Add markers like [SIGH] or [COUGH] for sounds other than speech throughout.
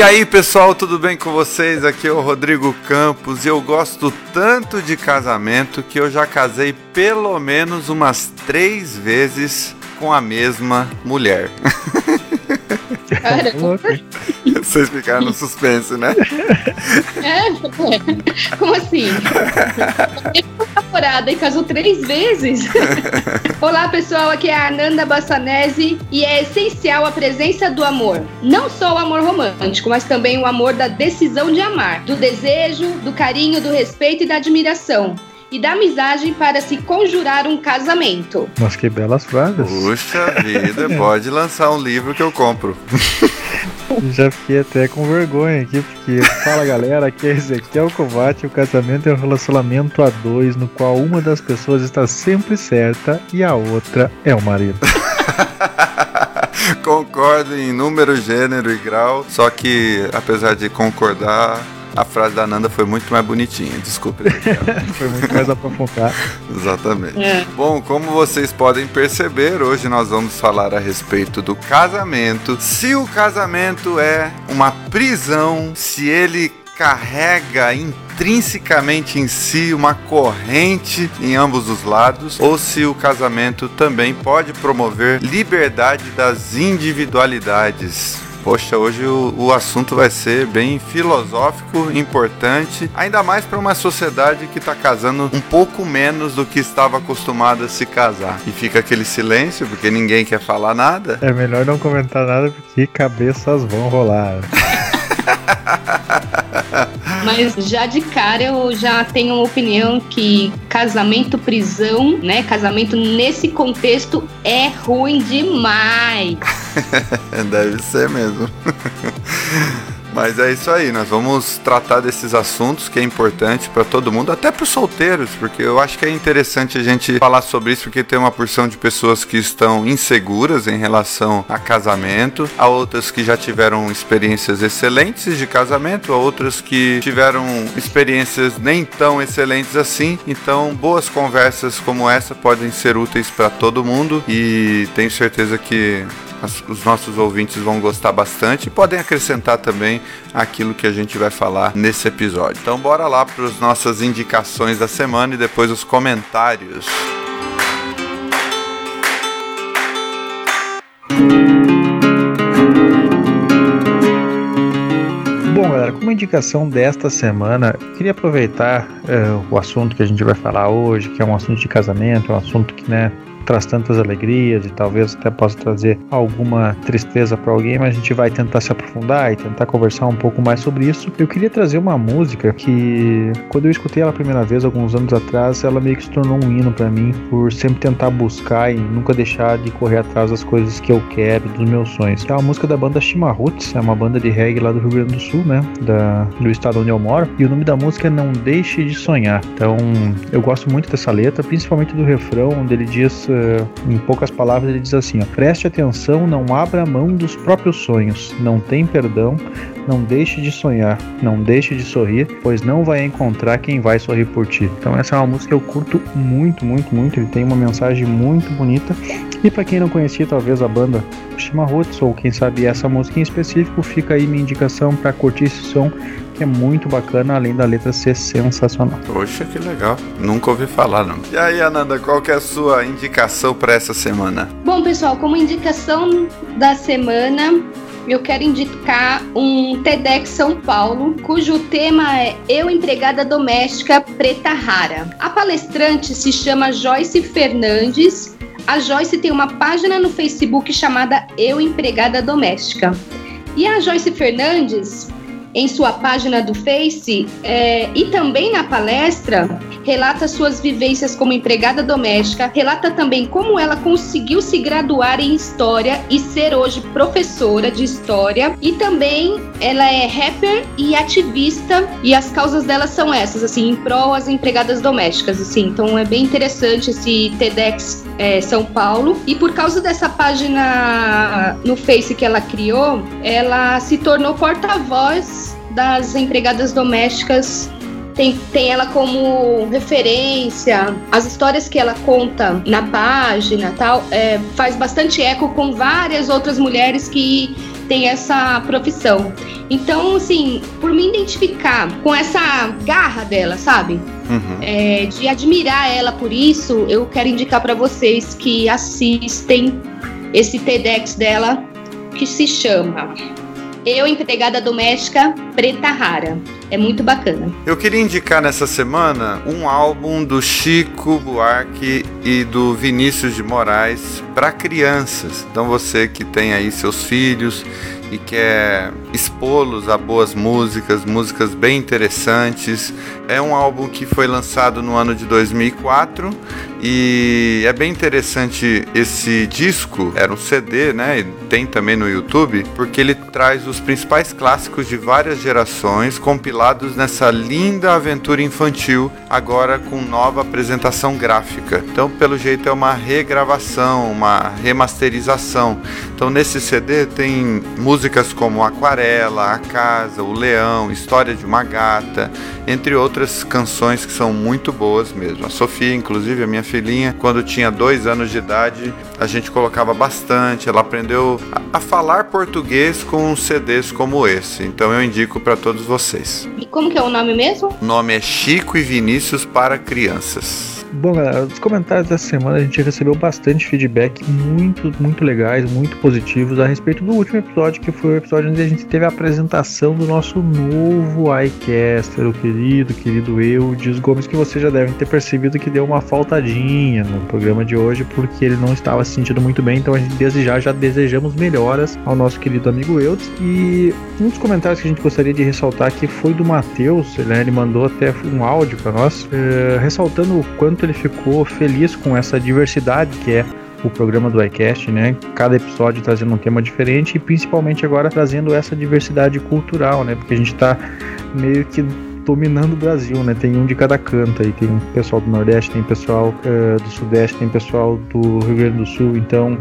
E aí pessoal, tudo bem com vocês? Aqui é o Rodrigo Campos e eu gosto tanto de casamento que eu já casei pelo menos umas três vezes com a mesma mulher. Caramba. Vocês ficaram no suspense, né? É, como assim? [LAUGHS] Namorada e casou três vezes. [LAUGHS] Olá, pessoal, aqui é a Ananda Bassanese e é essencial a presença do amor. Não só o amor romântico, mas também o amor da decisão de amar, do desejo, do carinho, do respeito e da admiração e da amizade para se conjurar um casamento. Nossa, que belas frases. Puxa [LAUGHS] vida, pode lançar um livro que eu compro. Já fiquei até com vergonha aqui, porque fala galera, aqui é Ezequiel Kovács, o casamento é um relacionamento a dois, no qual uma das pessoas está sempre certa e a outra é o marido. [LAUGHS] Concordo em número, gênero e grau, só que apesar de concordar, a frase da Nanda foi muito mais bonitinha, desculpe. [LAUGHS] foi muito mais aprofundada. Exatamente. É. Bom, como vocês podem perceber, hoje nós vamos falar a respeito do casamento. Se o casamento é uma prisão, se ele carrega intrinsecamente em si uma corrente em ambos os lados, ou se o casamento também pode promover liberdade das individualidades. Poxa, hoje o, o assunto vai ser bem filosófico, importante, ainda mais para uma sociedade que está casando um pouco menos do que estava acostumada a se casar. E fica aquele silêncio porque ninguém quer falar nada. É melhor não comentar nada porque cabeças vão rolar. [LAUGHS] Mas já de cara eu já tenho uma opinião que casamento prisão, né? Casamento nesse contexto é ruim demais. [LAUGHS] Deve ser mesmo. Mas é isso aí, nós vamos tratar desses assuntos que é importante para todo mundo, até para os solteiros, porque eu acho que é interessante a gente falar sobre isso, porque tem uma porção de pessoas que estão inseguras em relação a casamento, há outras que já tiveram experiências excelentes de casamento, há outras que tiveram experiências nem tão excelentes assim. Então, boas conversas como essa podem ser úteis para todo mundo e tenho certeza que os nossos ouvintes vão gostar bastante e podem acrescentar também aquilo que a gente vai falar nesse episódio. Então bora lá para as nossas indicações da semana e depois os comentários. Bom, galera, como indicação desta semana, queria aproveitar uh, o assunto que a gente vai falar hoje, que é um assunto de casamento, é um assunto que, né, traz tantas alegrias e talvez até possa trazer alguma tristeza para alguém, mas a gente vai tentar se aprofundar e tentar conversar um pouco mais sobre isso. Eu queria trazer uma música que, quando eu escutei ela a primeira vez, alguns anos atrás, ela meio que se tornou um hino para mim, por sempre tentar buscar e nunca deixar de correr atrás das coisas que eu quero, dos meus sonhos. É uma música da banda Chimarruts, é uma banda de reggae lá do Rio Grande do Sul, né, da, do estado onde eu moro, e o nome da música é Não Deixe de Sonhar. Então, eu gosto muito dessa letra, principalmente do refrão, onde ele diz em poucas palavras, ele diz assim: ó, preste atenção, não abra mão dos próprios sonhos, não tem perdão, não deixe de sonhar, não deixe de sorrir, pois não vai encontrar quem vai sorrir por ti. Então essa é uma música que eu curto muito, muito, muito. Ele tem uma mensagem muito bonita. E para quem não conhecia talvez a banda Chimarruts ou quem sabe essa música em específico, fica aí minha indicação para curtir esse som que é muito bacana, além da letra ser sensacional. Poxa, que legal. Nunca ouvi falar, não. E aí, Ananda, qual que é a sua indicação para essa semana? Bom, pessoal, como indicação da semana, eu quero indicar um TEDx São Paulo, cujo tema é Eu Empregada Doméstica Preta Rara. A palestrante se chama Joyce Fernandes. A Joyce tem uma página no Facebook chamada Eu Empregada Doméstica. E a Joyce Fernandes em sua página do Face é, e também na palestra, relata suas vivências como empregada doméstica, relata também como ela conseguiu se graduar em História e ser hoje professora de História, e também ela é rapper e ativista, e as causas dela são essas, assim, em prol às empregadas domésticas, assim, então é bem interessante esse TEDx é, São Paulo, e por causa dessa página no Face que ela criou, ela se tornou porta-voz das empregadas domésticas. Tem, tem ela como referência. As histórias que ela conta na página tal é, faz bastante eco com várias outras mulheres que têm essa profissão. Então, assim, por me identificar com essa garra dela, sabe? Uhum. É, de admirar ela por isso, eu quero indicar para vocês que assistem esse TEDx dela, que se chama Eu, Empregada Doméstica Preta Rara. É muito bacana. Eu queria indicar nessa semana um álbum do Chico Buarque e do Vinícius de Moraes para crianças. Então você que tem aí seus filhos e quer expô-los a boas músicas, músicas bem interessantes. É um álbum que foi lançado no ano de 2004 e é bem interessante esse disco. Era um CD, né? E tem também no YouTube, porque ele traz os principais clássicos de várias gerações compilados nessa linda aventura infantil, agora com nova apresentação gráfica. Então, pelo jeito, é uma regravação, uma remasterização. Então, nesse CD tem músicas como Aquarela, A Casa, O Leão, História de uma Gata, entre outras canções que são muito boas mesmo. A Sofia, inclusive, a minha filhinha, quando tinha dois anos de idade, a gente colocava bastante. Ela aprendeu a falar português com CDs como esse. Então eu indico para todos vocês. E como que é o nome mesmo? O nome é Chico e Vinícius para Crianças. Bom, galera, os comentários dessa semana a gente recebeu bastante feedback muito, muito legais, muito positivos a respeito do último episódio, que foi o episódio onde a gente teve a apresentação do nosso novo iCaster, o querido, querido Eudes Gomes, que vocês já devem ter percebido que deu uma faltadinha no programa de hoje, porque ele não estava se sentindo muito bem, então a gente desde já já desejamos melhoras ao nosso querido amigo Eudes. E um dos comentários que a gente gostaria de ressaltar aqui foi do Matheus, né, ele mandou até um áudio para nós, é, ressaltando o quanto quanto ele ficou feliz com essa diversidade que é o programa do iCast, né? Cada episódio trazendo um tema diferente e principalmente agora trazendo essa diversidade cultural, né? Porque a gente está meio que dominando o Brasil, né? Tem um de cada canto aí, tem pessoal do Nordeste, tem pessoal uh, do Sudeste, tem pessoal do Rio Grande do Sul, então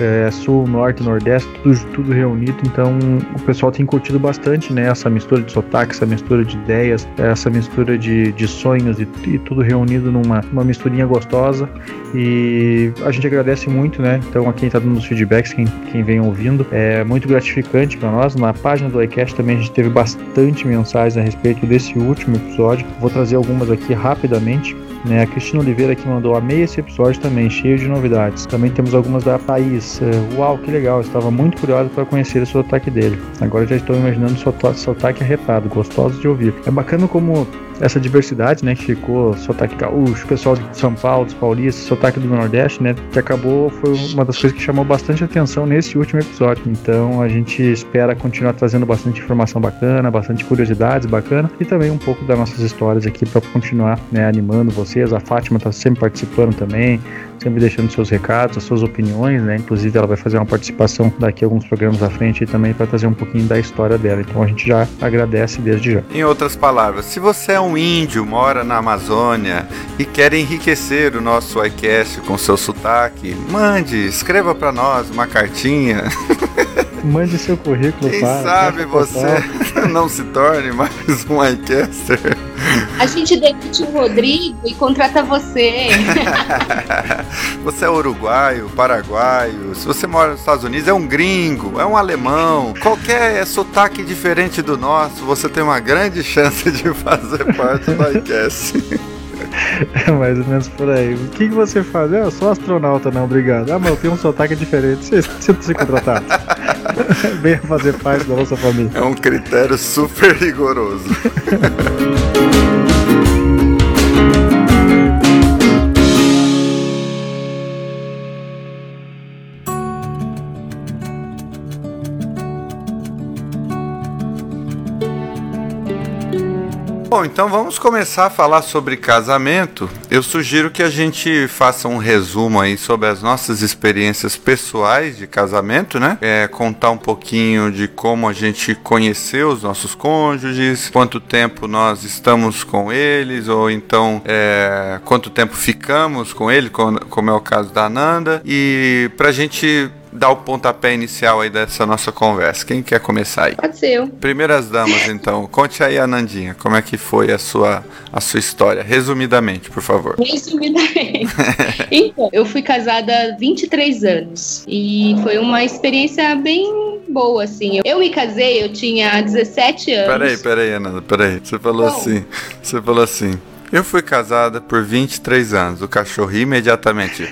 é, sul, norte, nordeste, tudo, tudo reunido. Então o pessoal tem curtido bastante, né? Essa mistura de sotaque, essa mistura de ideias, essa mistura de, de sonhos e, e tudo reunido numa uma misturinha gostosa. E a gente agradece muito, né? Então a quem está dando os feedbacks, quem, quem vem ouvindo, é muito gratificante para nós. Na página do iCast também a gente teve bastante mensagens a respeito desse último episódio. Vou trazer algumas aqui rapidamente. Né? A Cristina Oliveira que mandou amei esse episódio também, cheio de novidades. Também temos algumas da País. É, uau, que legal, estava muito curioso para conhecer o sotaque dele. Agora já estou imaginando o sotaque arretado, gostoso de ouvir. É bacana como essa diversidade, né, que ficou sotaque gaúcho, pessoal de São Paulo, dos paulistas, sotaque do Nordeste, né, que acabou foi uma das coisas que chamou bastante atenção nesse último episódio. Então a gente espera continuar trazendo bastante informação bacana, bastante curiosidades bacana e também um pouco das nossas histórias aqui para continuar, né, animando vocês. A Fátima está sempre participando também, sempre deixando seus recados, as suas opiniões, né? Inclusive ela vai fazer uma participação daqui a alguns programas à frente também para trazer um pouquinho da história dela. Então a gente já agradece desde já. Em outras palavras, se você é um índio, mora na Amazônia e quer enriquecer o nosso iCast com seu sotaque, mande, escreva para nós uma cartinha. [LAUGHS] Mande seu currículo Quem para. sabe você [LAUGHS] não se torne mais um iCaster. A gente demite o Rodrigo e contrata você. [LAUGHS] você é uruguaio, paraguaio. Se você mora nos Estados Unidos, é um gringo, é um alemão. Qualquer sotaque diferente do nosso, você tem uma grande chance de fazer parte do iCast. [LAUGHS] É mais ou menos por aí. O que, que você faz? É, eu sou astronauta, não, obrigado. Ah, mas eu tenho um sotaque diferente. Você sinto ser contratado. [LAUGHS] Venha fazer parte da nossa família. É um critério super rigoroso. [LAUGHS] Bom, então vamos começar a falar sobre casamento. Eu sugiro que a gente faça um resumo aí sobre as nossas experiências pessoais de casamento, né? É, contar um pouquinho de como a gente conheceu os nossos cônjuges, quanto tempo nós estamos com eles, ou então é, quanto tempo ficamos com ele, como é o caso da Nanda, e pra gente dar o pontapé inicial aí dessa nossa conversa. Quem quer começar aí? Pode ser eu. Primeiras damas, então. Conte aí, Anandinha, como é que foi a sua, a sua história, resumidamente, por favor. Resumidamente. [LAUGHS] então, eu fui casada há 23 anos e foi uma experiência bem boa, assim. Eu me casei, eu tinha 17 anos. Peraí, peraí, Ana, peraí. Você falou Bom. assim. Você falou assim. Eu fui casada por 23 anos. O cachorro imediatamente.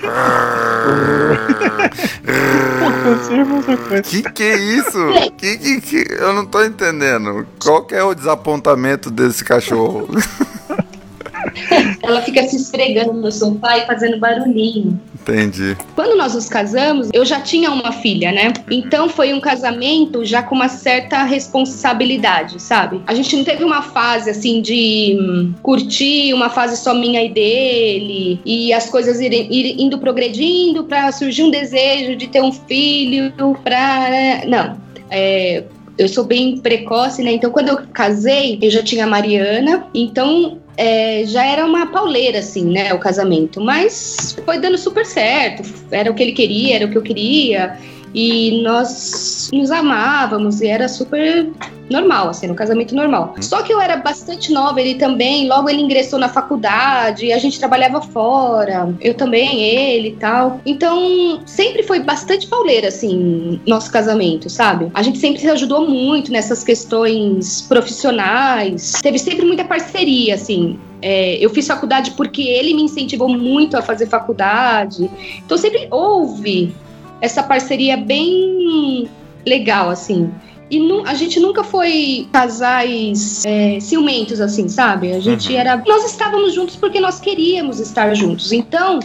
que que é isso? Que, que, que eu não tô entendendo. Qual que é o desapontamento desse cachorro? [LAUGHS] Ela fica se esfregando no sofá e fazendo barulhinho. Entendi. Quando nós nos casamos, eu já tinha uma filha, né? Então foi um casamento já com uma certa responsabilidade, sabe? A gente não teve uma fase assim de hum, curtir, uma fase só minha e dele, e as coisas irem, ir, indo progredindo para surgir um desejo de ter um filho, pra. Né? Não. É, eu sou bem precoce, né? Então, quando eu casei, eu já tinha a Mariana. Então, é, já era uma pauleira, assim, né, o casamento. Mas foi dando super certo. Era o que ele queria, era o que eu queria. E nós nos amávamos e era super normal, assim, um casamento normal. Uhum. Só que eu era bastante nova, ele também, logo ele ingressou na faculdade, a gente trabalhava fora, eu também, ele e tal. Então, sempre foi bastante pauleira, assim, nosso casamento, sabe? A gente sempre se ajudou muito nessas questões profissionais, teve sempre muita parceria, assim. É, eu fiz faculdade porque ele me incentivou muito a fazer faculdade. Então sempre houve essa parceria bem legal, assim. E a gente nunca foi casais é, ciumentos, assim, sabe? A gente uhum. era. Nós estávamos juntos porque nós queríamos estar juntos. Então,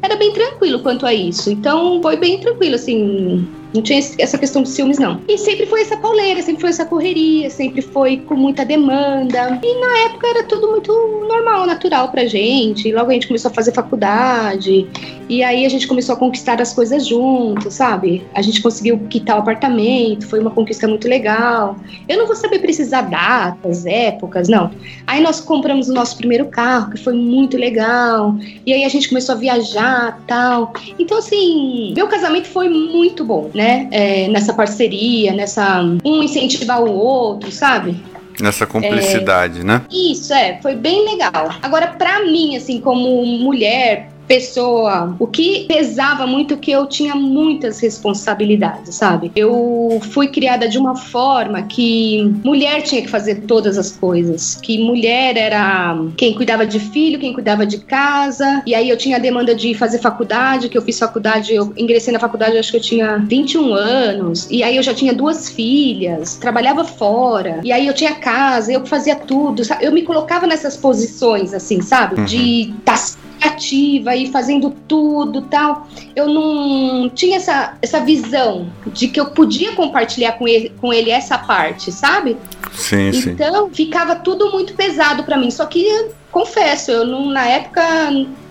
era bem tranquilo quanto a isso. Então, foi bem tranquilo, assim. Não tinha essa questão de ciúmes, não. E sempre foi essa pauleira, sempre foi essa correria, sempre foi com muita demanda. E na época era tudo muito normal, natural pra gente. E logo a gente começou a fazer faculdade. E aí a gente começou a conquistar as coisas juntos, sabe? A gente conseguiu quitar o apartamento, foi uma conquista muito legal. Eu não vou saber precisar datas, épocas, não. Aí nós compramos o nosso primeiro carro, que foi muito legal. E aí a gente começou a viajar tal. Então, assim, meu casamento foi muito bom né? É, nessa parceria, nessa um incentivar o outro, sabe? Nessa cumplicidade, é, né? Isso, é, foi bem legal. Agora, para mim, assim, como mulher, pessoa. O que pesava muito que eu tinha muitas responsabilidades, sabe? Eu fui criada de uma forma que mulher tinha que fazer todas as coisas, que mulher era quem cuidava de filho, quem cuidava de casa. E aí eu tinha a demanda de fazer faculdade, que eu fiz faculdade, eu ingressei na faculdade acho que eu tinha 21 anos, e aí eu já tinha duas filhas, trabalhava fora. E aí eu tinha casa, eu fazia tudo, sabe? Eu me colocava nessas posições assim, sabe? De estar tá ativa e fazendo tudo tal. Eu não tinha essa, essa visão de que eu podia compartilhar com ele, com ele essa parte, sabe? Sim, então sim. ficava tudo muito pesado para mim. Só que confesso, eu não, na época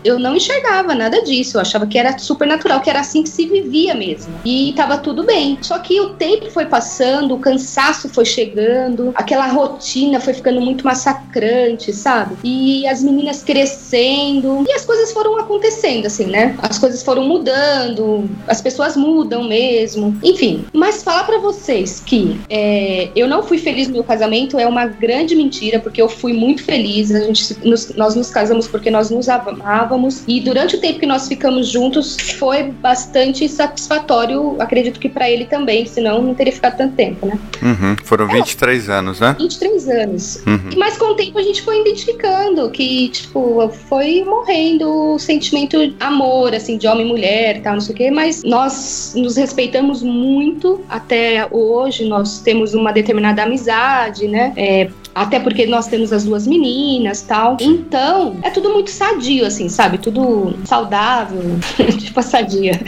eu não enxergava nada disso. Eu achava que era super natural, que era assim que se vivia mesmo. E tava tudo bem. Só que o tempo foi passando, o cansaço foi chegando, aquela rotina foi ficando muito massacrante, sabe? E as meninas crescendo. E as coisas foram acontecendo, assim, né? As coisas foram mudando, as pessoas mudam mesmo. Enfim, mas falar para vocês que é, eu não fui feliz no meu casamento é uma grande mentira, porque eu fui muito feliz. A gente, nos, nós nos casamos porque nós nos amávamos E durante o tempo que nós ficamos juntos, foi bastante satisfatório, acredito que para ele também, senão não teria ficado tanto tempo, né? Uhum. Foram 23 é, anos, né? 23 anos. Uhum. Mas com o tempo a gente foi identificando que, tipo, foi morrendo o sentimento de amor, assim, de homem e mulher e tal, não sei o quê, mas nós nos respeitamos muito até hoje, nós temos uma determinada amizade, né? É, até porque nós temos as duas meninas tal. Então, é tudo muito sadio, assim, sabe? Tudo saudável, [LAUGHS] tipo sadia. [LAUGHS]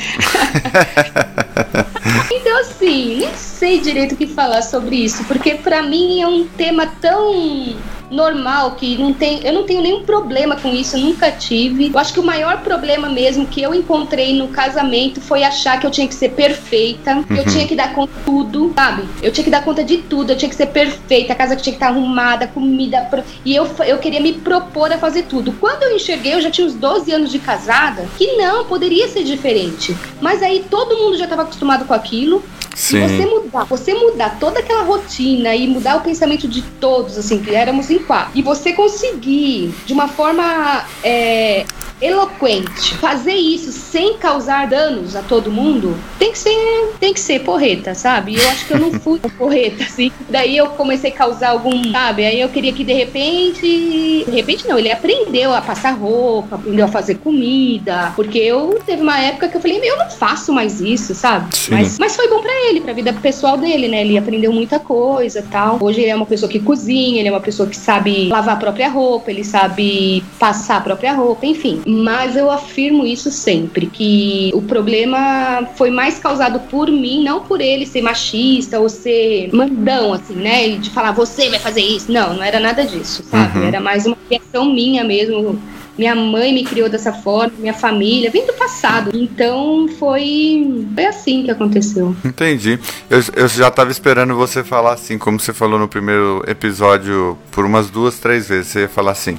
então, assim, nem sei direito o que falar sobre isso, porque para mim é um tema tão normal, que não tem. Eu não tenho nenhum problema com isso, nunca tive. Eu acho que o maior problema mesmo que eu encontrei no casamento foi achar que eu tinha que ser perfeita, que uhum. eu tinha que dar conta de tudo, sabe? Eu tinha que dar conta de tudo, eu tinha que ser perfeita, a casa tinha que estar arrumada, comida. Pro... E eu, eu queria me propor a fazer tudo. Quando eu enxerguei, eu já tinha uns 12 anos de casada, que não, poderia ser diferente. Mas aí todo mundo já estava acostumado com aquilo. Sim. você mudar, você mudar toda aquela rotina e mudar o pensamento de todos, assim, que éramos em e você conseguir, de uma forma é, eloquente. Fazer isso sem causar danos a todo mundo tem que ser, tem que ser porreta, sabe? Eu acho que eu não fui [LAUGHS] porreta, assim. Daí eu comecei a causar algum, sabe? Aí eu queria que de repente. De repente não, ele aprendeu a passar roupa, aprendeu a fazer comida. Porque eu teve uma época que eu falei, eu não faço mais isso, sabe? Mas, mas foi bom para ele, pra vida pessoal dele, né? Ele aprendeu muita coisa tal. Hoje ele é uma pessoa que cozinha, ele é uma pessoa que sabe lavar a própria roupa, ele sabe passar a própria roupa, enfim. Mas eu afirmo isso sempre, que o problema foi mais causado por mim, não por ele ser machista ou ser mandão, assim, né? De falar, você vai fazer isso. Não, não era nada disso, sabe? Uhum. Era mais uma criação minha mesmo minha mãe me criou dessa forma, minha família, vem do passado. Então foi, foi assim que aconteceu. Entendi. Eu, eu já estava esperando você falar assim, como você falou no primeiro episódio, por umas duas, três vezes. Você ia falar assim,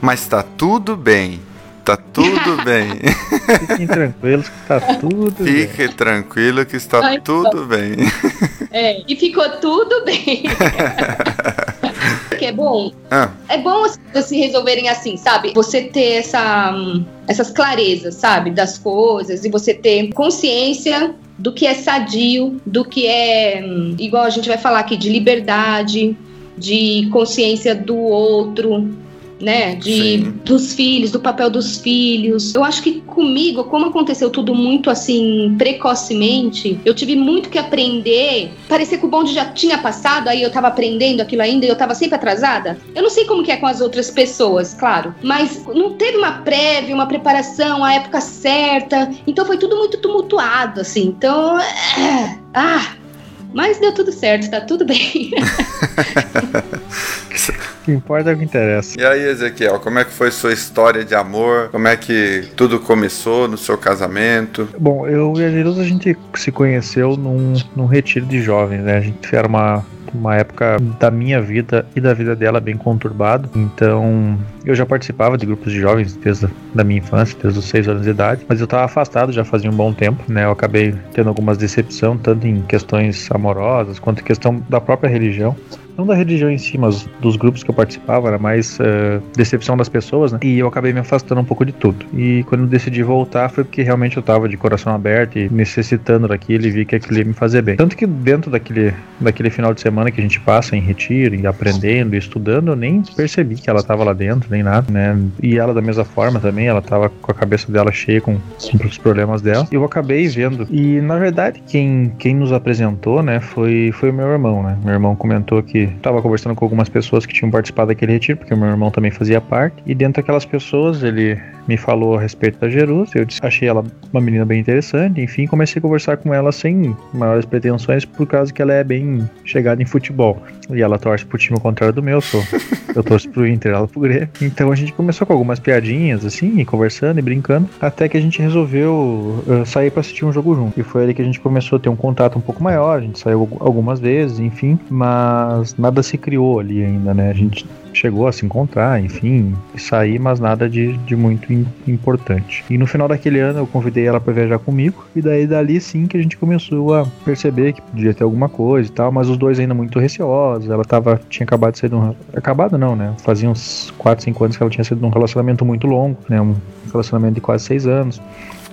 mas tá tudo bem. Tá tudo [LAUGHS] bem. Fiquem tranquilos que tá tudo Fique bem. Fique tranquilo que está Ai, tudo bem. É, e ficou tudo bem. [LAUGHS] que é bom. Ah. É bom as coisas se resolverem assim, sabe? Você ter essa, essas clarezas, sabe? Das coisas e você ter consciência do que é sadio, do que é, igual a gente vai falar aqui, de liberdade, de consciência do outro, né? De dos filhos, do papel dos filhos. Eu acho que comigo, como aconteceu tudo muito assim precocemente, eu tive muito que aprender. Parecia que o bonde já tinha passado, aí eu tava aprendendo aquilo ainda e eu tava sempre atrasada. Eu não sei como que é com as outras pessoas, claro, mas não teve uma prévia, uma preparação, a época certa. Então foi tudo muito tumultuado assim. Então, ah, mas deu tudo certo, tá tudo bem. [LAUGHS] O que importa é o que interessa. E aí, Ezequiel, como é que foi sua história de amor? Como é que tudo começou no seu casamento? Bom, eu e a Jerusa a gente se conheceu num, num retiro de jovens, né? A gente era uma uma época da minha vida e da vida dela bem conturbado. Então, eu já participava de grupos de jovens desde a minha infância, desde os seis anos de idade, mas eu estava afastado já fazia um bom tempo, né? Eu acabei tendo algumas decepções, tanto em questões amorosas quanto em questão da própria religião não da religião em si, mas dos grupos que eu participava, era mais uh, decepção das pessoas, né? E eu acabei me afastando um pouco de tudo. E quando eu decidi voltar foi porque realmente eu tava de coração aberto e necessitando daquilo e vi que aquilo ia me fazer bem. Tanto que dentro daquele, daquele final de semana que a gente passa em retiro, e aprendendo e estudando, eu nem percebi que ela tava lá dentro, nem nada, né? E ela da mesma forma também, ela tava com a cabeça dela cheia com, com os problemas dela. E eu acabei vendo. E na verdade, quem, quem nos apresentou, né, foi, foi o meu irmão, né? Meu irmão comentou que estava conversando com algumas pessoas que tinham participado daquele retiro, porque meu irmão também fazia parte. E dentro daquelas pessoas, ele me falou a respeito da Jerus. Eu achei ela uma menina bem interessante. Enfim, comecei a conversar com ela sem maiores pretensões, por causa que ela é bem chegada em futebol. E ela torce pro time contrário do meu, sou. Eu torço pro Inter, ela pro Grêmio. Então a gente começou com algumas piadinhas, assim, conversando e brincando, até que a gente resolveu uh, sair para assistir um jogo junto. E foi ali que a gente começou a ter um contato um pouco maior. A gente saiu algumas vezes, enfim, mas nada se criou ali ainda, né? A gente chegou a se encontrar, enfim, sair, mas nada de, de muito importante. E no final daquele ano eu convidei ela para viajar comigo, e daí dali sim que a gente começou a perceber que podia ter alguma coisa e tal, mas os dois ainda muito receosos. Ela tava, tinha acabado de sair de um. Acabado não, né? Fazia uns 4, 5 anos que ela tinha saído de um relacionamento muito longo, né? Um relacionamento de quase 6 anos.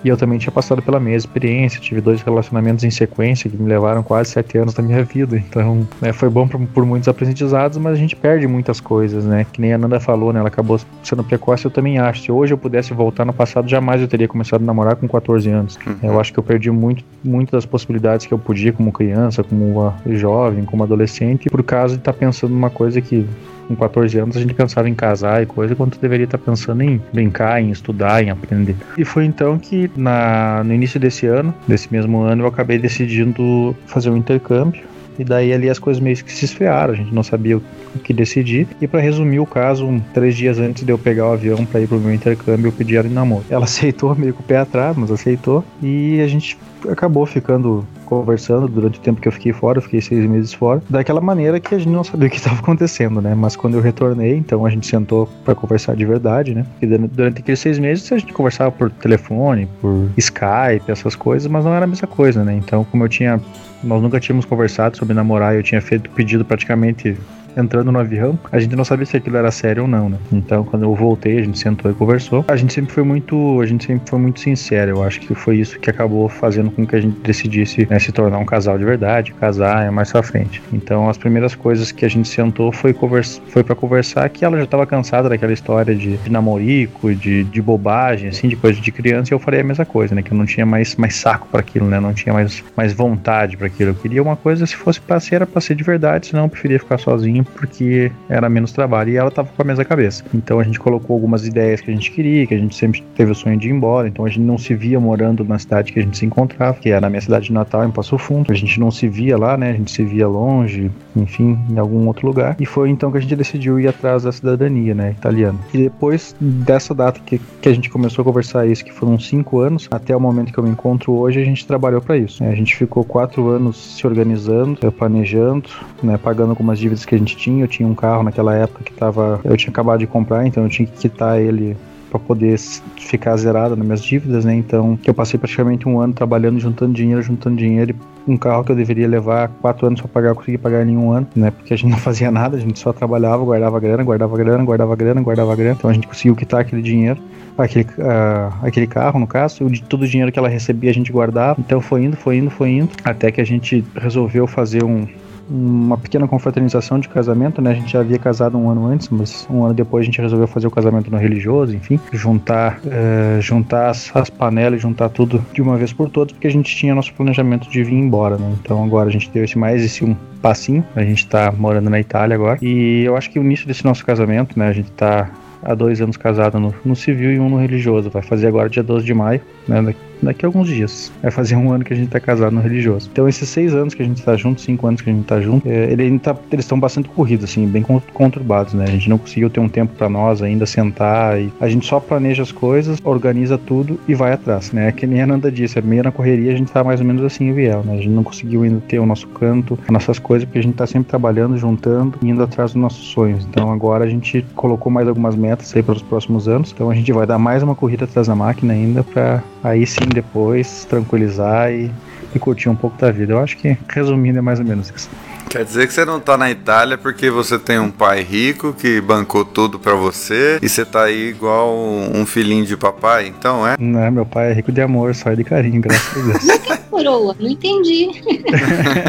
E eu também tinha passado pela mesma experiência, tive dois relacionamentos em sequência que me levaram quase sete anos da minha vida. Então, né, foi bom por, por, muitos aprendizados, mas a gente perde muitas coisas, né? Que nem a Nanda falou, né? Ela acabou sendo precoce, eu também acho. Se hoje eu pudesse voltar no passado, jamais eu teria começado a namorar com 14 anos. Uhum. Eu acho que eu perdi muito, muito das possibilidades que eu podia como criança, como jovem, como adolescente, por causa de estar tá pensando numa coisa que com 14 anos a gente pensava em casar e coisa, quando deveria estar pensando em brincar, em estudar, em aprender. E foi então que na, no início desse ano, desse mesmo ano, eu acabei decidindo fazer um intercâmbio. E daí ali as coisas meio que se esfriaram, a gente não sabia o que decidir. E para resumir o caso, três dias antes de eu pegar o avião para ir pro meu intercâmbio, eu pedi ela em namoro. Ela [LAUGHS] aceitou meio com o pé atrás, mas aceitou. E a gente acabou ficando conversando durante o tempo que eu fiquei fora, eu fiquei seis meses fora, daquela maneira que a gente não sabia o que [LAUGHS] estava acontecendo, né? Mas quando eu retornei, então a gente sentou para conversar de verdade, né? E durante aqueles seis meses a gente conversava por telefone, por Skype, essas coisas, mas não era a mesma coisa, né? Então, como eu tinha nós nunca tínhamos conversado sobre namorar, eu tinha feito pedido praticamente entrando no avião, a gente não sabia se aquilo era sério ou não, né? Então, quando eu voltei, a gente sentou e conversou. A gente sempre foi muito, a gente sempre foi muito sincero. Eu acho que foi isso que acabou fazendo com que a gente decidisse né, se tornar um casal de verdade, casar é mais pra frente. Então, as primeiras coisas que a gente sentou foi conversa, foi para conversar que ela já estava cansada daquela história de, de namorico, de, de bobagem, assim, de coisa de criança. E eu falei a mesma coisa, né? Que eu não tinha mais mais saco para aquilo, né? Não tinha mais mais vontade para aquilo. Eu queria uma coisa se fosse para ser, era pra ser de verdade, senão eu preferia ficar sozinho porque era menos trabalho. E ela tava com a mesma cabeça. Então a gente colocou algumas ideias que a gente queria, que a gente sempre teve o sonho de ir embora. Então a gente não se via morando na cidade que a gente se encontrava, que era na minha cidade de Natal, em Passo Fundo. A gente não se via lá, né? A gente se via longe, enfim, em algum outro lugar. E foi então que a gente decidiu ir atrás da cidadania, né? Italiana. E depois dessa data que, que a gente começou a conversar isso, que foram cinco anos, até o momento que eu me encontro hoje, a gente trabalhou para isso. Né? A gente ficou quatro anos se organizando, planejando, né, pagando algumas dívidas que a gente tinha. Eu tinha um carro naquela época que tava, eu tinha acabado de comprar, então eu tinha que quitar ele para poder ficar zerado nas minhas dívidas, né? Então, eu passei praticamente um ano trabalhando, juntando dinheiro, juntando dinheiro. Um carro que eu deveria levar quatro anos para pagar, eu consegui pagar em um ano, né? Porque a gente não [LAUGHS] fazia nada, a gente só trabalhava, guardava grana, guardava grana, guardava grana, guardava grana. Então a gente conseguiu quitar aquele dinheiro, aquele, uh, aquele carro, no caso, e todo o dinheiro que ela recebia a gente guardava. Então foi indo, foi indo, foi indo, até que a gente resolveu fazer um, uma pequena confraternização de casamento, né? A gente já havia casado um ano antes, mas um ano depois a gente resolveu fazer o casamento no religioso, enfim, juntar, é, juntar as, as panelas, juntar tudo de uma vez por todas, porque a gente tinha nosso planejamento de vir embora, né? Então agora a gente deu esse mais esse um passinho, a gente tá morando na Itália agora, e eu acho que o início desse nosso casamento, né? A gente tá há dois anos casado no, no civil e um no religioso, vai fazer agora dia 12 de maio, né? Daqui a alguns dias. Vai fazer um ano que a gente tá casado no religioso. Então, esses seis anos que a gente tá junto, cinco anos que a gente tá junto, é, ele tá, eles estão bastante corridos, assim, bem conturbados, né? A gente não conseguiu ter um tempo para nós ainda sentar e a gente só planeja as coisas, organiza tudo e vai atrás, né? Que nem a Nanda disse, é meio na correria, a gente tá mais ou menos assim, Viel, né? A gente não conseguiu ainda ter o nosso canto, as nossas coisas, porque a gente tá sempre trabalhando, juntando indo atrás dos nossos sonhos. Então, agora a gente colocou mais algumas metas aí para os próximos anos. Então, a gente vai dar mais uma corrida atrás da máquina ainda para aí sim depois tranquilizar e, e curtir um pouco da vida. Eu acho que, resumindo, é mais ou menos isso. Quer dizer que você não tá na Itália porque você tem um pai rico que bancou tudo para você e você tá aí igual um filhinho de papai, então é? Não, meu pai é rico de amor, só de carinho, graças a Deus. [LAUGHS] Mas que coroa? Não entendi.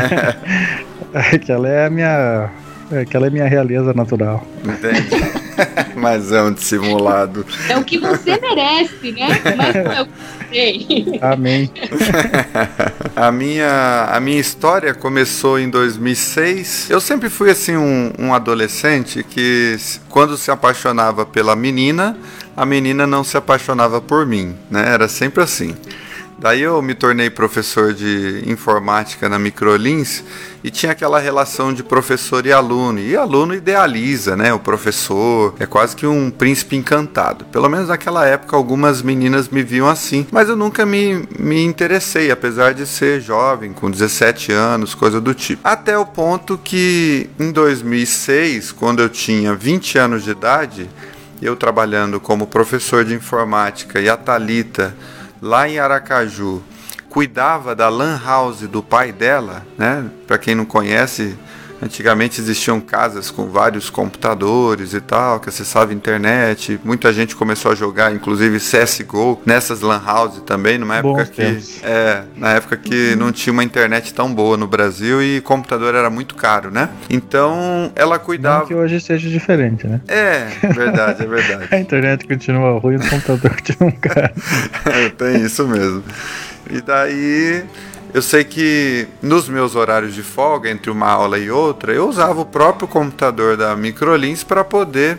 [LAUGHS] Aquela é a minha. Aquela é minha realeza natural. Entendi. [LAUGHS] Mas é um dissimulado. É o que você merece, né? Mas não é o que Amém. [LAUGHS] a, minha, a minha história começou em 2006. Eu sempre fui assim um, um adolescente que quando se apaixonava pela menina, a menina não se apaixonava por mim, né? Era sempre assim. Daí eu me tornei professor de informática na Microlins e tinha aquela relação de professor e aluno. E aluno idealiza, né? O professor é quase que um príncipe encantado. Pelo menos naquela época algumas meninas me viam assim, mas eu nunca me, me interessei, apesar de ser jovem, com 17 anos, coisa do tipo. Até o ponto que em 2006, quando eu tinha 20 anos de idade, eu trabalhando como professor de informática e a Talita lá em Aracaju, cuidava da lan house do pai dela, né? Para quem não conhece, Antigamente existiam casas com vários computadores e tal, que acessava a internet. Muita gente começou a jogar, inclusive CSGO, nessas lan houses também, numa época que é, na época que não tinha uma internet tão boa no Brasil e computador era muito caro, né? Então ela cuidava. Não que hoje seja diferente, né? É, verdade, é verdade. [LAUGHS] a internet continua ruim, o computador [LAUGHS] continua caro. [LAUGHS] Tem isso mesmo. E daí eu sei que nos meus horários de folga, entre uma aula e outra, eu usava o próprio computador da Microlins para poder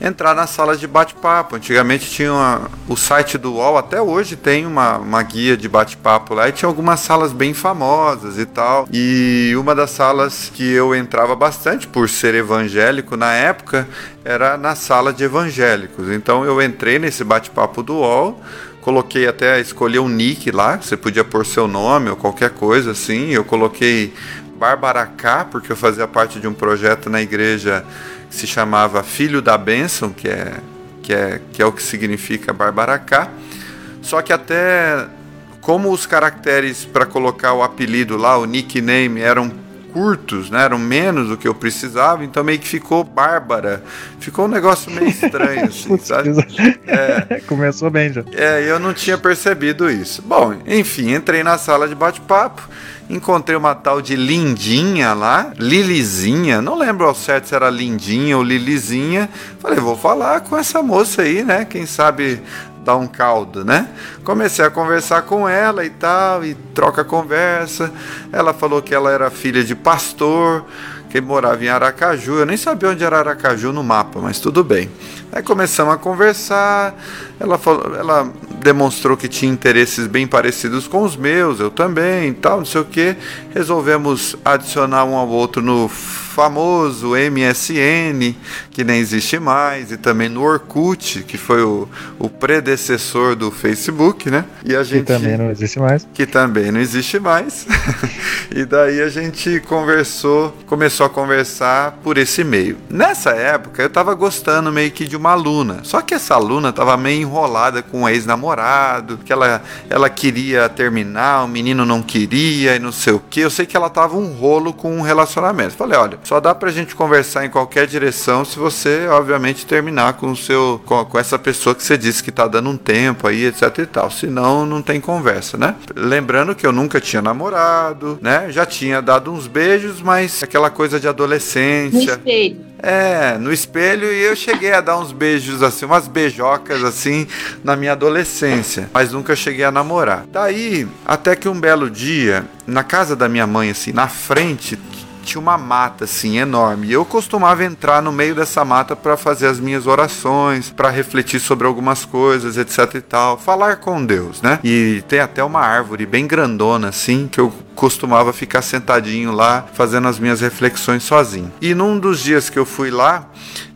entrar nas salas de bate-papo. Antigamente tinha uma, o site do UOL, até hoje tem uma, uma guia de bate-papo lá e tinha algumas salas bem famosas e tal. E uma das salas que eu entrava bastante por ser evangélico na época era na sala de evangélicos. Então eu entrei nesse bate-papo do UOL Coloquei até escolher um nick lá, você podia pôr seu nome ou qualquer coisa assim. Eu coloquei Barbaracá, porque eu fazia parte de um projeto na igreja que se chamava Filho da Bênção, que é, que é, que é o que significa Barbaracá. Só que até como os caracteres para colocar o apelido lá, o nickname, eram curtos, né? Eram menos do que eu precisava, então meio que ficou bárbara. Ficou um negócio meio estranho, assim, [LAUGHS] sabe? É, [LAUGHS] Começou bem já. É, eu não tinha percebido isso. Bom, enfim, entrei na sala de bate-papo encontrei uma tal de Lindinha lá, Lilizinha, não lembro ao certo se era Lindinha ou Lilizinha. Falei, vou falar com essa moça aí, né? Quem sabe dar um caldo, né? Comecei a conversar com ela e tal, e troca conversa. Ela falou que ela era filha de pastor, que morava em Aracaju. Eu nem sabia onde era Aracaju no mapa, mas tudo bem. Aí começamos a conversar. Ela, falou, ela demonstrou que tinha interesses bem parecidos com os meus, eu também, tal, não sei o que. Resolvemos adicionar um ao outro no famoso MSN, que nem existe mais, e também no Orkut, que foi o, o predecessor do Facebook, né? E a gente, que também não existe mais. Que também não existe mais. [LAUGHS] e daí a gente conversou, começou a conversar por esse meio. Nessa época eu tava gostando meio que de uma aluna, só que essa aluna tava meio enrolada com um ex-namorado, que ela, ela queria terminar, o menino não queria e não sei o que. Eu sei que ela tava um rolo com um relacionamento. Falei, olha, só dá pra gente conversar em qualquer direção se você, obviamente, terminar com o seu com, com essa pessoa que você disse que tá dando um tempo aí, etc e tal. Senão não tem conversa, né? Lembrando que eu nunca tinha namorado, né? Já tinha dado uns beijos, mas aquela coisa de adolescência. No espelho. É, no espelho e eu cheguei a dar uns beijos assim, umas beijocas assim na minha adolescência, mas nunca cheguei a namorar. Daí, até que um belo dia, na casa da minha mãe assim, na frente tinha uma mata assim enorme. E eu costumava entrar no meio dessa mata para fazer as minhas orações, para refletir sobre algumas coisas, etc e tal, falar com Deus, né? E tem até uma árvore bem grandona assim que eu costumava ficar sentadinho lá fazendo as minhas reflexões sozinho. E num dos dias que eu fui lá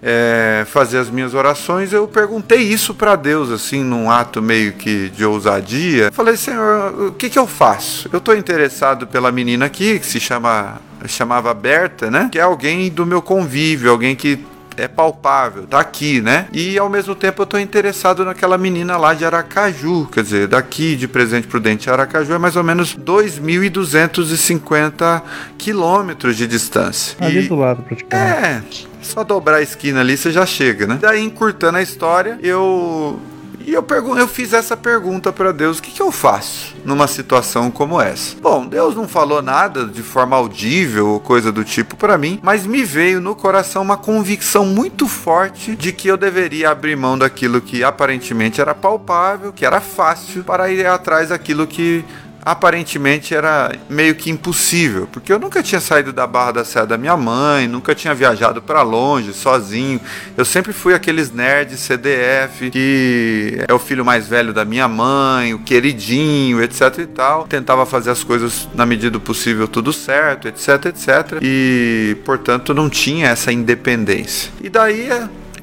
é, fazer as minhas orações, eu perguntei isso para Deus, assim, num ato meio que de ousadia. Falei, Senhor, o que, que eu faço? Eu estou interessado pela menina aqui, que se chama chamava Berta, né? Que é alguém do meu convívio, alguém que é palpável, tá aqui, né? E ao mesmo tempo eu tô interessado naquela menina lá de Aracaju, quer dizer, daqui de Presente Prudente a Aracaju é mais ou menos 2.250 quilômetros de distância. Ali e... do lado, praticamente. É, só dobrar a esquina ali você já chega, né? Daí, encurtando a história, eu e eu, eu fiz essa pergunta para Deus: o que, que eu faço numa situação como essa? Bom, Deus não falou nada de forma audível ou coisa do tipo para mim, mas me veio no coração uma convicção muito forte de que eu deveria abrir mão daquilo que aparentemente era palpável, que era fácil, para ir atrás daquilo que aparentemente era meio que impossível, porque eu nunca tinha saído da barra da serra da minha mãe, nunca tinha viajado para longe sozinho. Eu sempre fui aqueles nerds CDF que é o filho mais velho da minha mãe, o queridinho, etc e tal. Tentava fazer as coisas na medida do possível tudo certo, etc, etc. E, portanto, não tinha essa independência. E daí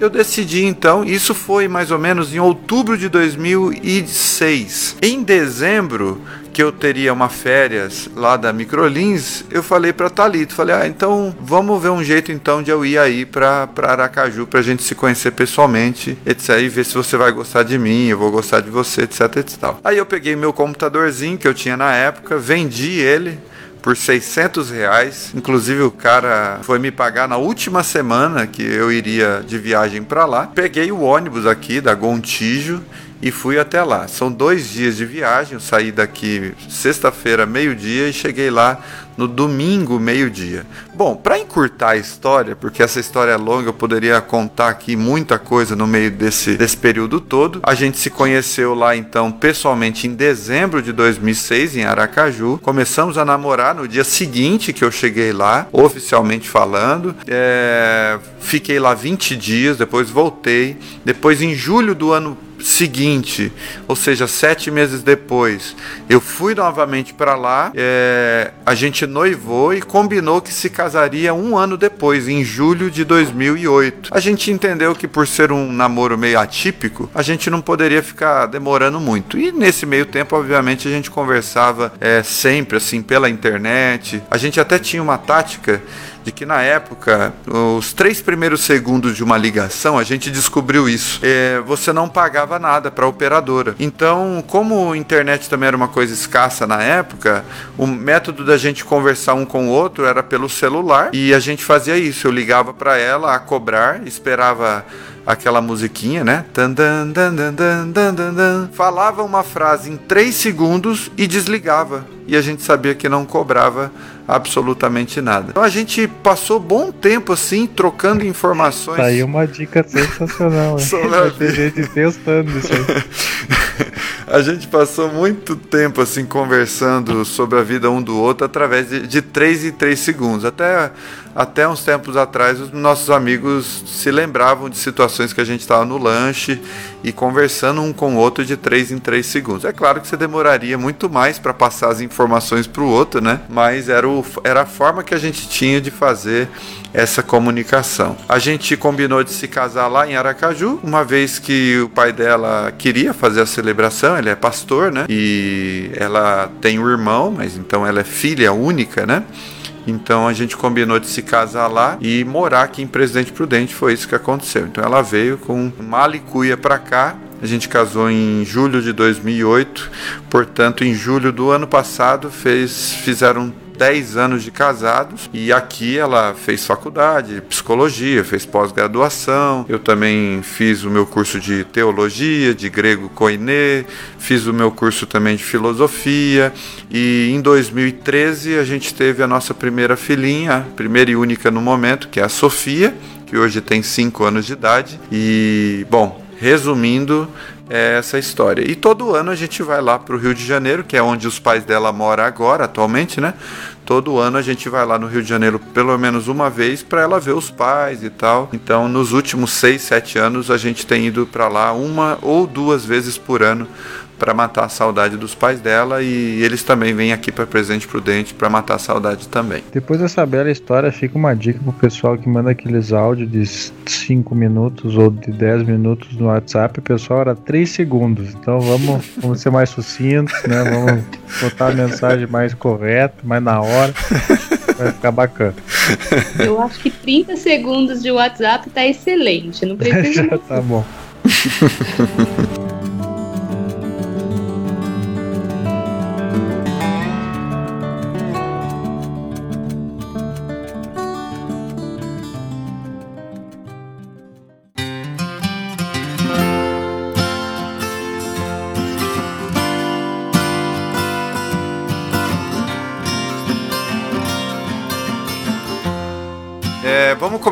eu decidi então, isso foi mais ou menos em outubro de 2006. Em dezembro, que eu teria uma férias lá da Microlins, eu falei para Talito, falei: "Ah, então vamos ver um jeito então de eu ir aí para Aracaju pra gente se conhecer pessoalmente, etc, e ver se você vai gostar de mim, eu vou gostar de você, etc, etc. Aí eu peguei meu computadorzinho que eu tinha na época, vendi ele por 600 reais. Inclusive o cara foi me pagar na última semana que eu iria de viagem para lá. Peguei o ônibus aqui da Gontijo e fui até lá. São dois dias de viagem. Eu saí daqui sexta-feira, meio-dia, e cheguei lá no domingo, meio-dia. Bom, para encurtar a história, porque essa história é longa, eu poderia contar aqui muita coisa no meio desse, desse período todo. A gente se conheceu lá então pessoalmente em dezembro de 2006 em Aracaju. Começamos a namorar no dia seguinte que eu cheguei lá, oficialmente falando. É, fiquei lá 20 dias, depois voltei. Depois, em julho do ano seguinte, ou seja, sete meses depois, eu fui novamente para lá. É, a gente noivou e combinou que se casaria um ano depois, em julho de 2008. A gente entendeu que por ser um namoro meio atípico, a gente não poderia ficar demorando muito. E nesse meio tempo, obviamente, a gente conversava é, sempre assim pela internet. A gente até tinha uma tática de que na época, os três primeiros segundos de uma ligação, a gente descobriu isso. É, você não pagava nada para a operadora. Então, como a internet também era uma coisa escassa na época, o método da gente conversar um com o outro era pelo celular e a gente fazia isso. Eu ligava para ela a cobrar, esperava aquela musiquinha, né? Falava uma frase em 3 segundos e desligava. E a gente sabia que não cobrava absolutamente nada. Então a gente passou bom tempo assim, trocando informações. Tá aí uma dica sensacional. [LAUGHS] Tem gente testando isso aí. [LAUGHS] a gente passou muito tempo assim conversando sobre a vida um do outro através de, de 3 em 3 segundos. Até até uns tempos atrás, os nossos amigos se lembravam de situações que a gente estava no lanche e conversando um com o outro de 3 em 3 segundos. É claro que você demoraria muito mais para passar as informações para o outro, né? Mas era, o, era a forma que a gente tinha de fazer essa comunicação. A gente combinou de se casar lá em Aracaju, uma vez que o pai dela queria fazer a celebração, ele é pastor, né? E ela tem um irmão, mas então ela é filha única, né? Então a gente combinou de se casar lá e morar aqui em Presidente Prudente. Foi isso que aconteceu. Então ela veio com malicuia para cá. A gente casou em julho de 2008, portanto, em julho do ano passado fez, fizeram 10 anos de casados e aqui ela fez faculdade de psicologia, fez pós-graduação. Eu também fiz o meu curso de teologia, de grego koiné, fiz o meu curso também de filosofia e em 2013 a gente teve a nossa primeira filhinha, primeira e única no momento, que é a Sofia, que hoje tem 5 anos de idade. E, bom, resumindo, é essa história. E todo ano a gente vai lá para o Rio de Janeiro, que é onde os pais dela moram agora, atualmente, né? Todo ano a gente vai lá no Rio de Janeiro pelo menos uma vez para ela ver os pais e tal. Então, nos últimos seis, sete anos a gente tem ido para lá uma ou duas vezes por ano para matar a saudade dos pais dela e eles também vêm aqui para Presente Prudente para matar a saudade também. Depois dessa bela história, fica uma dica pro pessoal que manda aqueles áudios de 5 minutos ou de 10 minutos no WhatsApp, o pessoal era 3 segundos. Então vamos, [LAUGHS] vamos ser mais sucintos, né? Vamos botar a mensagem mais correta, mais na hora. Vai ficar bacana. Eu acho que 30 segundos de WhatsApp tá excelente. Não [LAUGHS] precisa. Já tá bom. [LAUGHS]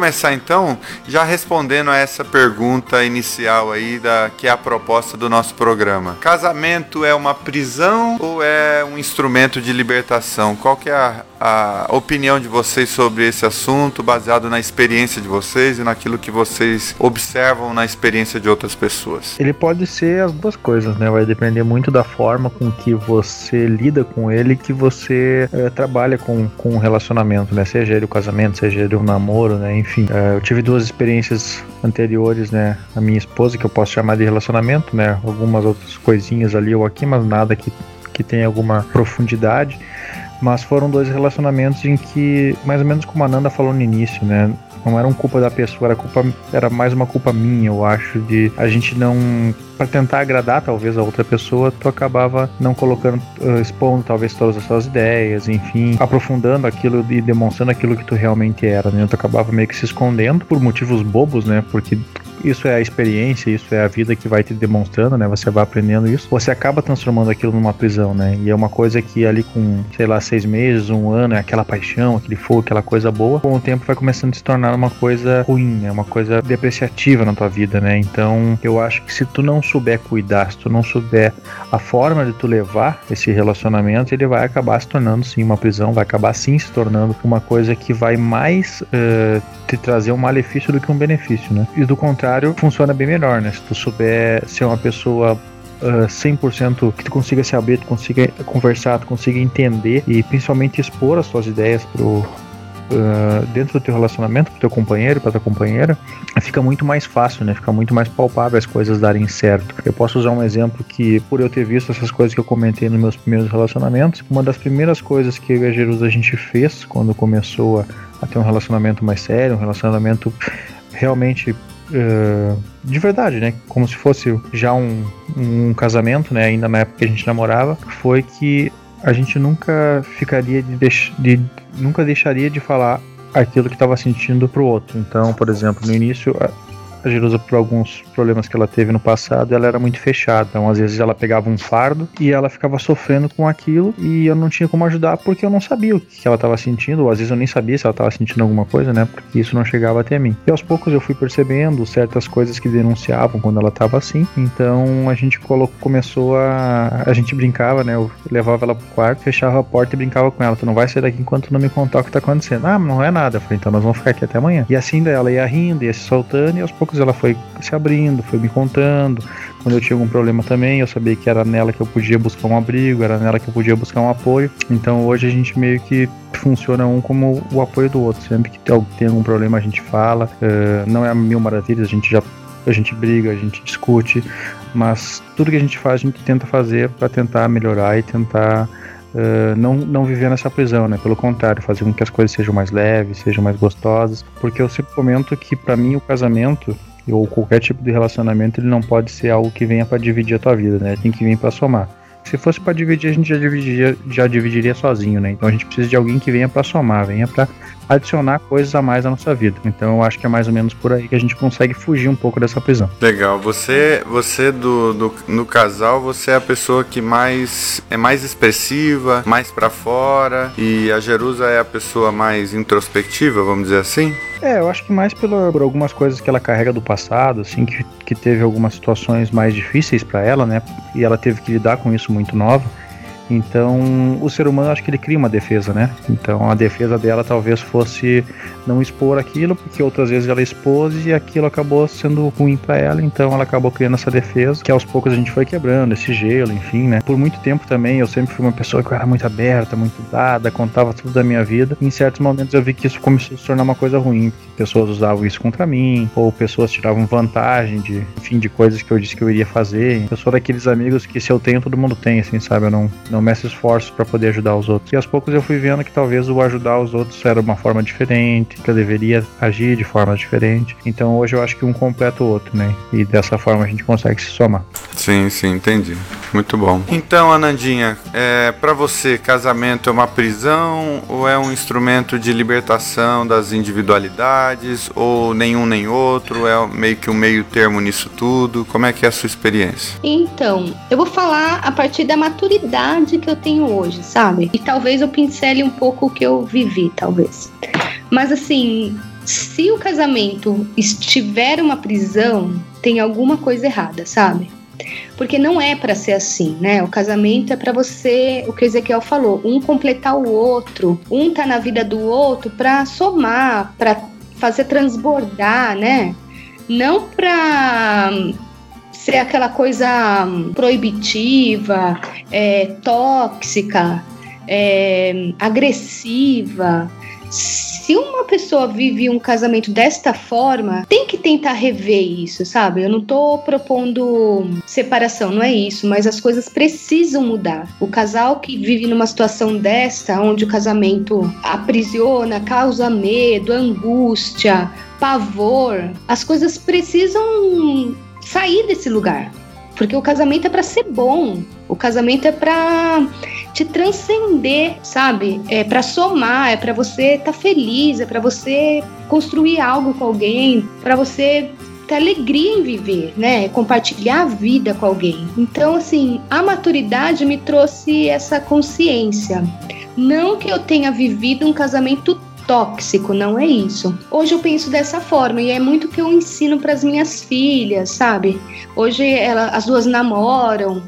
começar então já respondendo a essa pergunta inicial aí da que é a proposta do nosso programa. Casamento é uma prisão ou é um instrumento de libertação? Qual que é a, a opinião de vocês sobre esse assunto, baseado na experiência de vocês e naquilo que vocês observam na experiência de outras pessoas? Ele pode ser as duas coisas, né? Vai depender muito da forma com que você lida com ele, que você é, trabalha com, com o relacionamento, né? Seja ele o casamento, seja ele o namoro, né? Enfim, é, eu tive duas experiências anteriores, né? A minha esposa, que eu posso chamar de relacionamento, né? Algumas outras coisinhas ali ou aqui, mas nada que, que tenha alguma profundidade. Mas foram dois relacionamentos em que, mais ou menos como a Nanda falou no início, né? Não era uma culpa da pessoa, era, culpa, era mais uma culpa minha, eu acho, de a gente não. para tentar agradar talvez a outra pessoa, tu acabava não colocando, expondo talvez todas as suas ideias, enfim, aprofundando aquilo e demonstrando aquilo que tu realmente era, né? Tu acabava meio que se escondendo por motivos bobos, né? Porque isso é a experiência, isso é a vida que vai te demonstrando, né? Você vai aprendendo isso. Você acaba transformando aquilo numa prisão, né? E é uma coisa que ali com, sei lá, seis meses, um ano, é aquela paixão, aquele fogo, aquela coisa boa, com o tempo vai começando a se tornar uma coisa ruim, né? Uma coisa depreciativa na tua vida, né? Então, eu acho que se tu não souber cuidar, se tu não souber a forma de tu levar esse relacionamento, ele vai acabar se tornando sim uma prisão, vai acabar sim se tornando uma coisa que vai mais uh, te trazer um malefício do que um benefício, né? E do contrário, funciona bem melhor, né? Se tu souber ser uma pessoa uh, 100% que tu consiga se abrir, tu consiga conversar, tu consiga entender e principalmente expor as tuas ideias pro Uh, dentro do teu relacionamento com teu companheiro, para tua companheira, fica muito mais fácil, né? Fica muito mais palpável as coisas darem certo. Eu posso usar um exemplo que, por eu ter visto essas coisas que eu comentei nos meus primeiros relacionamentos, uma das primeiras coisas que eu e a Jerusa a gente fez quando começou a a ter um relacionamento mais sério, um relacionamento realmente uh, de verdade, né? Como se fosse já um, um casamento, né? Ainda na época que a gente namorava, foi que a gente nunca ficaria de, deix de nunca deixaria de falar aquilo que estava sentindo pro outro. Então, por exemplo, no início a Jerusa, por alguns problemas que ela teve no passado, ela era muito fechada. Então, às vezes, ela pegava um fardo e ela ficava sofrendo com aquilo e eu não tinha como ajudar porque eu não sabia o que ela estava sentindo, ou às vezes eu nem sabia se ela estava sentindo alguma coisa, né? Porque isso não chegava até mim. E aos poucos eu fui percebendo certas coisas que denunciavam quando ela estava assim. Então, a gente colocou, começou a. A gente brincava, né? Eu levava ela pro quarto, fechava a porta e brincava com ela. Tu não vai sair daqui enquanto não me contar o que está acontecendo. Ah, não é nada. Eu falei, então nós vamos ficar aqui até amanhã. E assim ela ia rindo, ia se soltando e aos poucos poucos ela foi se abrindo, foi me contando. Quando eu tinha algum problema também, eu sabia que era nela que eu podia buscar um abrigo, era nela que eu podia buscar um apoio. Então hoje a gente meio que funciona um como o apoio do outro. Sempre que tem algum problema a gente fala. Uh, não é mil maravilhas, a gente já a gente briga, a gente discute, mas tudo que a gente faz a gente tenta fazer para tentar melhorar e tentar Uh, não, não viver nessa prisão, né? Pelo contrário, fazer com que as coisas sejam mais leves, sejam mais gostosas. Porque eu sempre comento que para mim o casamento ou qualquer tipo de relacionamento ele não pode ser algo que venha para dividir a tua vida, né? Tem que vir para somar. Se fosse para dividir, a gente já dividiria, já dividiria sozinho, né? Então a gente precisa de alguém que venha para somar, venha para adicionar coisas a mais à nossa vida. Então eu acho que é mais ou menos por aí que a gente consegue fugir um pouco dessa prisão. Legal. Você, você do, do no casal, você é a pessoa que mais é mais expressiva, mais para fora, e a Jerusa é a pessoa mais introspectiva, vamos dizer assim? É, eu acho que mais pela, por algumas coisas que ela carrega do passado, assim, que, que teve algumas situações mais difíceis para ela, né? E ela teve que lidar com isso muito nova. Então, o ser humano acho que ele cria uma defesa, né? Então, a defesa dela talvez fosse não expor aquilo, porque outras vezes ela expôs e aquilo acabou sendo ruim para ela, então ela acabou criando essa defesa, que aos poucos a gente foi quebrando esse gelo, enfim, né? Por muito tempo também eu sempre fui uma pessoa que era muito aberta, muito dada, contava tudo da minha vida. Em certos momentos eu vi que isso começou a se tornar uma coisa ruim, pessoas usavam isso contra mim, ou pessoas tiravam vantagem de, enfim, de coisas que eu disse que eu iria fazer. Eu sou daqueles amigos que se eu tenho, todo mundo tem, assim, sabe? Eu não, não não meço esforços para poder ajudar os outros. E aos poucos eu fui vendo que talvez o ajudar os outros era uma forma diferente, que eu deveria agir de forma diferente. Então hoje eu acho que um completa o outro, né? E dessa forma a gente consegue se somar. Sim, sim, entendi. Muito bom. Então, Anandinha, é, para você, casamento é uma prisão ou é um instrumento de libertação das individualidades ou nenhum nem outro? É meio que um meio termo nisso tudo? Como é que é a sua experiência? Então, eu vou falar a partir da maturidade que eu tenho hoje, sabe? E talvez eu pincele um pouco o que eu vivi, talvez. Mas assim, se o casamento estiver uma prisão, tem alguma coisa errada, sabe? Porque não é para ser assim, né? O casamento é para você, o que o Ezequiel falou, um completar o outro, um tá na vida do outro para somar, para fazer transbordar, né? Não para ser aquela coisa proibitiva, é, tóxica, é, agressiva. Se uma pessoa vive um casamento desta forma, tem que tentar rever isso, sabe? Eu não tô propondo separação, não é isso, mas as coisas precisam mudar. O casal que vive numa situação desta, onde o casamento aprisiona, causa medo, angústia, pavor, as coisas precisam sair desse lugar. Porque o casamento é para ser bom, o casamento é para te transcender, sabe? É para somar, é para você estar tá feliz, é para você construir algo com alguém, para você ter alegria em viver, né? Compartilhar a vida com alguém. Então, assim, a maturidade me trouxe essa consciência. Não que eu tenha vivido um casamento tóxico, não é isso. Hoje eu penso dessa forma e é muito que eu ensino para as minhas filhas, sabe? Hoje ela, as duas namoram,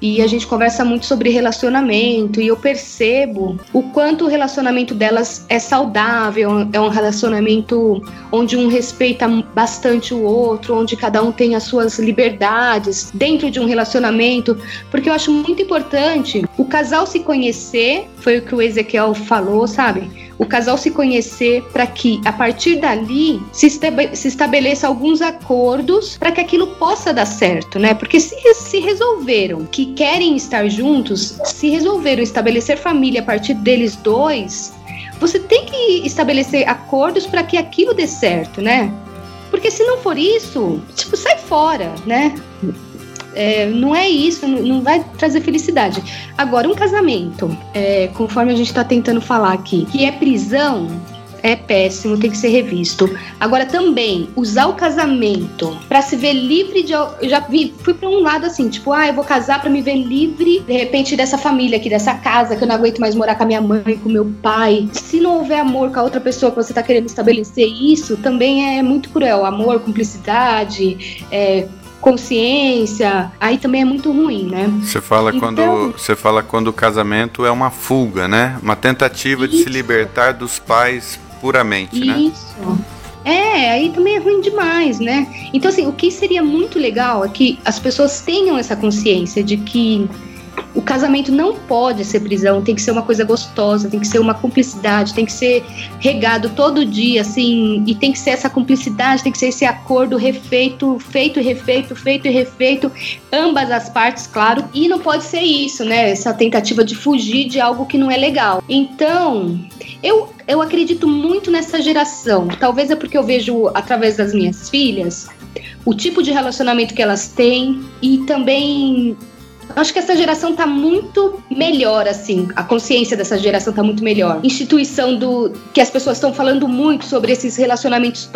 e a gente conversa muito sobre relacionamento e eu percebo o quanto o relacionamento delas é saudável, é um relacionamento onde um respeita bastante o outro, onde cada um tem as suas liberdades dentro de um relacionamento, porque eu acho muito importante o casal se conhecer, foi o que o Ezequiel falou, sabe? O casal se conhecer para que a partir dali se, se estabeleça alguns acordos para que aquilo possa dar certo, né? Porque se, se resolveram que querem estar juntos, se resolveram estabelecer família a partir deles dois, você tem que estabelecer acordos para que aquilo dê certo, né? Porque se não for isso, tipo, sai fora, né? É, não é isso, não vai trazer felicidade. Agora, um casamento, é, conforme a gente está tentando falar aqui, que é prisão, é péssimo, tem que ser revisto. Agora também, usar o casamento para se ver livre de. Eu já vi, fui para um lado assim, tipo, ah, eu vou casar para me ver livre, de repente, dessa família aqui, dessa casa, que eu não aguento mais morar com a minha mãe, com meu pai. Se não houver amor com a outra pessoa que você tá querendo estabelecer isso, também é muito cruel. Amor, cumplicidade, é, consciência, aí também é muito ruim, né? Você fala então, quando você fala quando o casamento é uma fuga, né? Uma tentativa isso. de se libertar dos pais puramente, Isso. né? Isso. É, aí também é ruim demais, né? Então, assim, o que seria muito legal é que as pessoas tenham essa consciência de que o casamento não pode ser prisão, tem que ser uma coisa gostosa, tem que ser uma cumplicidade, tem que ser regado todo dia, assim, e tem que ser essa cumplicidade, tem que ser esse acordo refeito, feito e refeito, feito e refeito, ambas as partes, claro, e não pode ser isso, né? Essa tentativa de fugir de algo que não é legal. Então, eu, eu acredito muito nessa geração. Talvez é porque eu vejo através das minhas filhas o tipo de relacionamento que elas têm e também acho que essa geração tá muito melhor, assim. A consciência dessa geração tá muito melhor. Instituição do. que as pessoas estão falando muito sobre esses relacionamentos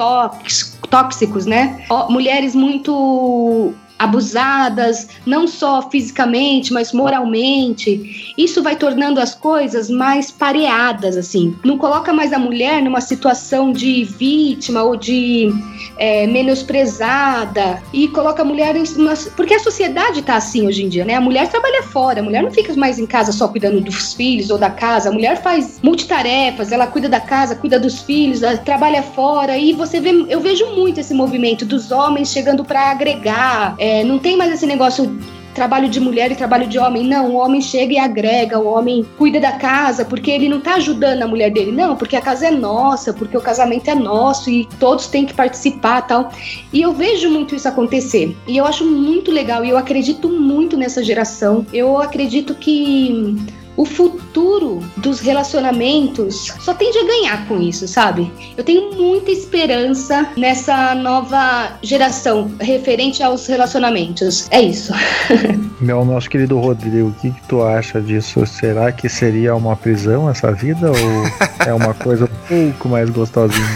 tóxicos, né? Mulheres muito abusadas, não só fisicamente, mas moralmente. Isso vai tornando as coisas mais pareadas, assim. Não coloca mais a mulher numa situação de vítima ou de é, menosprezada e coloca a mulher em uma... porque a sociedade tá assim hoje em dia, né? A mulher trabalha fora, a mulher não fica mais em casa só cuidando dos filhos ou da casa, a mulher faz multitarefas, ela cuida da casa, cuida dos filhos, trabalha fora e você vê, eu vejo muito esse movimento dos homens chegando para agregar, é, é, não tem mais esse negócio trabalho de mulher e trabalho de homem. Não, o homem chega e agrega, o homem cuida da casa, porque ele não tá ajudando a mulher dele. Não, porque a casa é nossa, porque o casamento é nosso e todos têm que participar tal. E eu vejo muito isso acontecer. E eu acho muito legal e eu acredito muito nessa geração. Eu acredito que o futuro dos relacionamentos só tende a ganhar com isso, sabe? Eu tenho muita esperança nessa nova geração referente aos relacionamentos. É isso. [LAUGHS] Meu nosso querido Rodrigo, o que, que tu acha disso? Será que seria uma prisão essa vida ou [LAUGHS] é uma coisa um pouco mais gostosinha?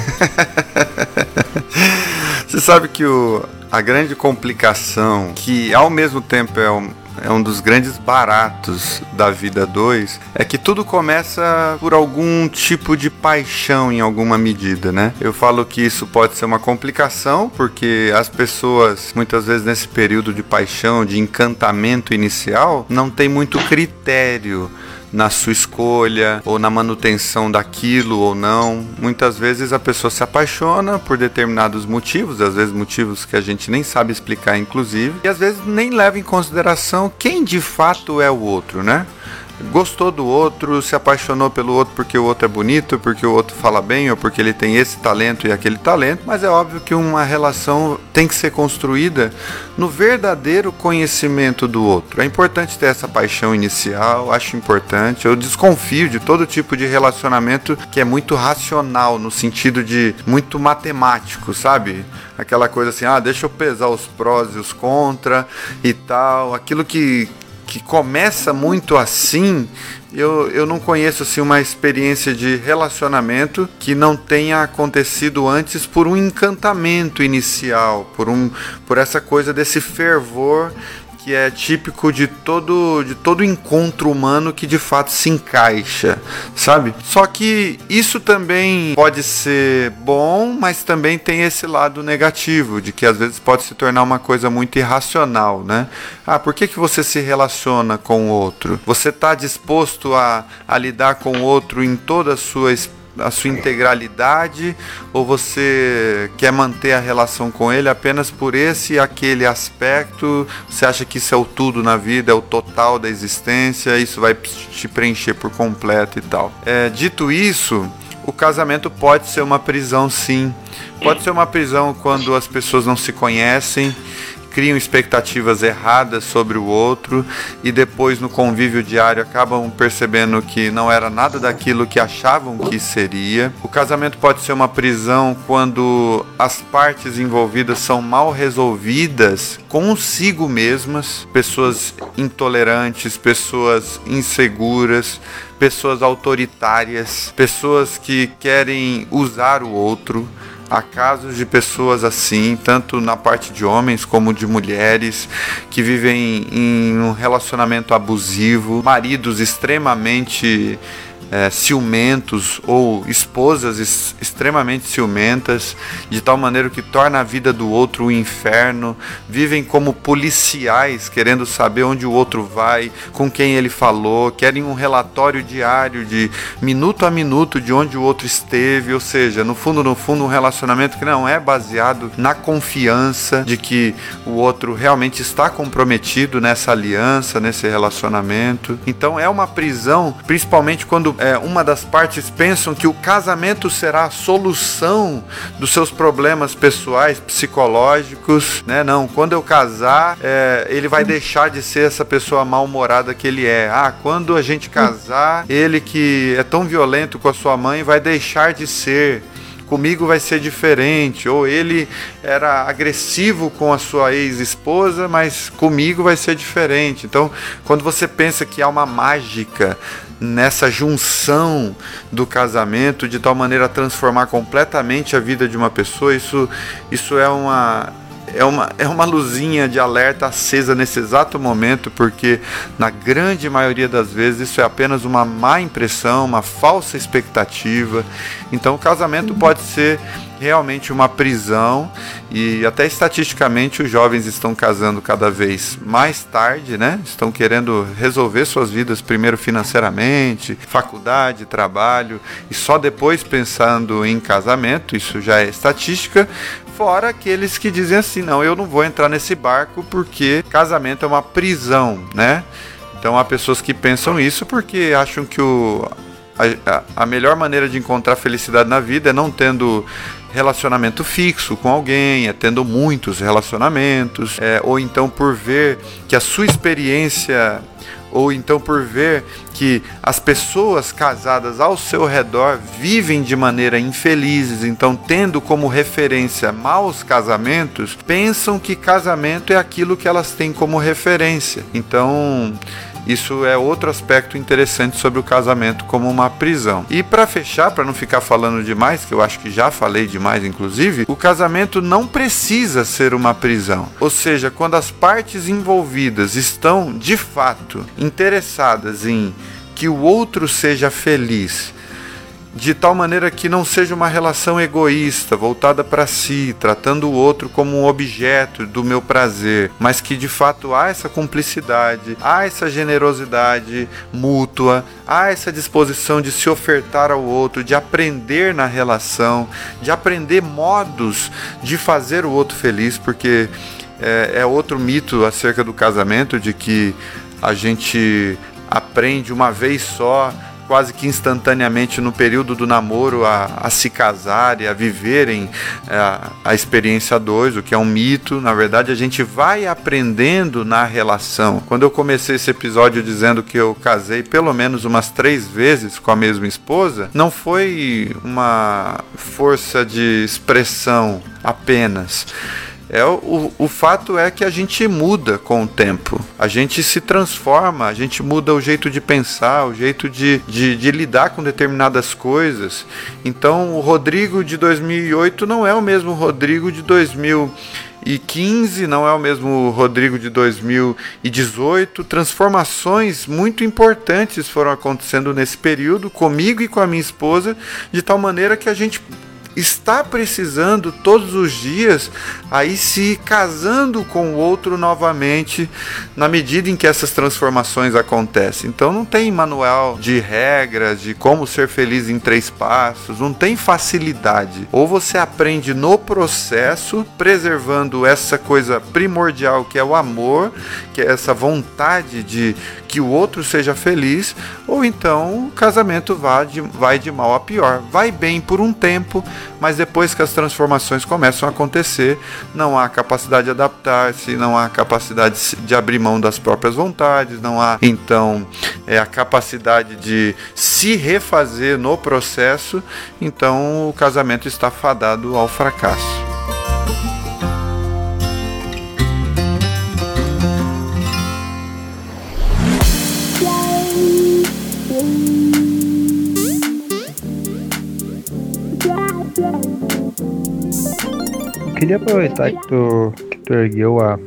Você sabe que o, a grande complicação, que ao mesmo tempo é um é um dos grandes baratos da vida 2, é que tudo começa por algum tipo de paixão em alguma medida, né? Eu falo que isso pode ser uma complicação, porque as pessoas, muitas vezes nesse período de paixão, de encantamento inicial, não tem muito critério na sua escolha ou na manutenção daquilo ou não. Muitas vezes a pessoa se apaixona por determinados motivos, às vezes motivos que a gente nem sabe explicar, inclusive, e às vezes nem leva em consideração quem de fato é o outro, né? Gostou do outro, se apaixonou pelo outro porque o outro é bonito, porque o outro fala bem ou porque ele tem esse talento e aquele talento, mas é óbvio que uma relação tem que ser construída no verdadeiro conhecimento do outro. É importante ter essa paixão inicial, acho importante. Eu desconfio de todo tipo de relacionamento que é muito racional, no sentido de muito matemático, sabe? Aquela coisa assim, ah, deixa eu pesar os prós e os contra e tal. Aquilo que que começa muito assim, eu, eu não conheço assim, uma experiência de relacionamento que não tenha acontecido antes por um encantamento inicial, por, um, por essa coisa desse fervor que é típico de todo de todo encontro humano que de fato se encaixa, sabe? Só que isso também pode ser bom, mas também tem esse lado negativo, de que às vezes pode se tornar uma coisa muito irracional, né? Ah, por que, que você se relaciona com o outro? Você está disposto a, a lidar com o outro em toda a sua experiência? A sua integralidade ou você quer manter a relação com ele apenas por esse aquele aspecto? Você acha que isso é o tudo na vida, é o total da existência, isso vai te preencher por completo e tal. É, dito isso, o casamento pode ser uma prisão sim. Pode ser uma prisão quando as pessoas não se conhecem criam expectativas erradas sobre o outro e depois no convívio diário acabam percebendo que não era nada daquilo que achavam que seria. O casamento pode ser uma prisão quando as partes envolvidas são mal resolvidas consigo mesmas, pessoas intolerantes, pessoas inseguras, pessoas autoritárias, pessoas que querem usar o outro. Há casos de pessoas assim, tanto na parte de homens como de mulheres, que vivem em um relacionamento abusivo, maridos extremamente é, ciumentos ou esposas es, extremamente ciumentas, de tal maneira que torna a vida do outro um inferno, vivem como policiais, querendo saber onde o outro vai, com quem ele falou, querem um relatório diário de minuto a minuto de onde o outro esteve, ou seja, no fundo, no fundo, um relacionamento que não é baseado na confiança de que o outro realmente está comprometido nessa aliança, nesse relacionamento. Então é uma prisão, principalmente quando é, uma das partes pensam que o casamento será a solução dos seus problemas pessoais, psicológicos, né? Não, quando eu casar, é, ele vai deixar de ser essa pessoa mal-humorada que ele é. Ah, quando a gente casar, ele que é tão violento com a sua mãe vai deixar de ser comigo vai ser diferente, ou ele era agressivo com a sua ex-esposa, mas comigo vai ser diferente. Então, quando você pensa que há uma mágica nessa junção do casamento de tal maneira a transformar completamente a vida de uma pessoa, isso, isso é uma é uma, é uma luzinha de alerta acesa nesse exato momento, porque na grande maioria das vezes isso é apenas uma má impressão, uma falsa expectativa. Então o casamento pode ser realmente uma prisão e até estatisticamente os jovens estão casando cada vez mais tarde, né? Estão querendo resolver suas vidas primeiro financeiramente, faculdade, trabalho e só depois pensando em casamento, isso já é estatística. Fora aqueles que dizem assim, não, eu não vou entrar nesse barco porque casamento é uma prisão, né? Então há pessoas que pensam isso porque acham que o, a, a melhor maneira de encontrar felicidade na vida é não tendo relacionamento fixo com alguém, é tendo muitos relacionamentos, é, ou então por ver que a sua experiência ou então por ver que as pessoas casadas ao seu redor vivem de maneira infelizes, então tendo como referência maus casamentos, pensam que casamento é aquilo que elas têm como referência. Então, isso é outro aspecto interessante sobre o casamento como uma prisão. E para fechar, para não ficar falando demais, que eu acho que já falei demais inclusive, o casamento não precisa ser uma prisão. Ou seja, quando as partes envolvidas estão de fato interessadas em que o outro seja feliz de tal maneira que não seja uma relação egoísta, voltada para si, tratando o outro como um objeto do meu prazer, mas que de fato há essa cumplicidade, há essa generosidade mútua, há essa disposição de se ofertar ao outro, de aprender na relação, de aprender modos de fazer o outro feliz, porque é, é outro mito acerca do casamento de que a gente aprende uma vez só quase que instantaneamente no período do namoro a, a se casar e a viverem a, é, a experiência dois, o que é um mito. Na verdade, a gente vai aprendendo na relação. Quando eu comecei esse episódio dizendo que eu casei pelo menos umas três vezes com a mesma esposa, não foi uma força de expressão apenas. É, o, o fato é que a gente muda com o tempo, a gente se transforma, a gente muda o jeito de pensar, o jeito de, de, de lidar com determinadas coisas. Então, o Rodrigo de 2008 não é o mesmo Rodrigo de 2015, não é o mesmo Rodrigo de 2018. Transformações muito importantes foram acontecendo nesse período, comigo e com a minha esposa, de tal maneira que a gente está precisando todos os dias aí se casando com o outro novamente na medida em que essas transformações acontecem. Então não tem manual de regras de como ser feliz em três passos, não tem facilidade. Ou você aprende no processo, preservando essa coisa primordial que é o amor, que é essa vontade de que o outro seja feliz, ou então o casamento vai de, vai de mal a pior. Vai bem por um tempo, mas depois que as transformações começam a acontecer, não há capacidade de adaptar-se, não há capacidade de abrir mão das próprias vontades, não há então é, a capacidade de se refazer no processo, então o casamento está fadado ao fracasso. Queria aproveitar que tu, que tu ergueu a,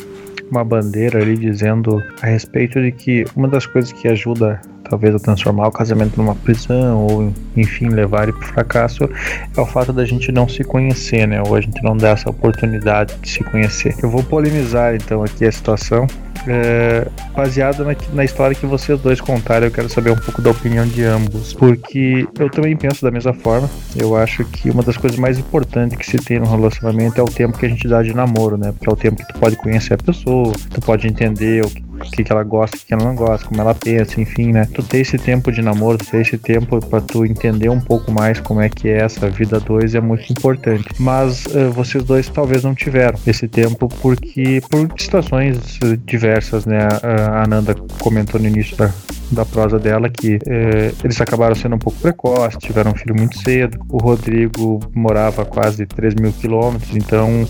uma bandeira ali dizendo a respeito de que uma das coisas que ajuda talvez a transformar o casamento numa prisão ou enfim levar ele para o fracasso é o fato da gente não se conhecer, né? Ou a gente não dar essa oportunidade de se conhecer. Eu vou polemizar então aqui a situação é, baseado na, na, história que vocês dois contaram, eu quero saber um pouco da opinião de ambos. Porque eu também penso da mesma forma. Eu acho que uma das coisas mais importantes que se tem no relacionamento é o tempo que a gente dá de namoro, né? Porque é o tempo que tu pode conhecer a pessoa, tu pode entender o que o que, que ela gosta, o que, ela não gosta, como ela pensa, enfim, né? Tu ter esse tempo de namoro, tu ter esse tempo para tu entender um pouco mais como é que é essa vida dois é muito importante. Mas uh, vocês dois talvez não tiveram esse tempo porque por situações diversas, né? A Ananda comentou no início da, da prosa dela que eh, eles acabaram sendo um pouco precoces, tiveram um filho muito cedo. O Rodrigo morava quase 3 mil quilômetros, então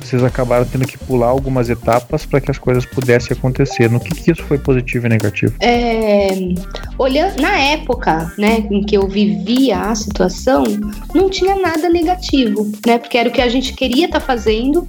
vocês acabaram tendo que pular algumas etapas para que as coisas pudessem acontecer. No que, que isso foi positivo e negativo? É, olhando na época, né, em que eu vivia a situação, não tinha nada negativo, né? Porque era o que a gente queria estar tá fazendo.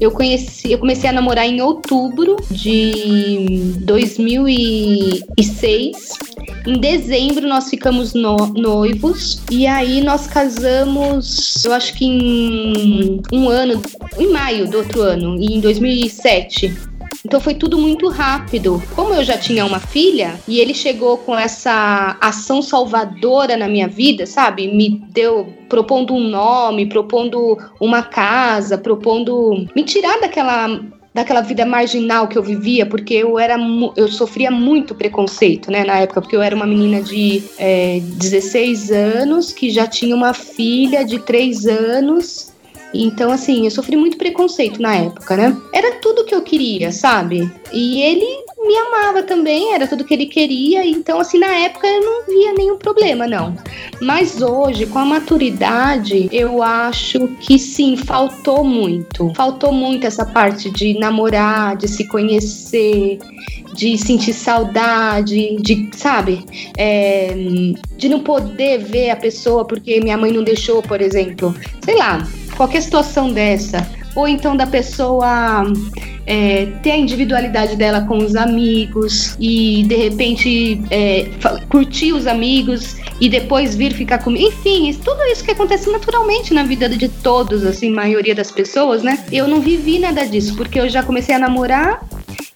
Eu conheci, eu comecei a namorar em outubro de 2006. Em dezembro nós ficamos no, noivos e aí nós casamos, eu acho que em um ano, em maio do outro ano, em 2007. Então foi tudo muito rápido. Como eu já tinha uma filha e ele chegou com essa ação salvadora na minha vida, sabe? Me deu propondo um nome, propondo uma casa, propondo me tirar daquela daquela vida marginal que eu vivia, porque eu era eu sofria muito preconceito, né, na época, porque eu era uma menina de é, 16 anos que já tinha uma filha de 3 anos então, assim, eu sofri muito preconceito na época, né? Era tudo que eu queria, sabe? E ele me amava também, era tudo que ele queria. Então, assim, na época eu não via nenhum problema, não. Mas hoje, com a maturidade, eu acho que sim, faltou muito. Faltou muito essa parte de namorar, de se conhecer, de sentir saudade, de, sabe? É, de não poder ver a pessoa porque minha mãe não deixou, por exemplo. Sei lá qualquer situação dessa, ou então da pessoa é, ter a individualidade dela com os amigos e de repente é, curtir os amigos e depois vir ficar comigo. Enfim, tudo isso que acontece naturalmente na vida de todos, assim, maioria das pessoas, né? Eu não vivi nada disso, porque eu já comecei a namorar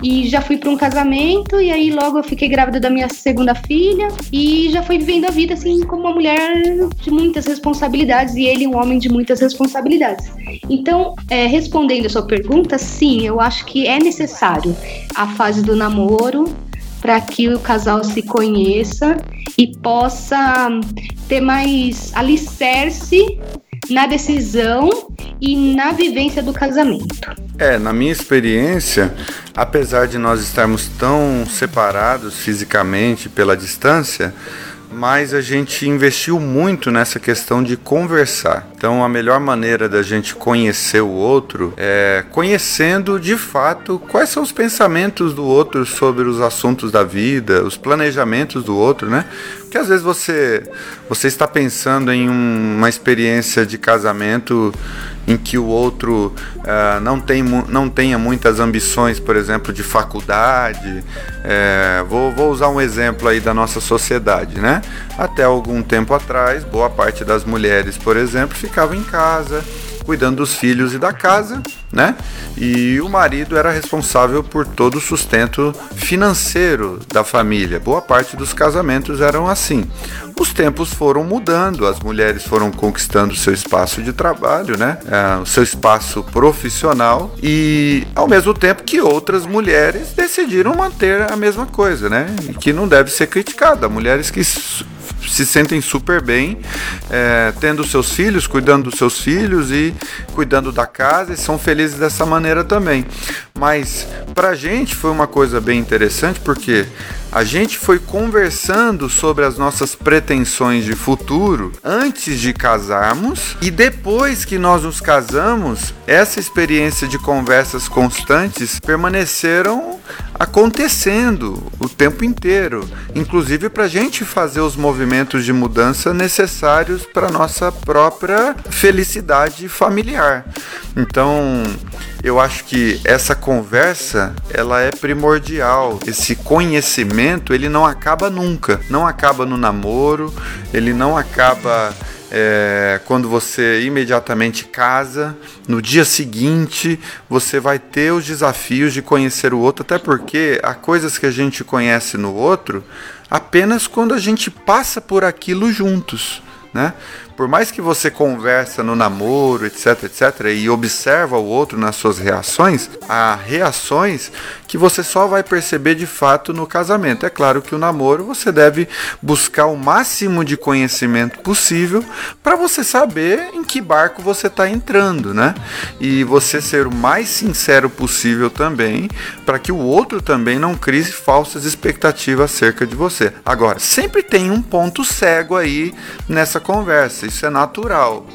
e já fui para um casamento e aí logo eu fiquei grávida da minha segunda filha e já fui vivendo a vida assim como uma mulher de muitas responsabilidades e ele um homem de muitas responsabilidades. Então, é, respondendo a sua pergunta, sim, eu acho que é necessário a fase do namoro para que o casal se conheça e possa ter mais alicerce na decisão e na vivência do casamento. É, na minha experiência, apesar de nós estarmos tão separados fisicamente pela distância, mas a gente investiu muito nessa questão de conversar. Então, a melhor maneira da gente conhecer o outro é conhecendo de fato quais são os pensamentos do outro sobre os assuntos da vida, os planejamentos do outro, né? Porque às vezes você, você está pensando em um, uma experiência de casamento em que o outro uh, não, tem, não tenha muitas ambições, por exemplo, de faculdade. É, vou, vou usar um exemplo aí da nossa sociedade, né? Até algum tempo atrás, boa parte das mulheres, por exemplo, ficavam em casa cuidando dos filhos e da casa, né? E o marido era responsável por todo o sustento financeiro da família. Boa parte dos casamentos eram assim. Os tempos foram mudando, as mulheres foram conquistando seu espaço de trabalho, né? É, o seu espaço profissional e ao mesmo tempo que outras mulheres decidiram manter a mesma coisa, né? E que não deve ser criticada. Mulheres que se sentem super bem, é, tendo seus filhos, cuidando dos seus filhos e cuidando da casa e são felizes dessa maneira também. Mas pra gente foi uma coisa bem interessante porque a gente foi conversando sobre as nossas pretensões de futuro antes de casarmos e depois que nós nos casamos, essa experiência de conversas constantes permaneceram acontecendo o tempo inteiro, inclusive para a gente fazer os movimentos de mudança necessários para nossa própria felicidade familiar. Então, eu acho que essa conversa ela é primordial. Esse conhecimento ele não acaba nunca, não acaba no namoro, ele não acaba é, quando você imediatamente casa, no dia seguinte você vai ter os desafios de conhecer o outro, até porque há coisas que a gente conhece no outro apenas quando a gente passa por aquilo juntos. Né? Por mais que você conversa no namoro, etc, etc, e observa o outro nas suas reações, há reações que você só vai perceber de fato no casamento. É claro que o namoro você deve buscar o máximo de conhecimento possível para você saber em que barco você está entrando, né? E você ser o mais sincero possível também, para que o outro também não crie falsas expectativas acerca de você. Agora, sempre tem um ponto cego aí nessa conversa isso é natural.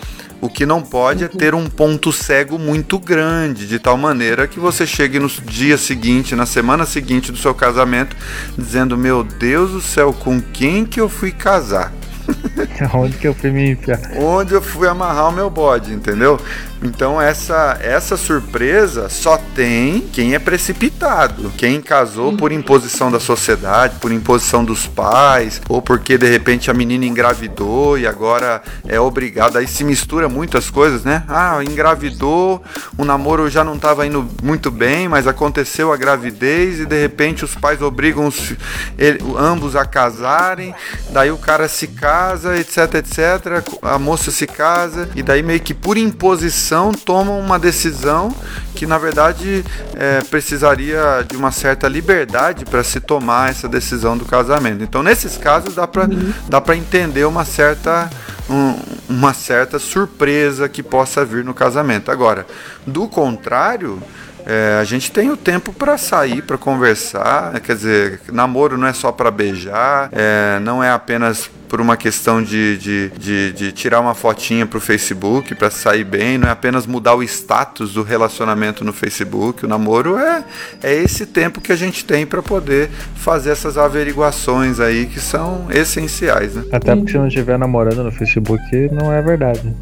O que não pode é ter um ponto cego muito grande, de tal maneira que você chegue no dia seguinte, na semana seguinte do seu casamento, dizendo: Meu Deus do céu, com quem que eu fui casar? [LAUGHS] Onde que eu fui me enfiar? Onde eu fui amarrar o meu bode, entendeu? Então essa essa surpresa só tem quem é precipitado, quem casou por imposição da sociedade, por imposição dos pais, ou porque de repente a menina engravidou e agora é obrigada. Aí se mistura muitas coisas, né? Ah, engravidou, o namoro já não estava indo muito bem, mas aconteceu a gravidez e de repente os pais obrigam os, ele, ambos a casarem, daí o cara se casa, etc, etc. A moça se casa e daí meio que por imposição tomam uma decisão que na verdade é, precisaria de uma certa liberdade para se tomar essa decisão do casamento. Então, nesses casos, dá para uhum. dá entender uma certa, um, uma certa surpresa que possa vir no casamento. Agora, do contrário. É, a gente tem o tempo para sair, para conversar. Quer dizer, namoro não é só para beijar, é, não é apenas por uma questão de, de, de, de tirar uma fotinha para o Facebook para sair bem, não é apenas mudar o status do relacionamento no Facebook. O namoro é, é esse tempo que a gente tem para poder fazer essas averiguações aí que são essenciais. Né? Até porque se não estiver namorando no Facebook, não é verdade.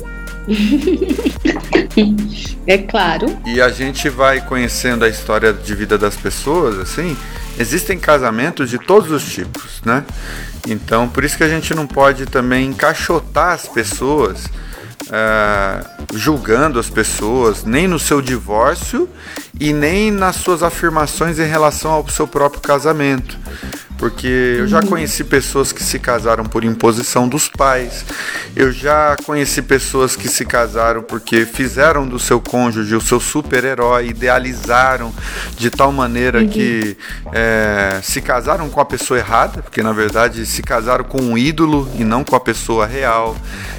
[LAUGHS] é claro. E a gente vai conhecendo a história de vida das pessoas, assim. Existem casamentos de todos os tipos, né? Então, por isso que a gente não pode também encaixotar as pessoas, uh, julgando as pessoas, nem no seu divórcio e nem nas suas afirmações em relação ao seu próprio casamento. Porque eu já conheci pessoas que se casaram por imposição dos pais. Eu já conheci pessoas que se casaram porque fizeram do seu cônjuge o seu super-herói, idealizaram de tal maneira uhum. que é, se casaram com a pessoa errada, porque na verdade se casaram com um ídolo e não com a pessoa real.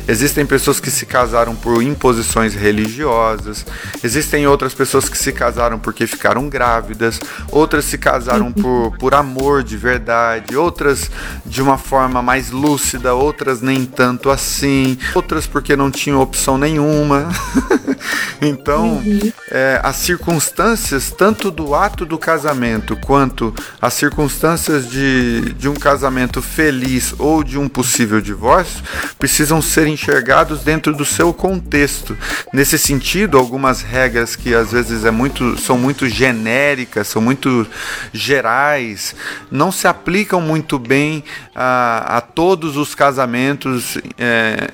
Existem pessoas que se casaram por imposições religiosas. Existem outras pessoas que se casaram porque ficaram grávidas. Outras se casaram uhum. por, por amor de verdade verdade, outras de uma forma mais lúcida, outras nem tanto assim, outras porque não tinham opção nenhuma. [LAUGHS] então, uhum. é, as circunstâncias, tanto do ato do casamento quanto as circunstâncias de, de um casamento feliz ou de um possível divórcio, precisam ser enxergados dentro do seu contexto. Nesse sentido, algumas regras que às vezes é muito, são muito genéricas, são muito gerais, não se aplicam muito bem a, a todos os casamentos é,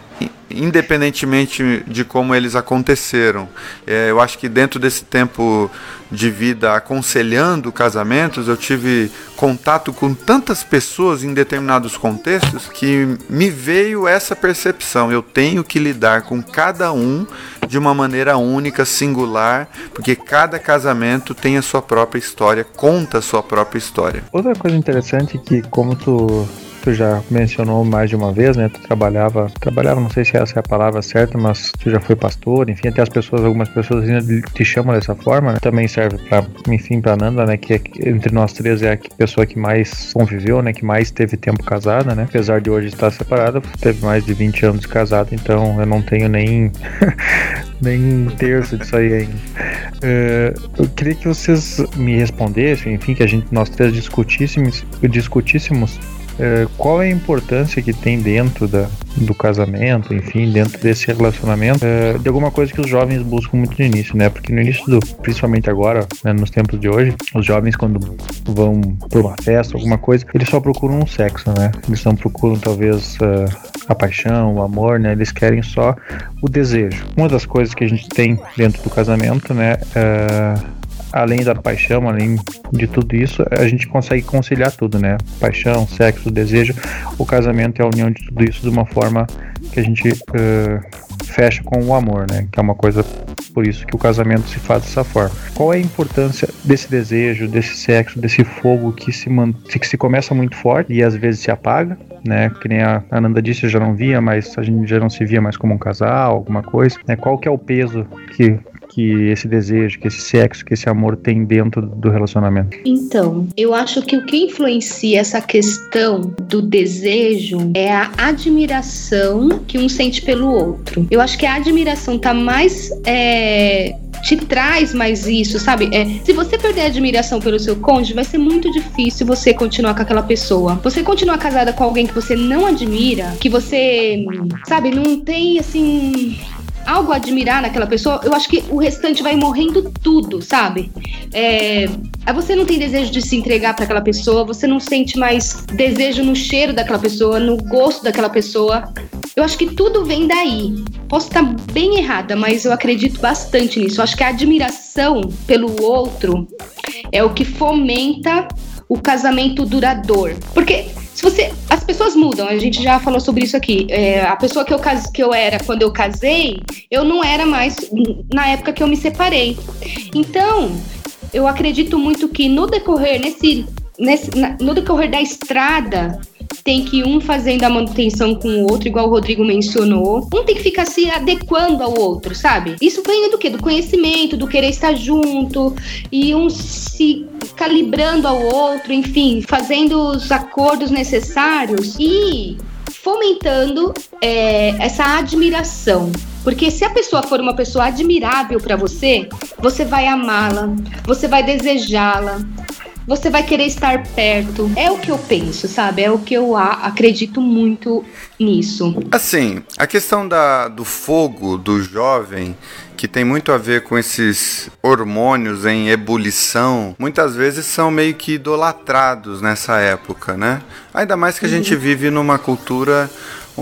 independentemente de como eles aconteceram. É, eu acho que dentro desse tempo de vida aconselhando casamentos, eu tive contato com tantas pessoas em determinados contextos que me veio essa percepção. Eu tenho que lidar com cada um de uma maneira única, singular, porque cada casamento tem a sua própria história, conta a sua própria história. Outra coisa interessante é que como tu tu já mencionou mais de uma vez, né? Tu trabalhava, trabalhava, não sei se essa é a palavra certa, mas tu já foi pastor, enfim, até as pessoas, algumas pessoas ainda te chamam dessa forma, né? Também serve para, enfim, para Nanda, né? Que é, entre nós três é a pessoa que mais conviveu, né? Que mais teve tempo casada, né? Apesar de hoje estar separada, teve mais de 20 anos de casado, então eu não tenho nem [LAUGHS] nem um terço disso aí ainda. Uh, eu queria que vocês me respondessem, enfim, que a gente nós três discutíssemos, discutíssemos qual é a importância que tem dentro da, do casamento, enfim, dentro desse relacionamento, é, de alguma coisa que os jovens buscam muito no início, né? Porque no início, do, principalmente agora, né, nos tempos de hoje, os jovens quando vão para uma festa, alguma coisa, eles só procuram um sexo, né? Eles não procuram talvez uh, a paixão, o amor, né? Eles querem só o desejo. Uma das coisas que a gente tem dentro do casamento, né? Uh, além da paixão, além de tudo isso, a gente consegue conciliar tudo, né? Paixão, sexo, desejo. O casamento é a união de tudo isso de uma forma que a gente uh, fecha com o amor, né? Que é uma coisa por isso que o casamento se faz dessa forma. Qual é a importância desse desejo, desse sexo, desse fogo que se, que se começa muito forte e às vezes se apaga, né? Que nem a Ananda disse, eu já não via, mas a gente já não se via mais como um casal, alguma coisa. Né? Qual que é o peso que que esse desejo, que esse sexo, que esse amor tem dentro do relacionamento? Então, eu acho que o que influencia essa questão do desejo é a admiração que um sente pelo outro. Eu acho que a admiração tá mais. É, te traz mais isso, sabe? É, se você perder a admiração pelo seu cônjuge, vai ser muito difícil você continuar com aquela pessoa. Você continuar casada com alguém que você não admira, que você, sabe, não tem assim algo a admirar naquela pessoa, eu acho que o restante vai morrendo tudo, sabe? É, você não tem desejo de se entregar para aquela pessoa, você não sente mais desejo no cheiro daquela pessoa, no gosto daquela pessoa. Eu acho que tudo vem daí. Posso estar bem errada, mas eu acredito bastante nisso. Eu acho que a admiração pelo outro é o que fomenta o casamento duradouro. Porque se você. As pessoas mudam, a gente já falou sobre isso aqui. É, a pessoa que eu, que eu era quando eu casei, eu não era mais na época que eu me separei. Então, eu acredito muito que no decorrer, nesse, nesse, no decorrer da estrada, tem que um fazendo a manutenção com o outro, igual o Rodrigo mencionou. Um tem que ficar se adequando ao outro, sabe? Isso vem do quê? Do conhecimento, do querer estar junto e um se calibrando ao outro, enfim, fazendo os acordos necessários e fomentando é, essa admiração. Porque se a pessoa for uma pessoa admirável para você, você vai amá-la, você vai desejá-la, você vai querer estar perto. É o que eu penso, sabe? É o que eu acredito muito nisso. Assim, a questão da, do fogo do jovem que tem muito a ver com esses hormônios em ebulição, muitas vezes são meio que idolatrados nessa época, né? Ainda mais que a gente uhum. vive numa cultura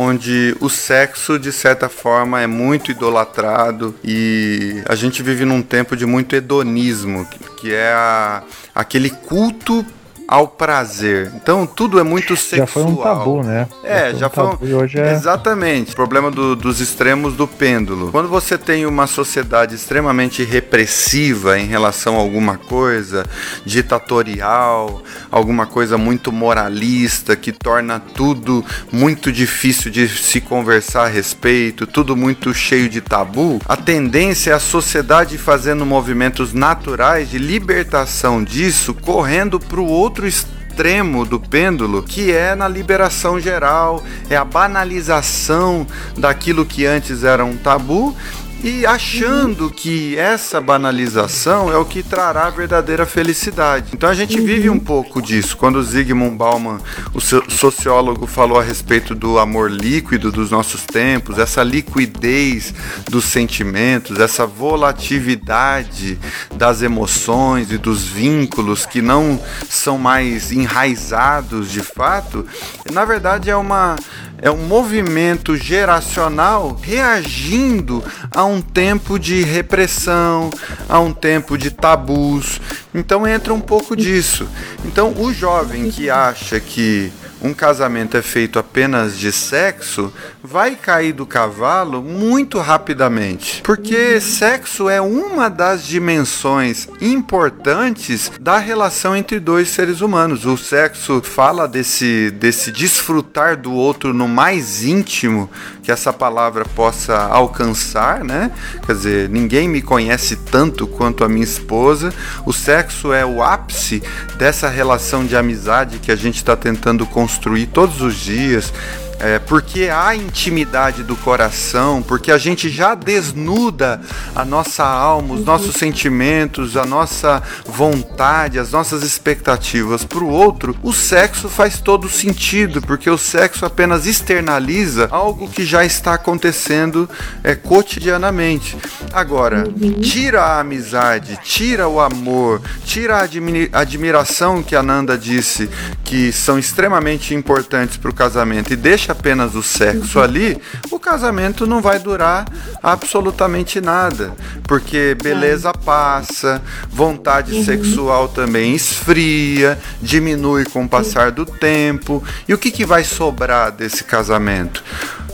onde o sexo, de certa forma, é muito idolatrado e a gente vive num tempo de muito hedonismo, que é a, aquele culto ao prazer. Então tudo é muito sexual. Já foi um tabu, né? É, já foi. Um tabu, hoje é... Exatamente. O problema do, dos extremos do pêndulo. Quando você tem uma sociedade extremamente repressiva em relação a alguma coisa, ditatorial, alguma coisa muito moralista, que torna tudo muito difícil de se conversar a respeito, tudo muito cheio de tabu, a tendência é a sociedade fazendo movimentos naturais de libertação disso, correndo para o outro outro extremo do pêndulo, que é na liberação geral, é a banalização daquilo que antes era um tabu e achando que essa banalização é o que trará a verdadeira felicidade. Então a gente vive um pouco disso. Quando Zygmunt Bauman, o sociólogo, falou a respeito do amor líquido dos nossos tempos, essa liquidez dos sentimentos, essa volatilidade das emoções e dos vínculos que não são mais enraizados de fato, na verdade é uma é um movimento geracional reagindo a um tempo de repressão, a um tempo de tabus. Então entra um pouco disso. Então o jovem que acha que um casamento é feito apenas de sexo, vai cair do cavalo muito rapidamente. Porque sexo é uma das dimensões importantes da relação entre dois seres humanos. O sexo fala desse, desse desfrutar do outro no mais íntimo que essa palavra possa alcançar, né? Quer dizer, ninguém me conhece tanto quanto a minha esposa. O sexo é o ápice dessa relação de amizade que a gente está tentando construir construir todos os dias é, porque há intimidade do coração, porque a gente já desnuda a nossa alma, os nossos sentimentos, a nossa vontade, as nossas expectativas para o outro, o sexo faz todo sentido, porque o sexo apenas externaliza algo que já está acontecendo é, cotidianamente. Agora, tira a amizade, tira o amor, tira a admiração que a Nanda disse que são extremamente importantes para o casamento e deixa apenas o sexo ali, o casamento não vai durar absolutamente nada, porque beleza passa, vontade uhum. sexual também esfria, diminui com o passar do tempo. E o que, que vai sobrar desse casamento?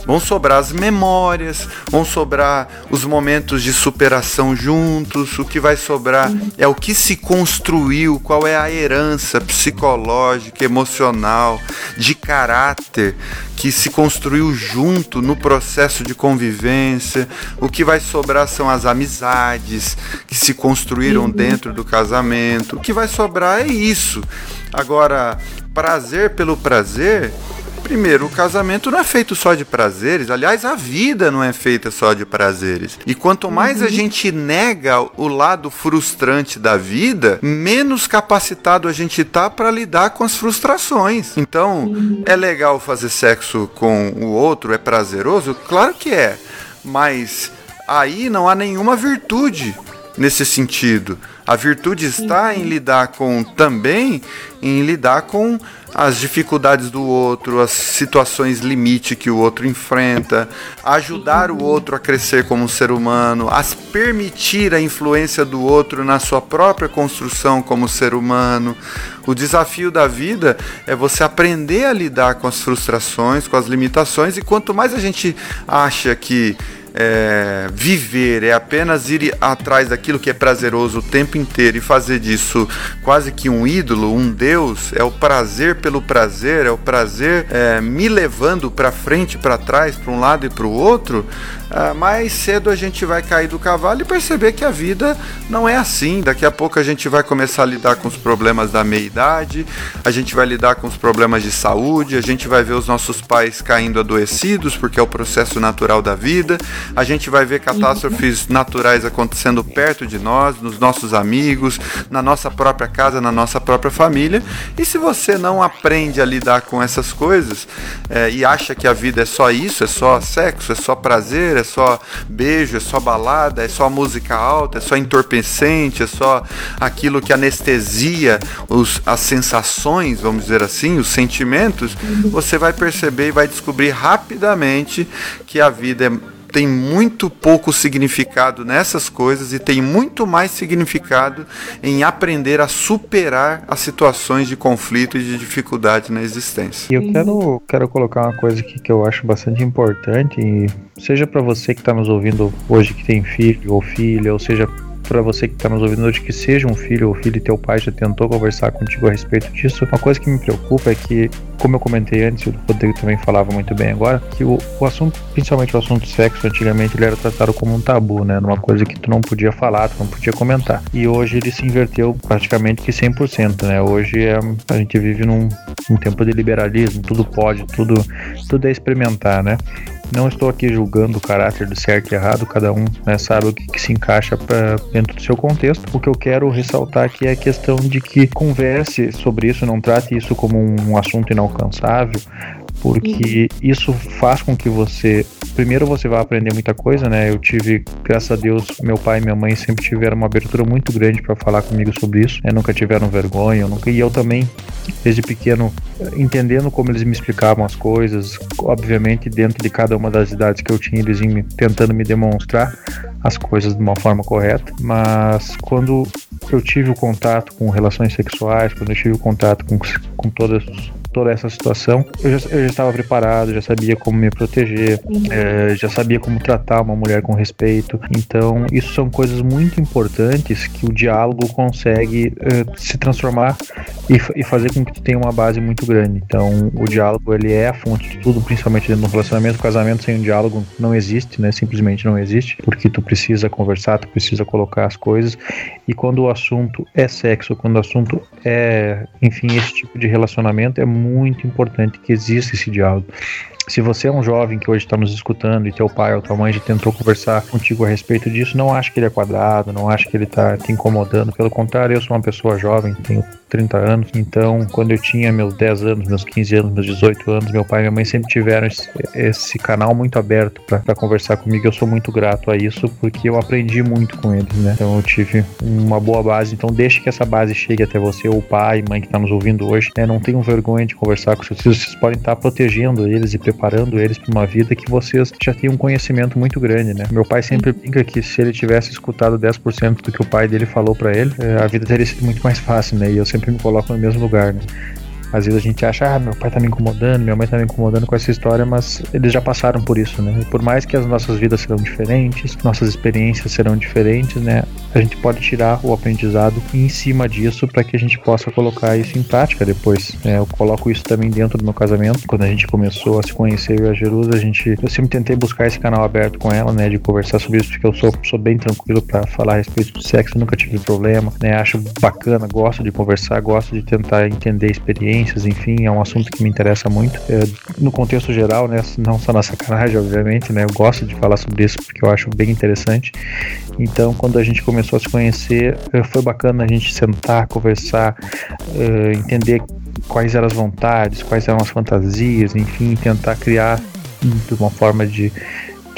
Vão sobrar as memórias, vão sobrar os momentos de superação juntos. O que vai sobrar é o que se construiu, qual é a herança psicológica, emocional, de caráter que se construiu junto no processo de convivência. O que vai sobrar são as amizades que se construíram uhum. dentro do casamento. O que vai sobrar é isso. Agora, prazer pelo prazer Primeiro, o casamento não é feito só de prazeres, aliás, a vida não é feita só de prazeres. E quanto mais uhum. a gente nega o lado frustrante da vida, menos capacitado a gente tá para lidar com as frustrações. Então, uhum. é legal fazer sexo com o outro, é prazeroso? Claro que é. Mas aí não há nenhuma virtude nesse sentido. A virtude está em lidar com também em lidar com as dificuldades do outro, as situações limite que o outro enfrenta, ajudar o outro a crescer como ser humano, a permitir a influência do outro na sua própria construção como ser humano. O desafio da vida é você aprender a lidar com as frustrações, com as limitações, e quanto mais a gente acha que é, viver é apenas ir atrás daquilo que é prazeroso o tempo inteiro. E fazer disso quase que um ídolo, um deus, é o prazer pelo prazer, é o prazer é, me levando para frente, para trás, para um lado e para o outro, ah, mais cedo a gente vai cair do cavalo e perceber que a vida não é assim. Daqui a pouco a gente vai começar a lidar com os problemas da meia-idade, a gente vai lidar com os problemas de saúde, a gente vai ver os nossos pais caindo adoecidos, porque é o processo natural da vida, a gente vai ver catástrofes naturais acontecendo perto de nós, nos nossos amigos, na nossa própria casa, na nossa própria família. E se você não aprende a lidar com essas coisas é, e acha que a vida é só isso, é só sexo, é só prazer, é só beijo, é só balada, é só música alta, é só entorpecente, é só aquilo que anestesia os, as sensações, vamos dizer assim, os sentimentos, você vai perceber e vai descobrir rapidamente que a vida é tem muito pouco significado nessas coisas e tem muito mais significado em aprender a superar as situações de conflito e de dificuldade na existência. E eu quero, quero colocar uma coisa aqui que eu acho bastante importante, e seja para você que está nos ouvindo hoje que tem filho ou filha, ou seja para você que está nos ouvindo hoje que seja um filho ou filho e teu pai já tentou conversar contigo a respeito disso. Uma coisa que me preocupa é que, como eu comentei antes, o Rodrigo também falava muito bem agora, que o, o assunto, principalmente o assunto sexo, antigamente ele era tratado como um tabu, né? Numa coisa que tu não podia falar, tu não podia comentar. E hoje ele se inverteu praticamente que 100%, né? Hoje é, a gente vive num, num tempo de liberalismo, tudo pode, tudo, tudo é experimentar, né? Não estou aqui julgando o caráter do certo e errado, cada um né, sabe o que, que se encaixa pra, dentro do seu contexto. O que eu quero ressaltar aqui é a questão de que converse sobre isso, não trate isso como um assunto inalcançável, porque uhum. isso faz com que você primeiro você vai aprender muita coisa, né? Eu tive, graças a Deus, meu pai e minha mãe sempre tiveram uma abertura muito grande para falar comigo sobre isso, né? Nunca tiveram vergonha, nunca, e eu também desde pequeno entendendo como eles me explicavam as coisas, obviamente dentro de cada uma das idades que eu tinha, eles iam me, tentando me demonstrar as coisas de uma forma correta, mas quando eu tive o contato com relações sexuais, quando eu tive o contato com, com todas toda essa situação, eu já, eu já estava preparado, já sabia como me proteger, uhum. é, já sabia como tratar uma mulher com respeito. Então, isso são coisas muito importantes que o diálogo consegue é, se transformar e, e, fazer com que tu tenha uma base muito grande. Então, o diálogo ele é a fonte de tudo, principalmente dentro do relacionamento. O casamento sem um diálogo não existe, né? Simplesmente não existe, porque tu precisa conversar, tu precisa colocar as coisas. E quando o assunto é sexo, quando o assunto é, enfim, esse tipo de relacionamento, é muito importante que exista esse diálogo. Se você é um jovem que hoje está nos escutando e teu pai ou tua mãe já tentou conversar contigo a respeito disso, não acho que ele é quadrado, não acho que ele está te incomodando. Pelo contrário, eu sou uma pessoa jovem, tenho 30 anos, então quando eu tinha meus 10 anos, meus 15 anos, meus 18 anos, meu pai e minha mãe sempre tiveram esse, esse canal muito aberto para conversar comigo. Eu sou muito grato a isso porque eu aprendi muito com eles, né? Então eu tive uma boa base. Então deixe que essa base chegue até você, o pai e mãe que está nos ouvindo hoje. Né? Não tenham vergonha de conversar com seus filhos, vocês podem estar protegendo eles e preparando eles para uma vida que vocês já têm um conhecimento muito grande, né? Meu pai sempre brinca que se ele tivesse escutado 10% do que o pai dele falou para ele, eh, a vida teria sido muito mais fácil, né? E eu sempre me coloco no mesmo lugar, né? Às vezes a gente acha, ah, meu pai tá me incomodando, minha mãe tá me incomodando com essa história, mas eles já passaram por isso, né? E por mais que as nossas vidas serão diferentes, nossas experiências serão diferentes, né? A gente pode tirar o aprendizado em cima disso para que a gente possa colocar isso em prática depois. Né? Eu coloco isso também dentro do meu casamento. Quando a gente começou a se conhecer, eu e a Jerusa, a gente, eu sempre tentei buscar esse canal aberto com ela, né? De conversar sobre isso, porque eu sou, sou bem tranquilo para falar a respeito do sexo, nunca tive problema, né? Acho bacana, gosto de conversar, gosto de tentar entender a experiência enfim, é um assunto que me interessa muito. É, no contexto geral, né, não só na sacanagem, obviamente, né, eu gosto de falar sobre isso porque eu acho bem interessante. Então, quando a gente começou a se conhecer, é, foi bacana a gente sentar, conversar, é, entender quais eram as vontades, quais eram as fantasias, enfim, tentar criar de uma forma de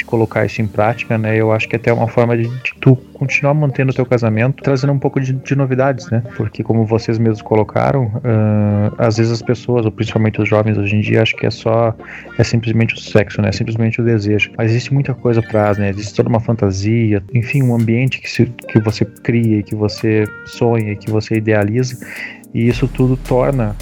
colocar isso em prática, né? Eu acho que é até uma forma de, de tu continuar mantendo o teu casamento, trazendo um pouco de, de novidades, né? Porque como vocês mesmos colocaram, uh, às vezes as pessoas, ou principalmente os jovens hoje em dia, acho que é só, é simplesmente o sexo, né? É simplesmente o desejo. Mas existe muita coisa por trás, né? Existe toda uma fantasia, enfim, um ambiente que, se, que você cria, que você sonha, que você idealiza, e isso tudo torna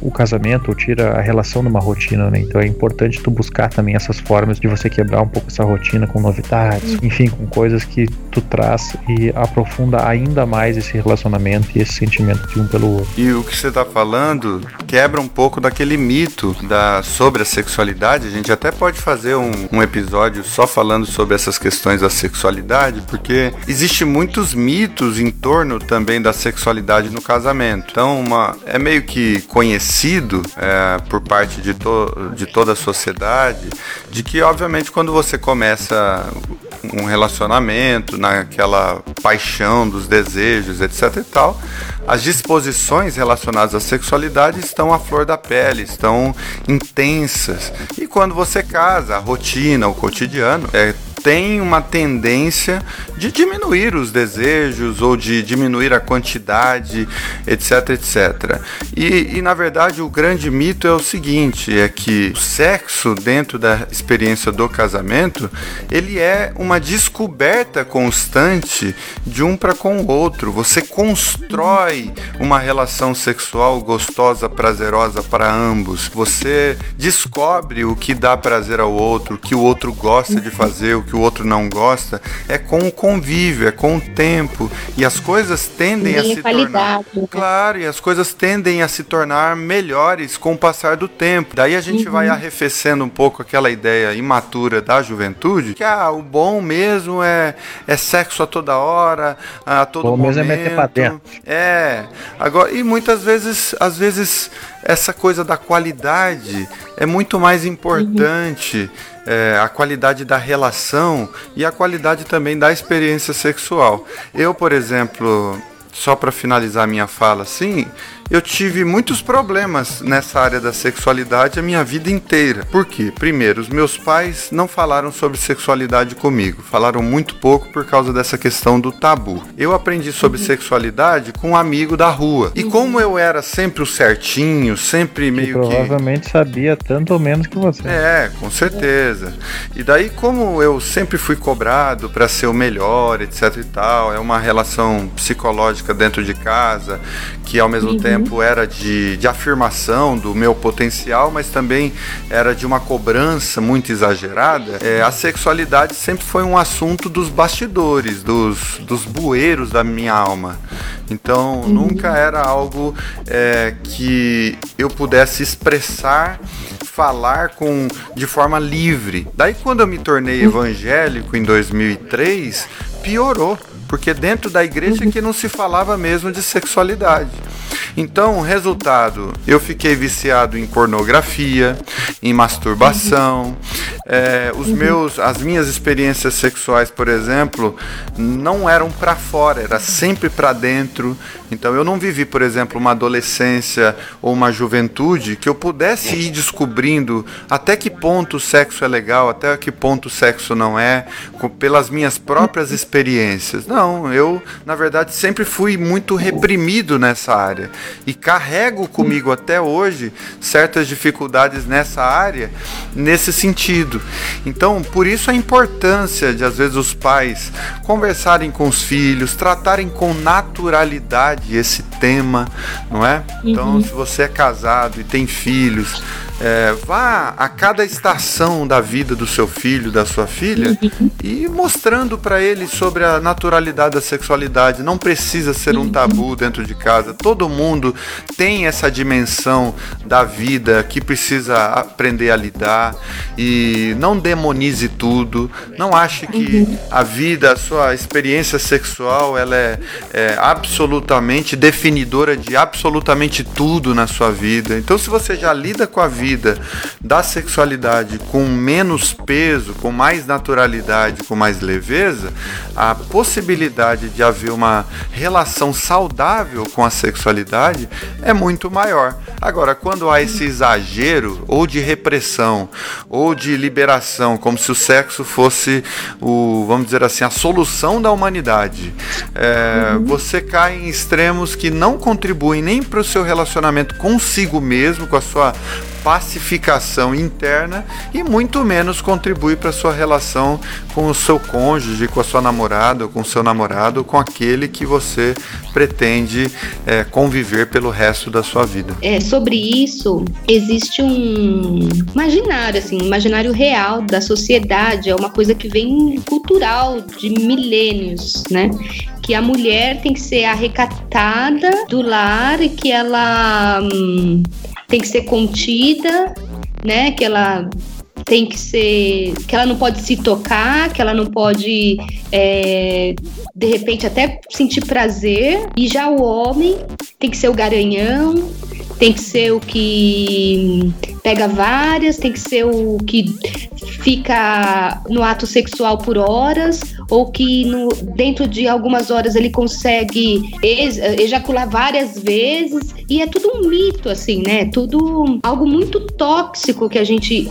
o casamento ou tira a relação de uma rotina, né? Então é importante tu buscar também essas formas de você quebrar um pouco essa rotina com novidades, enfim, com coisas que tu traz e aprofunda ainda mais esse relacionamento e esse sentimento de um pelo outro. E o que você tá falando quebra um pouco daquele mito da sobre a sexualidade. A gente até pode fazer um, um episódio só falando sobre essas questões da sexualidade, porque existe muitos mitos em torno também da sexualidade no casamento. Então, uma, é meio que conhecido é, por parte de, to de toda a sociedade de que, obviamente, quando você começa um relacionamento, naquela paixão dos desejos, etc e tal, as disposições relacionadas à sexualidade estão à flor da pele, estão intensas. E quando você casa, a rotina, o cotidiano é tem uma tendência de diminuir os desejos ou de diminuir a quantidade, etc, etc. E, e na verdade o grande mito é o seguinte, é que o sexo dentro da experiência do casamento, ele é uma descoberta constante de um para com o outro. Você constrói uma relação sexual gostosa, prazerosa para ambos. Você descobre o que dá prazer ao outro, o que o outro gosta de fazer, o que que o outro não gosta, é com o convívio, é com o tempo. E as coisas tendem a se tornar. Né? Claro, e as coisas tendem a se tornar melhores com o passar do tempo. Daí a gente uhum. vai arrefecendo um pouco aquela ideia imatura da juventude, que ah, o bom mesmo é, é sexo a toda hora, a todo bom momento. Mesmo é meter pra dentro. É. Agora, e muitas vezes, às vezes, essa coisa da qualidade é muito mais importante. Uhum é, a qualidade da relação e a qualidade também da experiência sexual. Eu, por exemplo, só para finalizar minha fala, assim, eu tive muitos problemas nessa área da sexualidade a minha vida inteira. Por quê? Primeiro, os meus pais não falaram sobre sexualidade comigo, falaram muito pouco por causa dessa questão do tabu. Eu aprendi sobre uhum. sexualidade com um amigo da rua. E como eu era sempre o certinho, sempre meio que. Provavelmente sabia tanto ou menos que você. É, com certeza. E daí, como eu sempre fui cobrado para ser o melhor, etc e tal, é uma relação psicológica dentro de casa que ao mesmo uhum. tempo era de, de afirmação do meu potencial, mas também era de uma cobrança muito exagerada. É, a sexualidade sempre foi um assunto dos bastidores, dos, dos bueiros da minha alma. Então uhum. nunca era algo é, que eu pudesse expressar, falar com de forma livre. Daí quando eu me tornei uhum. evangélico em 2003, piorou porque dentro da igreja que não se falava mesmo de sexualidade. Então, resultado, eu fiquei viciado em pornografia, em masturbação. É, os meus, as minhas experiências sexuais, por exemplo, não eram para fora, era sempre para dentro. Então, eu não vivi, por exemplo, uma adolescência ou uma juventude que eu pudesse ir descobrindo até que ponto o sexo é legal, até que ponto o sexo não é, com, pelas minhas próprias experiências. Não, eu, na verdade, sempre fui muito reprimido nessa área e carrego comigo até hoje certas dificuldades nessa área, nesse sentido. Então, por isso a importância de às vezes os pais conversarem com os filhos, tratarem com naturalidade esse tema, não é? Então, uhum. se você é casado e tem filhos, é, vá a cada estação da vida do seu filho, da sua filha, e mostrando para ele sobre a naturalidade da sexualidade. Não precisa ser um tabu dentro de casa. Todo mundo tem essa dimensão da vida que precisa aprender a lidar e não demonize tudo. Não ache que a vida, a sua experiência sexual, ela é, é absolutamente definidora de absolutamente tudo na sua vida. Então, se você já lida com a vida vida da sexualidade com menos peso, com mais naturalidade, com mais leveza, a possibilidade de haver uma relação saudável com a sexualidade é muito maior. Agora, quando há esse exagero, ou de repressão, ou de liberação, como se o sexo fosse o, vamos dizer assim, a solução da humanidade, é, uhum. você cai em extremos que não contribuem nem para o seu relacionamento consigo mesmo, com a sua pacificação interna e muito menos contribui para sua relação com o seu cônjuge, com a sua namorada, com o seu namorado, com aquele que você pretende é, conviver pelo resto da sua vida. É, sobre isso, existe um imaginário, assim, um imaginário real da sociedade, é uma coisa que vem cultural de milênios, né? Que a mulher tem que ser arrecatada do lar e que ela hum, tem que ser contida, né? Que ela tem que ser. que ela não pode se tocar, que ela não pode, é, de repente, até sentir prazer. E já o homem tem que ser o garanhão, tem que ser o que pega várias, tem que ser o que fica no ato sexual por horas, ou que no, dentro de algumas horas ele consegue ejacular várias vezes. E é tudo um mito, assim, né? Tudo algo muito tóxico que a gente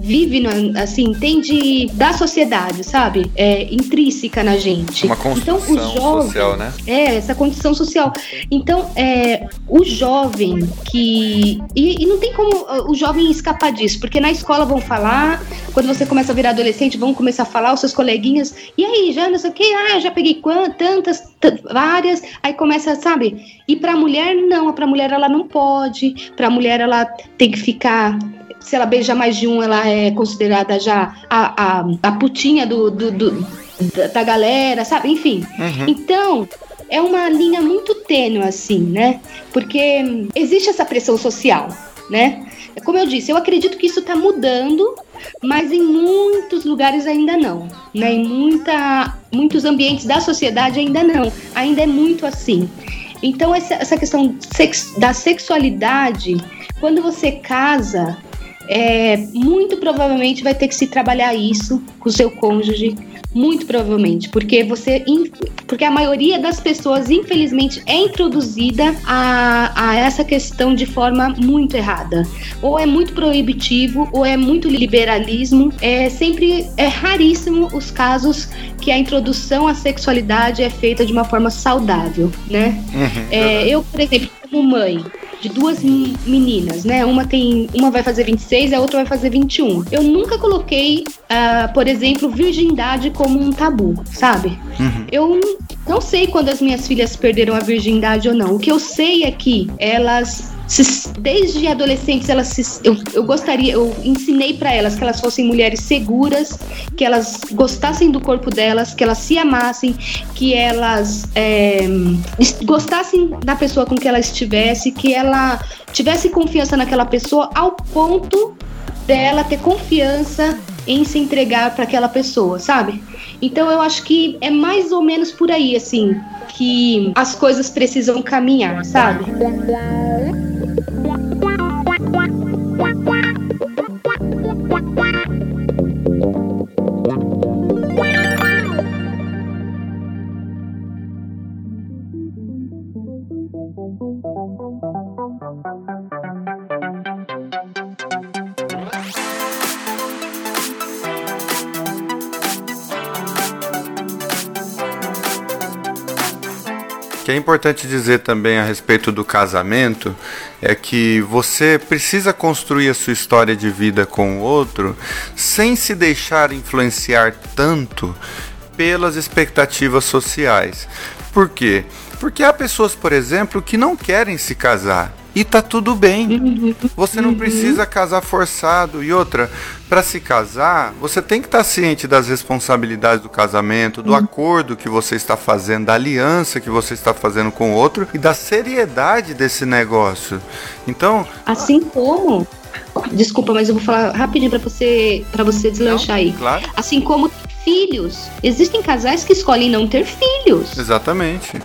vive, assim, entende da sociedade, sabe? É intrínseca na gente. Uma construção então, o jovem, social, né? É, essa condição social. Então, é, o jovem que. E, e, não tem como uh, o jovem escapar disso, porque na escola vão falar, quando você começa a virar adolescente, vão começar a falar, os seus coleguinhas, e aí, já não sei o que, ah, já peguei quantas, tantas, várias, aí começa, sabe? E pra mulher, não, pra mulher ela não pode, pra mulher ela tem que ficar se ela beija mais de um, ela é considerada já a, a, a putinha do, do, do da galera, sabe? Enfim. Uhum. Então, é uma linha muito tênue, assim, né? Porque existe essa pressão social, né? Como eu disse, eu acredito que isso está mudando, mas em muitos lugares ainda não. Né? Em muita, muitos ambientes da sociedade ainda não. Ainda é muito assim. Então, essa, essa questão da sexualidade, quando você casa, é, muito provavelmente vai ter que se trabalhar isso com o seu cônjuge, Muito provavelmente, porque você porque a maioria das pessoas, infelizmente, é introduzida a, a essa questão de forma muito errada. Ou é muito proibitivo, ou é muito liberalismo. É sempre é raríssimo os casos que a introdução à sexualidade é feita de uma forma saudável, né? Uhum, é, eu, por exemplo, como mãe, de duas meninas, né? Uma tem, uma vai fazer 26 e a outra vai fazer 21. Eu nunca coloquei, uh, por exemplo, virgindade como um tabu, sabe? Uhum. Eu não sei quando as minhas filhas perderam a virgindade ou não. O que eu sei é que elas se, desde adolescentes elas se, eu, eu gostaria, eu ensinei para elas que elas fossem mulheres seguras, que elas gostassem do corpo delas, que elas se amassem, que elas é, gostassem da pessoa com que ela estivesse, que ela tivesse confiança naquela pessoa ao ponto dela ter confiança em se entregar para aquela pessoa, sabe? Então eu acho que é mais ou menos por aí, assim, que as coisas precisam caminhar, sabe? Yeah. É importante dizer também a respeito do casamento é que você precisa construir a sua história de vida com o outro sem se deixar influenciar tanto pelas expectativas sociais. Por quê? Porque há pessoas, por exemplo, que não querem se casar e tá tudo bem. Você não precisa casar forçado. E outra, para se casar, você tem que estar tá ciente das responsabilidades do casamento, do acordo que você está fazendo, da aliança que você está fazendo com o outro e da seriedade desse negócio. Então, assim como Desculpa, mas eu vou falar rapidinho para você para você deslanchar não, aí. Claro. Assim como filhos, existem casais que escolhem não ter filhos. Exatamente.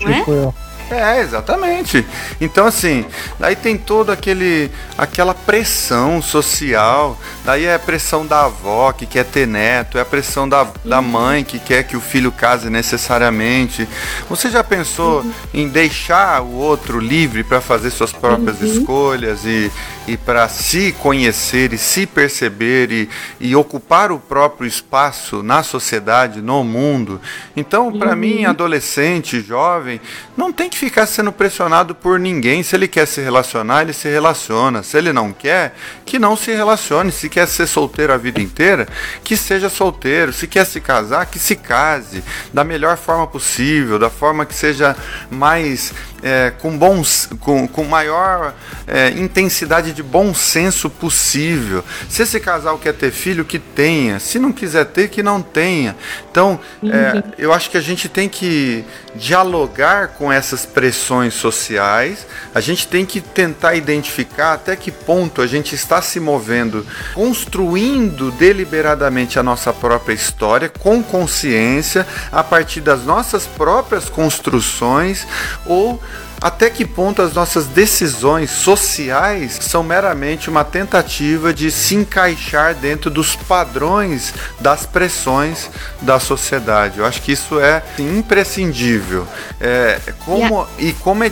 Não é? Tipo é, exatamente. Então, assim, daí tem toda aquele, aquela pressão social. Daí é a pressão da avó que quer ter neto, é a pressão da, da uhum. mãe que quer que o filho case necessariamente. Você já pensou uhum. em deixar o outro livre para fazer suas próprias uhum. escolhas e, e para se conhecer e se perceber e, e ocupar o próprio espaço na sociedade, no mundo? Então, para mim, uhum. adolescente, jovem, não tem que que ficar sendo pressionado por ninguém. Se ele quer se relacionar, ele se relaciona. Se ele não quer, que não se relacione. Se quer ser solteiro a vida inteira, que seja solteiro. Se quer se casar, que se case da melhor forma possível, da forma que seja mais é, com, bons, com, com maior é, intensidade de bom senso possível. Se esse casal quer ter filho, que tenha. Se não quiser ter, que não tenha. Então, é, uhum. eu acho que a gente tem que dialogar com essas pressões sociais, a gente tem que tentar identificar até que ponto a gente está se movendo, construindo deliberadamente a nossa própria história, com consciência, a partir das nossas próprias construções, ou até que ponto as nossas decisões sociais são meramente uma tentativa de se encaixar dentro dos padrões das pressões da sociedade? Eu acho que isso é imprescindível. É, como, e como é,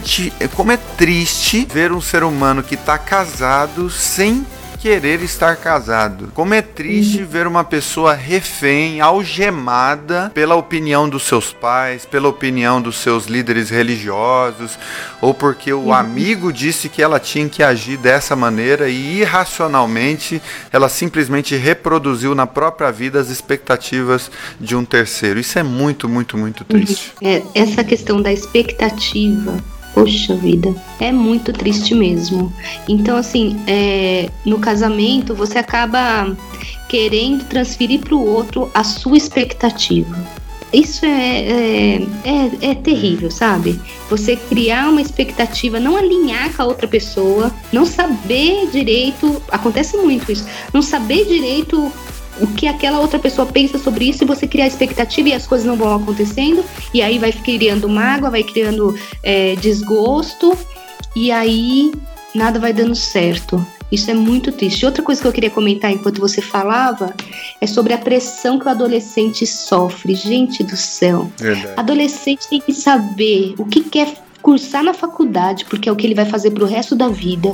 como é triste ver um ser humano que está casado sem querer estar casado. Como é triste uhum. ver uma pessoa refém, algemada pela opinião dos seus pais, pela opinião dos seus líderes religiosos, ou porque o uhum. amigo disse que ela tinha que agir dessa maneira e irracionalmente ela simplesmente reproduziu na própria vida as expectativas de um terceiro. Isso é muito, muito, muito triste. Uhum. É, essa questão da expectativa Poxa vida, é muito triste mesmo. Então, assim, é, no casamento você acaba querendo transferir para o outro a sua expectativa. Isso é, é, é, é, terrível, sabe? Você criar uma expectativa, não alinhar com a outra pessoa, não saber direito. Acontece muito isso. Não saber direito o que aquela outra pessoa pensa sobre isso e você criar expectativa e as coisas não vão acontecendo, e aí vai criando mágoa, vai criando é, desgosto, e aí nada vai dando certo. Isso é muito triste. Outra coisa que eu queria comentar enquanto você falava é sobre a pressão que o adolescente sofre. Gente do céu. Verdade. Adolescente tem que saber o que quer cursar na faculdade, porque é o que ele vai fazer pro resto da vida.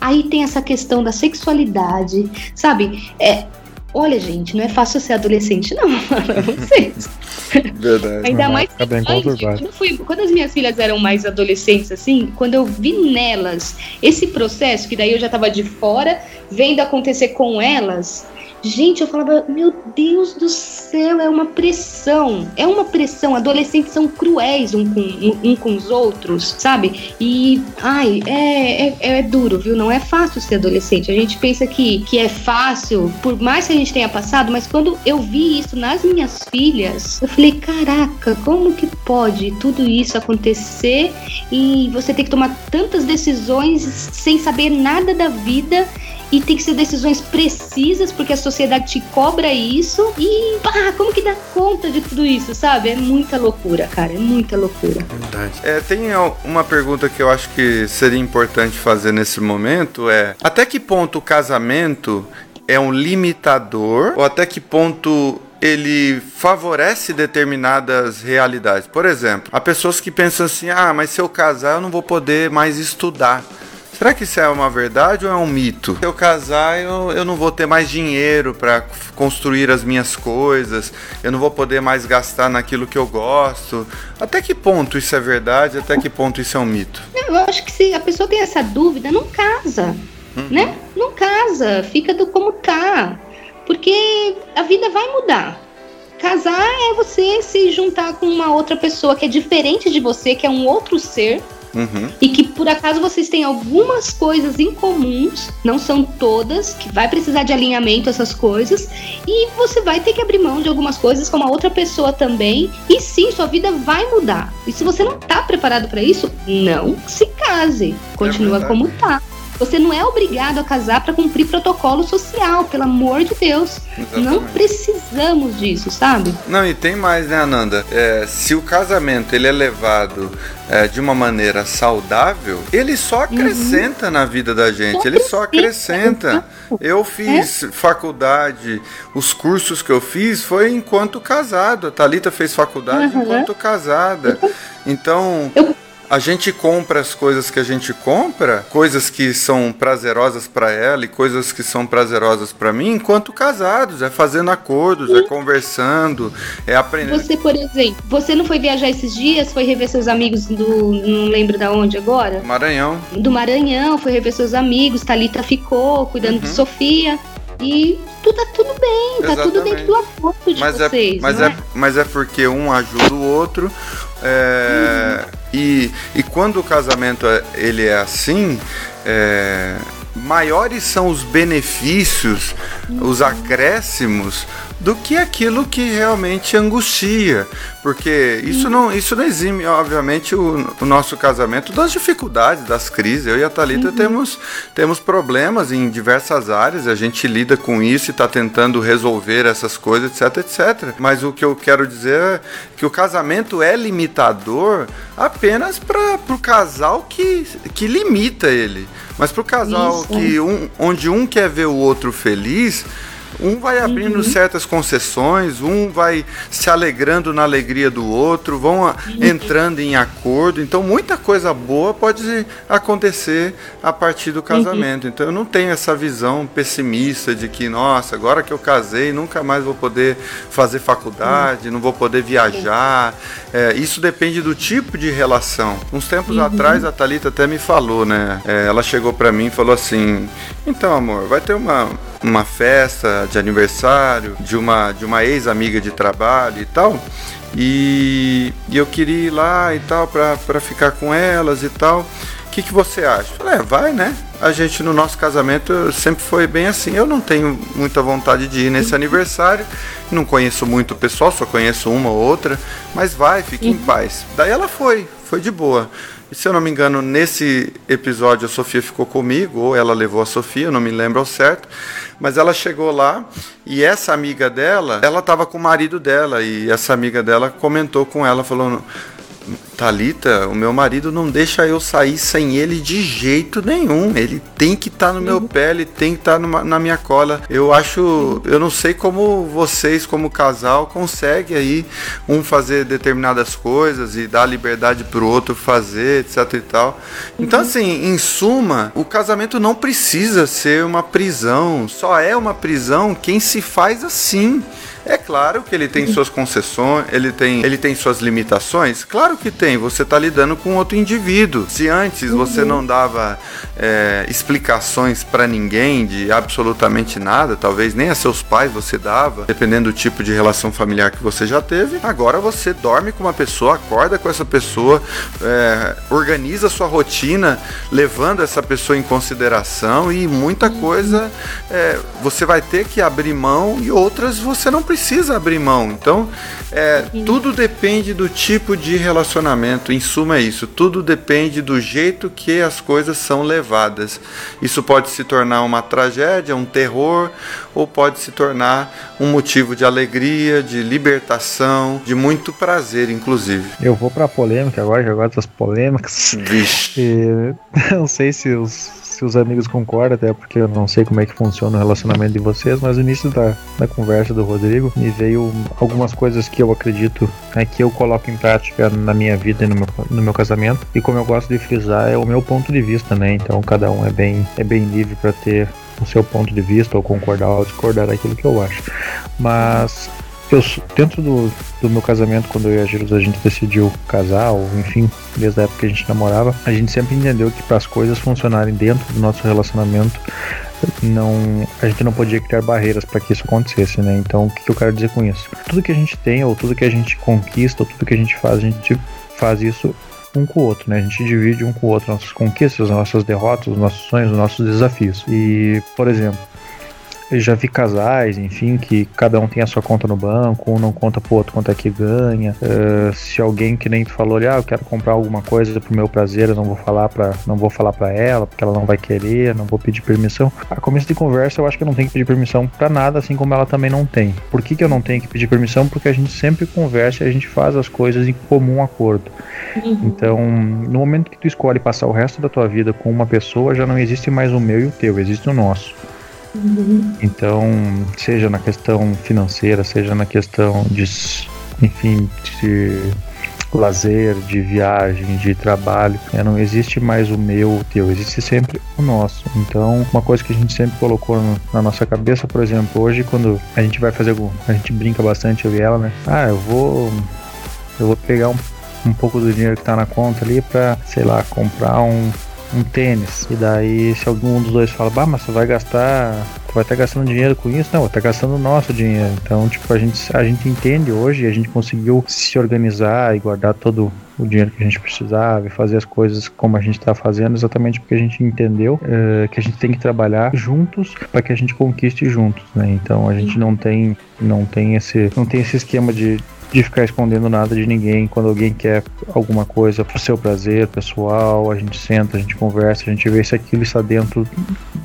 Aí tem essa questão da sexualidade, sabe? É, olha, gente, não é fácil ser adolescente, não, [LAUGHS] para vocês. Verdade. Ainda mais que bem quando, fui, quando as minhas filhas eram mais adolescentes, assim, quando eu vi nelas esse processo, que daí eu já tava de fora, vendo acontecer com elas, Gente, eu falava, meu Deus do céu, é uma pressão. É uma pressão. Adolescentes são cruéis um com, um, um com os outros, sabe? E, ai, é, é, é, duro, viu? Não é fácil ser adolescente. A gente pensa que, que é fácil, por mais que a gente tenha passado, mas quando eu vi isso nas minhas filhas, eu falei, caraca, como que pode tudo isso acontecer e você ter que tomar tantas decisões sem saber nada da vida e tem que ser decisões precisas, porque a sociedade te cobra isso. E, pá, como que dá conta de tudo isso, sabe? É muita loucura, cara. É muita loucura. Verdade. É, tem uma pergunta que eu acho que seria importante fazer nesse momento: é até que ponto o casamento é um limitador ou até que ponto ele favorece determinadas realidades. Por exemplo, há pessoas que pensam assim: ah, mas se eu casar eu não vou poder mais estudar. Será que isso é uma verdade ou é um mito? Se eu casar, eu, eu não vou ter mais dinheiro para construir as minhas coisas, eu não vou poder mais gastar naquilo que eu gosto. Até que ponto isso é verdade? Até que ponto isso é um mito? Eu acho que se a pessoa tem essa dúvida, não casa, uhum. né? Não casa, fica do como tá. Porque a vida vai mudar. Casar é você se juntar com uma outra pessoa que é diferente de você, que é um outro ser, Uhum. E que por acaso vocês têm algumas coisas em comuns, não são todas, que vai precisar de alinhamento essas coisas, e você vai ter que abrir mão de algumas coisas com a outra pessoa também, e sim, sua vida vai mudar. E se você não tá preparado para isso, não se case, continua é como tá. Você não é obrigado a casar para cumprir protocolo social, pelo amor de Deus. Exatamente. Não precisamos disso, sabe? Não, e tem mais, né, Ananda? É, se o casamento ele é levado é, de uma maneira saudável, ele só uhum. acrescenta uhum. na vida da gente. Só ele só acrescenta. Eu fiz é? faculdade, os cursos que eu fiz foi enquanto casado. A Thalita fez faculdade uhum. enquanto casada. Então, eu a gente compra as coisas que a gente compra, coisas que são prazerosas para ela e coisas que são prazerosas para mim, enquanto casados, é fazendo acordos, Sim. é conversando, é aprendendo. Você, por exemplo, você não foi viajar esses dias, foi rever seus amigos do, não lembro da onde agora? Maranhão. Do Maranhão, foi rever seus amigos, Talita ficou cuidando uhum. de Sofia. E tudo tá tudo bem, tá Exatamente. tudo dentro do acordo de mas é vocês. É, mas, é? é? mas é porque um ajuda o outro. É, uhum. E, e quando o casamento é, ele é assim, é, maiores são os benefícios, os acréscimos do que aquilo que realmente angustia, porque isso não, isso não exime, obviamente, o, o nosso casamento das dificuldades, das crises. Eu e a Thalita uhum. temos, temos problemas em diversas áreas, a gente lida com isso e está tentando resolver essas coisas, etc, etc. Mas o que eu quero dizer é que o casamento é limitador apenas para o casal que, que limita ele. Mas para o casal isso. que um, onde um quer ver o outro feliz, um vai abrindo uhum. certas concessões, um vai se alegrando na alegria do outro, vão uhum. entrando em acordo. Então, muita coisa boa pode acontecer a partir do casamento. Uhum. Então, eu não tenho essa visão pessimista de que, nossa, agora que eu casei, nunca mais vou poder fazer faculdade, não vou poder viajar. É, isso depende do tipo de relação. Uns tempos uhum. atrás, a Thalita até me falou, né? É, ela chegou para mim e falou assim: então, amor, vai ter uma uma festa de aniversário de uma, de uma ex-amiga de trabalho e tal. E, e, eu queria ir lá e tal para ficar com elas e tal. O que, que você acha? Falei, é, vai, né? A gente no nosso casamento sempre foi bem assim. Eu não tenho muita vontade de ir nesse aniversário. Não conheço muito o pessoal, só conheço uma ou outra. Mas vai, fique em uhum. paz. Daí ela foi, foi de boa. E se eu não me engano, nesse episódio a Sofia ficou comigo, ou ela levou a Sofia, eu não me lembro ao certo. Mas ela chegou lá e essa amiga dela, ela estava com o marido dela e essa amiga dela comentou com ela, falando: Talita, o meu marido não deixa eu sair sem ele de jeito nenhum. Ele tem que estar tá no meu uhum. pé, ele tem que estar tá na minha cola. Eu acho, eu não sei como vocês, como casal, conseguem aí um fazer determinadas coisas e dar liberdade pro outro fazer, etc e tal. Então, uhum. assim, em suma, o casamento não precisa ser uma prisão. Só é uma prisão quem se faz assim. É claro que ele tem suas concessões, ele tem, ele tem suas limitações. Claro que tem. Você está lidando com outro indivíduo. Se antes você uhum. não dava é, explicações para ninguém de absolutamente nada, talvez nem a seus pais você dava, dependendo do tipo de relação familiar que você já teve. Agora você dorme com uma pessoa, acorda com essa pessoa, é, organiza sua rotina, levando essa pessoa em consideração e muita uhum. coisa é, você vai ter que abrir mão e outras você não precisa precisa abrir mão. Então, é, tudo depende do tipo de relacionamento. Em suma, é isso. Tudo depende do jeito que as coisas são levadas. Isso pode se tornar uma tragédia, um terror, ou pode se tornar um motivo de alegria, de libertação, de muito prazer, inclusive. Eu vou para polêmica agora, que eu gosto das polêmicas. Vixe. E, [LAUGHS] não sei se os se os amigos concordam, até porque eu não sei como é que funciona o relacionamento de vocês, mas no início da, da conversa do Rodrigo me veio algumas coisas que eu acredito né, que eu coloco em prática na minha vida e no meu, no meu casamento. E como eu gosto de frisar, é o meu ponto de vista, né? Então cada um é bem, é bem livre para ter o seu ponto de vista ou concordar ou discordar daquilo que eu acho. Mas eu, dentro do, do meu casamento, quando eu e a Gilles a gente decidiu casar, ou enfim, desde a época que a gente namorava, a gente sempre entendeu que para as coisas funcionarem dentro do nosso relacionamento, não, a gente não podia criar barreiras para que isso acontecesse, né? Então, o que, eu quero dizer com isso? Tudo que a gente tem, ou tudo que a gente conquista, ou tudo que a gente faz, a gente faz isso um com o outro, né? A gente divide um com o outro nossas conquistas, nossas derrotas, os nossos sonhos, os nossos desafios. E, por exemplo, já vi casais, enfim, que cada um tem a sua conta no banco, um não conta pro outro quanto é que ganha. Uh, se alguém que nem tu falou, ah, eu quero comprar alguma coisa pro meu prazer, eu não vou falar para não vou falar para ela, porque ela não vai querer, não vou pedir permissão. A começo de conversa, eu acho que eu não tenho que pedir permissão para nada, assim como ela também não tem. Por que, que eu não tenho que pedir permissão? Porque a gente sempre conversa e a gente faz as coisas em comum acordo. Uhum. Então, no momento que tu escolhe passar o resto da tua vida com uma pessoa, já não existe mais o meu e o teu, existe o nosso. Então, seja na questão financeira, seja na questão de, enfim, de lazer, de viagem, de trabalho, né? não existe mais o meu, o teu, existe sempre o nosso. Então, uma coisa que a gente sempre colocou no, na nossa cabeça, por exemplo, hoje quando a gente vai fazer algum, a gente brinca bastante eu e ela, né? Ah, eu vou eu vou pegar um, um pouco do dinheiro que tá na conta ali para, sei lá, comprar um um tênis. E daí, se algum dos dois fala, bah, mas você vai gastar, tu vai estar gastando dinheiro com isso? Não, vai estar gastando o nosso dinheiro. Então, tipo, a gente, a gente entende hoje, a gente conseguiu se organizar e guardar todo o dinheiro que a gente precisava e fazer as coisas como a gente está fazendo, exatamente porque a gente entendeu uh, que a gente tem que trabalhar juntos para que a gente conquiste juntos, né? Então a gente não tem não tem esse não tem esse esquema de de ficar escondendo nada de ninguém. Quando alguém quer alguma coisa pro seu prazer pessoal, a gente senta, a gente conversa, a gente vê se aquilo está dentro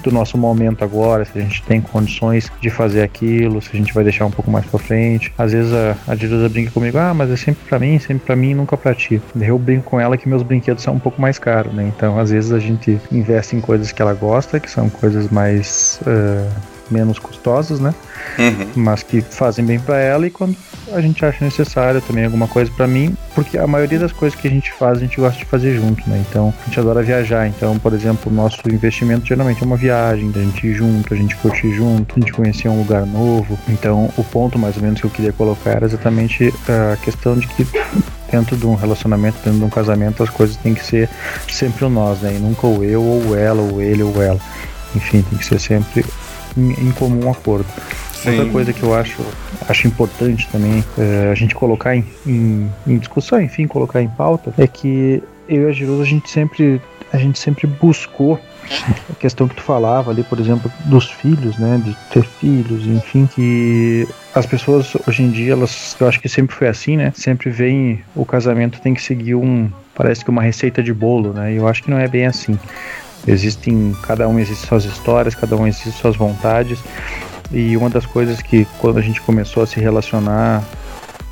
do nosso momento agora, se a gente tem condições de fazer aquilo, se a gente vai deixar um pouco mais para frente. Às vezes a, a Dirusa brinca comigo, ah, mas é sempre para mim, sempre para mim, nunca para ti. Eu brinco com ela que meus brinquedos são um pouco mais caros, né? Então às vezes a gente investe em coisas que ela gosta, que são coisas mais uh, menos custosas, né? Uhum. Mas que fazem bem para ela e quando a gente acha necessário também alguma coisa para mim, porque a maioria das coisas que a gente faz, a gente gosta de fazer junto, né? Então, a gente adora viajar. Então, por exemplo, o nosso investimento geralmente é uma viagem, da gente ir junto, a gente curtir junto, a gente conhecer um lugar novo. Então, o ponto mais ou menos que eu queria colocar era exatamente a questão de que dentro de um relacionamento, dentro de um casamento, as coisas têm que ser sempre o nós, né? E nunca o eu ou ela, ou ele ou ela. Enfim, tem que ser sempre em, em comum acordo. Sim. Outra coisa que eu acho, acho importante também é, a gente colocar em, em, em, discussão, enfim, colocar em pauta, é que eu e a Girusa a gente sempre a gente sempre buscou a questão que tu falava ali, por exemplo, dos filhos, né, de ter filhos, enfim, que as pessoas hoje em dia, elas, eu acho que sempre foi assim, né, sempre vem o casamento tem que seguir um, parece que uma receita de bolo, né, e eu acho que não é bem assim. Existem, cada um existe suas histórias, cada um existe suas vontades. E uma das coisas que quando a gente começou a se relacionar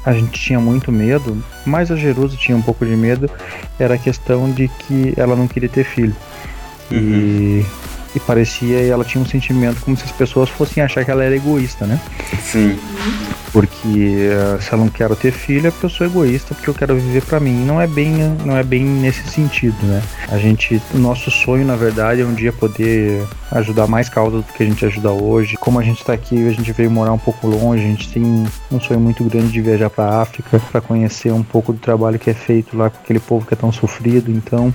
a gente tinha muito medo, mas a Jerusa tinha um pouco de medo, era a questão de que ela não queria ter filho. Uhum. E, e parecia, ela tinha um sentimento como se as pessoas fossem achar que ela era egoísta, né? Sim. Porque uh, se ela não quer ter filho, é porque eu sou egoísta, porque eu quero viver para mim. Não é bem, não é bem nesse sentido, né? A gente, o nosso sonho, na verdade, é um dia poder ajudar mais causas do que a gente ajuda hoje. Como a gente está aqui, a gente veio morar um pouco longe, a gente tem um sonho muito grande de viajar para África, para conhecer um pouco do trabalho que é feito lá com aquele povo que é tão sofrido. Então,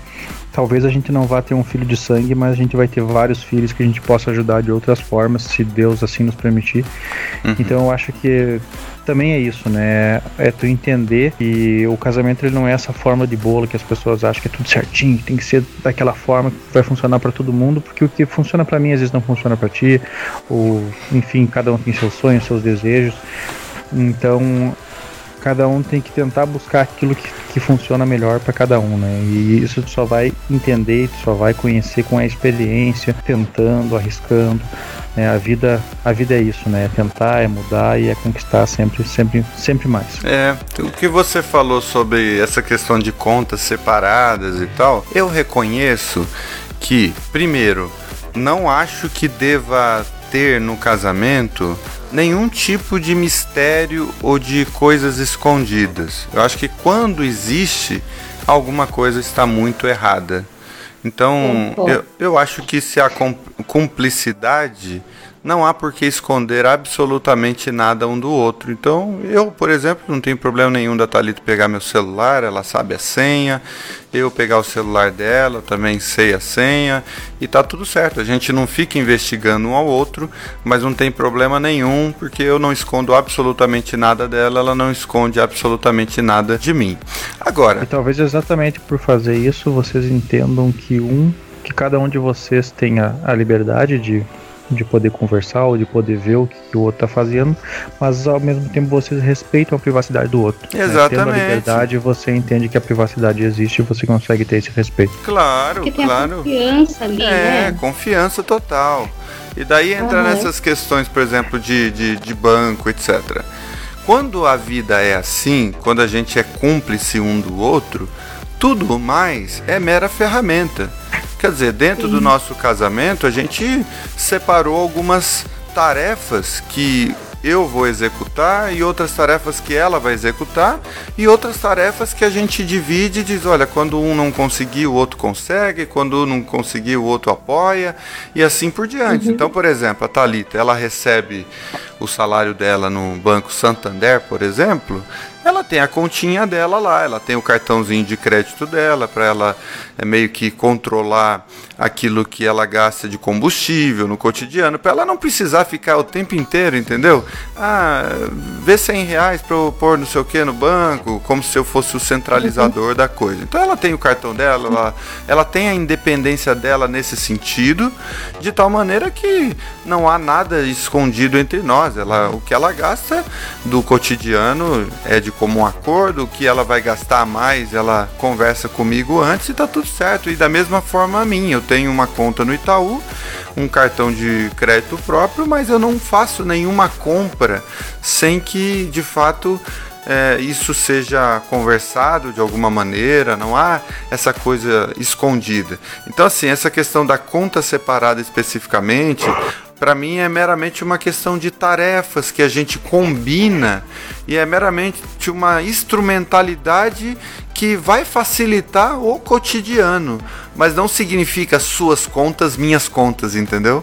talvez a gente não vá ter um filho de sangue, mas a gente vai ter vários filhos que a gente possa ajudar de outras formas, se Deus assim nos permitir. Uhum. Então, eu acho que também é isso, né? É tu entender que o casamento ele não é essa forma de bolo que as pessoas acham que é tudo certinho, que tem que ser daquela forma que vai funcionar para todo mundo, porque o que funciona para mim às vezes não funciona para ti, ou enfim, cada um tem seus sonhos, seus desejos. Então, cada um tem que tentar buscar aquilo que, que funciona melhor para cada um, né? E isso tu só vai entender, tu só vai conhecer com a experiência, tentando, arriscando. Né? A vida, a vida é isso, né? É tentar, é mudar e é conquistar sempre, sempre, sempre mais. É, o que você falou sobre essa questão de contas separadas e tal, eu reconheço que, primeiro, não acho que deva ter no casamento nenhum tipo de mistério ou de coisas escondidas. Eu acho que quando existe, alguma coisa está muito errada. Então, eu, eu acho que se a cumplicidade não há por que esconder absolutamente nada um do outro. Então, eu, por exemplo, não tenho problema nenhum da Thalita pegar meu celular, ela sabe a senha, eu pegar o celular dela, também sei a senha, e tá tudo certo. A gente não fica investigando um ao outro, mas não tem problema nenhum, porque eu não escondo absolutamente nada dela, ela não esconde absolutamente nada de mim. Agora. E talvez exatamente por fazer isso vocês entendam que um que cada um de vocês tenha a liberdade de de poder conversar ou de poder ver o que, o outro está fazendo, mas ao mesmo tempo vocês respeitam a privacidade do outro. Exatamente. Né? Tendo a liberdade, você entende que a privacidade existe e você consegue ter esse respeito. Claro, Porque claro. Tem confiança ali, é, né? confiança total. E daí entra uhum. nessas questões, por exemplo, de, de, de banco, etc. Quando a vida é assim, quando a gente é cúmplice um do outro, tudo mais é mera ferramenta. Quer dizer, dentro Sim. do nosso casamento, a gente separou algumas tarefas que eu vou executar e outras tarefas que ela vai executar e outras tarefas que a gente divide e diz, olha, quando um não conseguir, o outro consegue, quando um não conseguir, o outro apoia e assim por diante. Uhum. Então, por exemplo, a Talita, ela recebe o salário dela no Banco Santander, por exemplo, ela tem a continha dela lá, ela tem o cartãozinho de crédito dela para ela é, meio que controlar aquilo que ela gasta de combustível no cotidiano, para ela não precisar ficar o tempo inteiro, entendeu? Ah, vê 100 reais para eu pôr não sei o que no banco, como se eu fosse o centralizador uhum. da coisa. Então ela tem o cartão dela, ela, ela tem a independência dela nesse sentido, de tal maneira que não há nada escondido entre nós. Ela, o que ela gasta do cotidiano é de comum acordo, o que ela vai gastar mais, ela conversa comigo antes e tá tudo certo. E da mesma forma a mim, eu tenho uma conta no Itaú, um cartão de crédito próprio, mas eu não faço nenhuma compra sem que de fato é, isso seja conversado de alguma maneira, não há essa coisa escondida. Então, assim, essa questão da conta separada especificamente, para mim é meramente uma questão de tarefas que a gente combina e é meramente uma instrumentalidade que vai facilitar o cotidiano, mas não significa suas contas, minhas contas, entendeu?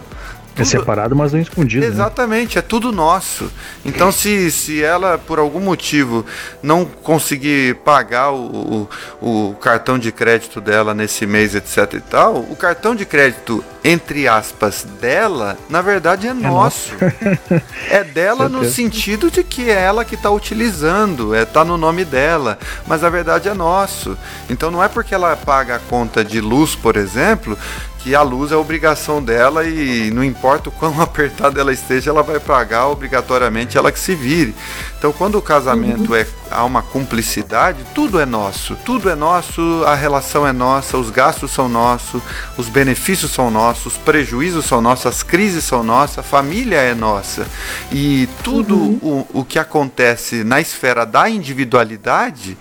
É separado, mas não escondido. Né? Exatamente, né? é tudo nosso. Então, se, se ela, por algum motivo, não conseguir pagar o, o, o cartão de crédito dela nesse mês, etc e tal, o cartão de crédito, entre aspas, dela, na verdade é, é nosso. nosso. [LAUGHS] é dela no sentido de que é ela que está utilizando, é tá no nome dela, mas na verdade é nosso. Então não é porque ela paga a conta de luz, por exemplo, que a luz é obrigação dela e não importa o quão [LAUGHS] apertada ela esteja, ela vai pagar obrigatoriamente ela que se vire. Então, quando o casamento uhum. é, há uma cumplicidade, tudo é nosso. Tudo é nosso, a relação é nossa, os gastos são nossos, os benefícios são nossos, os prejuízos são nossos, as crises são nossas, a família é nossa. E tudo uhum. o, o que acontece na esfera da individualidade,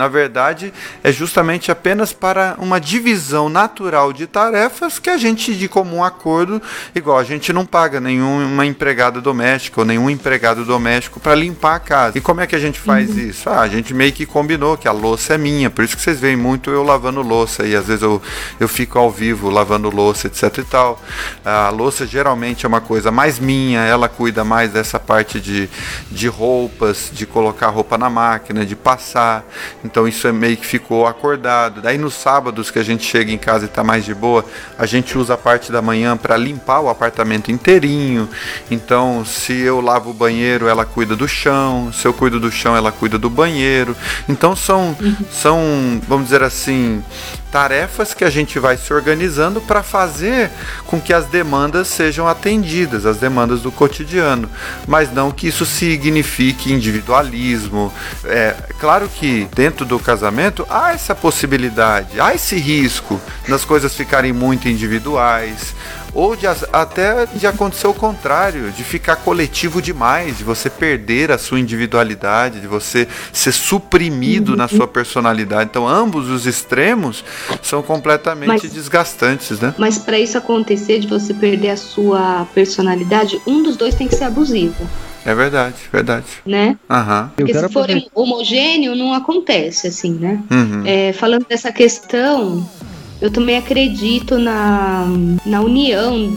na verdade, é justamente apenas para uma divisão natural de tarefas que a gente, de comum acordo, igual a gente não paga nenhuma empregada doméstica ou nenhum empregado doméstico para limpar a casa. E como é que a gente faz uhum. isso? Ah, a gente meio que combinou que a louça é minha, por isso que vocês veem muito eu lavando louça e às vezes eu, eu fico ao vivo lavando louça, etc e tal. A louça geralmente é uma coisa mais minha, ela cuida mais dessa parte de, de roupas, de colocar roupa na máquina, de passar. Então isso é meio que ficou acordado. Daí nos sábados que a gente chega em casa e está mais de boa, a gente usa a parte da manhã para limpar o apartamento inteirinho. Então se eu lavo o banheiro, ela cuida do chão. Se eu cuido do chão, ela cuida do banheiro. Então são, são vamos dizer assim, tarefas que a gente vai se organizando para fazer com que as demandas sejam atendidas, as demandas do cotidiano, mas não que isso signifique individualismo. É claro que dentro do casamento há essa possibilidade, há esse risco das coisas ficarem muito individuais, ou de, até de acontecer o contrário, de ficar coletivo demais, de você perder a sua individualidade, de você ser suprimido uhum. na sua personalidade. Então, ambos os extremos são completamente mas, desgastantes, né? Mas para isso acontecer, de você perder a sua personalidade, um dos dois tem que ser abusivo. É verdade, verdade. Né? Uhum. Porque se for homogêneo, não acontece, assim, né? Uhum. É, falando dessa questão eu também acredito na, na união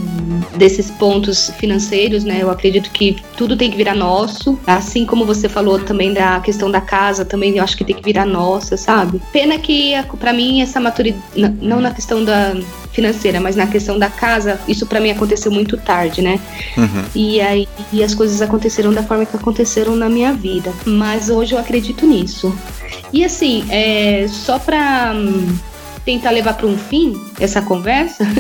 desses pontos financeiros, né? Eu acredito que tudo tem que virar nosso, assim como você falou também da questão da casa, também eu acho que tem que virar nossa, sabe? Pena que para mim essa maturidade, não na questão da financeira, mas na questão da casa, isso para mim aconteceu muito tarde, né? Uhum. E aí e as coisas aconteceram da forma que aconteceram na minha vida. Mas hoje eu acredito nisso. E assim, é, só para tentar levar para um fim essa conversa, [LAUGHS]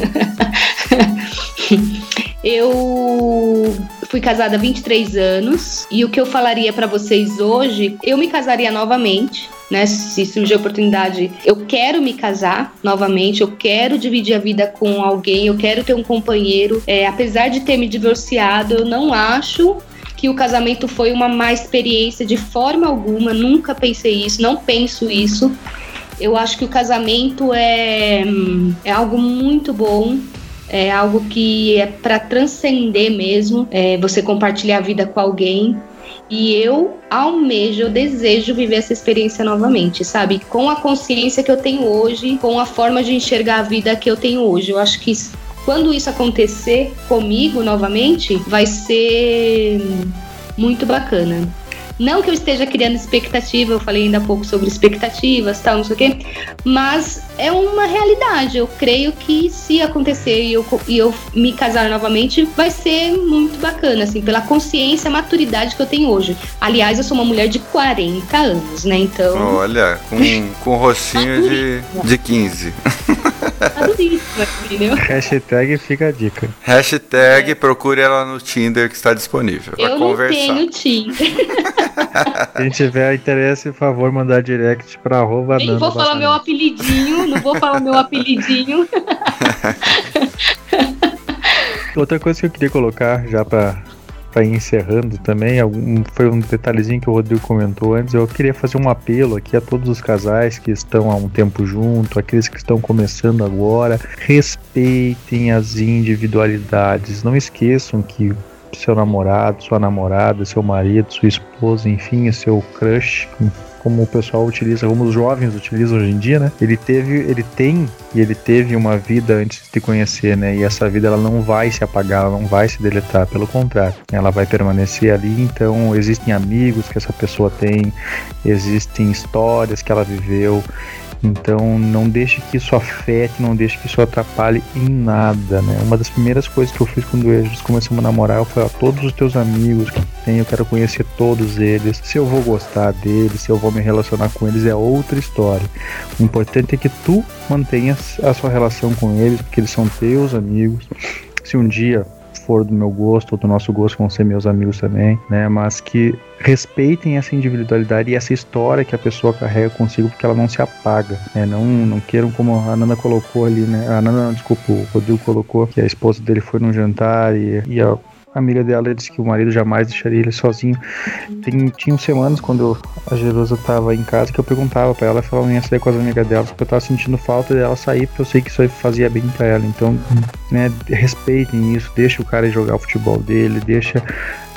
eu fui casada há 23 anos e o que eu falaria para vocês hoje, eu me casaria novamente. Né, se surgir a oportunidade, eu quero me casar novamente, eu quero dividir a vida com alguém, eu quero ter um companheiro. É, apesar de ter me divorciado, eu não acho que o casamento foi uma má experiência de forma alguma, nunca pensei isso, não penso isso. Eu acho que o casamento é, é algo muito bom. É algo que é para transcender mesmo, é você compartilhar a vida com alguém. E eu almejo, eu desejo viver essa experiência novamente, sabe? Com a consciência que eu tenho hoje, com a forma de enxergar a vida que eu tenho hoje. Eu acho que quando isso acontecer comigo novamente, vai ser muito bacana. Não que eu esteja criando expectativa, eu falei ainda há pouco sobre expectativas, tal, não sei o quê, mas é uma realidade. Eu creio que se acontecer e eu, e eu me casar novamente, vai ser muito bacana, assim, pela consciência, maturidade que eu tenho hoje. Aliás, eu sou uma mulher de 40 anos, né? Então. Olha, com, com roxinho de, de 15. Hashtag fica a dica. Hashtag procure ela no Tinder que está disponível. Eu não conversar. tenho Tinder. [LAUGHS] Quem tiver interesse, por favor, mandar direct para arroba. Nem vou falar meu apelidinho, não vou falar meu apelidinho. [LAUGHS] Outra coisa que eu queria colocar já para para ir encerrando também, algum, foi um detalhezinho que o Rodrigo comentou antes. Eu queria fazer um apelo aqui a todos os casais que estão há um tempo junto, aqueles que estão começando agora. Respeitem as individualidades. Não esqueçam que seu namorado, sua namorada, seu marido, sua esposa, enfim, seu crush, como o pessoal utiliza, como os jovens utilizam hoje em dia, né? Ele teve, ele tem e ele teve uma vida antes de te conhecer, né? E essa vida ela não vai se apagar, ela não vai se deletar, pelo contrário, ela vai permanecer ali. Então existem amigos que essa pessoa tem, existem histórias que ela viveu. Então não deixe que isso afete, não deixe que isso atrapalhe em nada, né? Uma das primeiras coisas que eu fiz quando nós começamos a namorar, eu falei, a todos os teus amigos que tem, eu quero conhecer todos eles. Se eu vou gostar deles, se eu vou me relacionar com eles, é outra história. O importante é que tu mantenhas a sua relação com eles, porque eles são teus amigos. Se um dia for do meu gosto ou do nosso gosto, vão ser meus amigos também, né? Mas que respeitem essa individualidade e essa história que a pessoa carrega consigo, porque ela não se apaga, né? Não, não queiram, como a Nanda colocou ali, né? A Nanda, desculpa, o Rodrigo colocou que a esposa dele foi num jantar e, e a a amiga dela disse que o marido jamais deixaria ele sozinho. Tem, tinham semanas quando a Jerusa estava em casa que eu perguntava para ela se ela não ia sair com as amigas dela, porque eu tava sentindo falta dela sair, porque eu sei que isso fazia bem para ela. Então, né, respeitem isso, deixa o cara jogar o futebol dele, deixa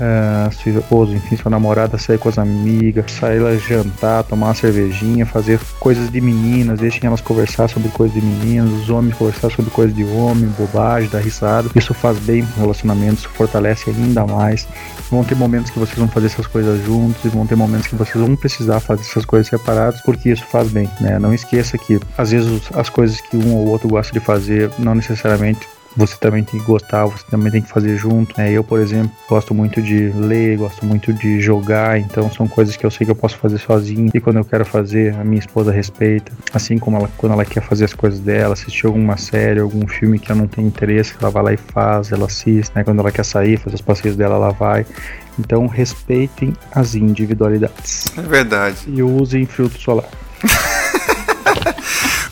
uh, sua esposa, enfim, sua namorada sair com as amigas, sair lá jantar, tomar uma cervejinha, fazer coisas de meninas, deixem elas conversar sobre coisas de meninas, os homens conversar sobre coisas de homem, bobagem, dar risada. Isso faz bem pro relacionamento, isso fortalece ainda mais. Vão ter momentos que vocês vão fazer essas coisas juntos e vão ter momentos que vocês vão precisar fazer essas coisas separadas, porque isso faz bem, né? Não esqueça que às vezes as coisas que um ou outro gosta de fazer não necessariamente você também tem que gostar, você também tem que fazer junto. Né? Eu, por exemplo, gosto muito de ler, gosto muito de jogar, então são coisas que eu sei que eu posso fazer sozinho. E quando eu quero fazer, a minha esposa respeita. Assim como ela, quando ela quer fazer as coisas dela, assistir alguma série, algum filme que ela não tem interesse, ela vai lá e faz, ela assiste. Né? Quando ela quer sair, fazer os passeios dela, ela vai. Então respeitem as individualidades. É verdade. E usem filtro solar. [LAUGHS]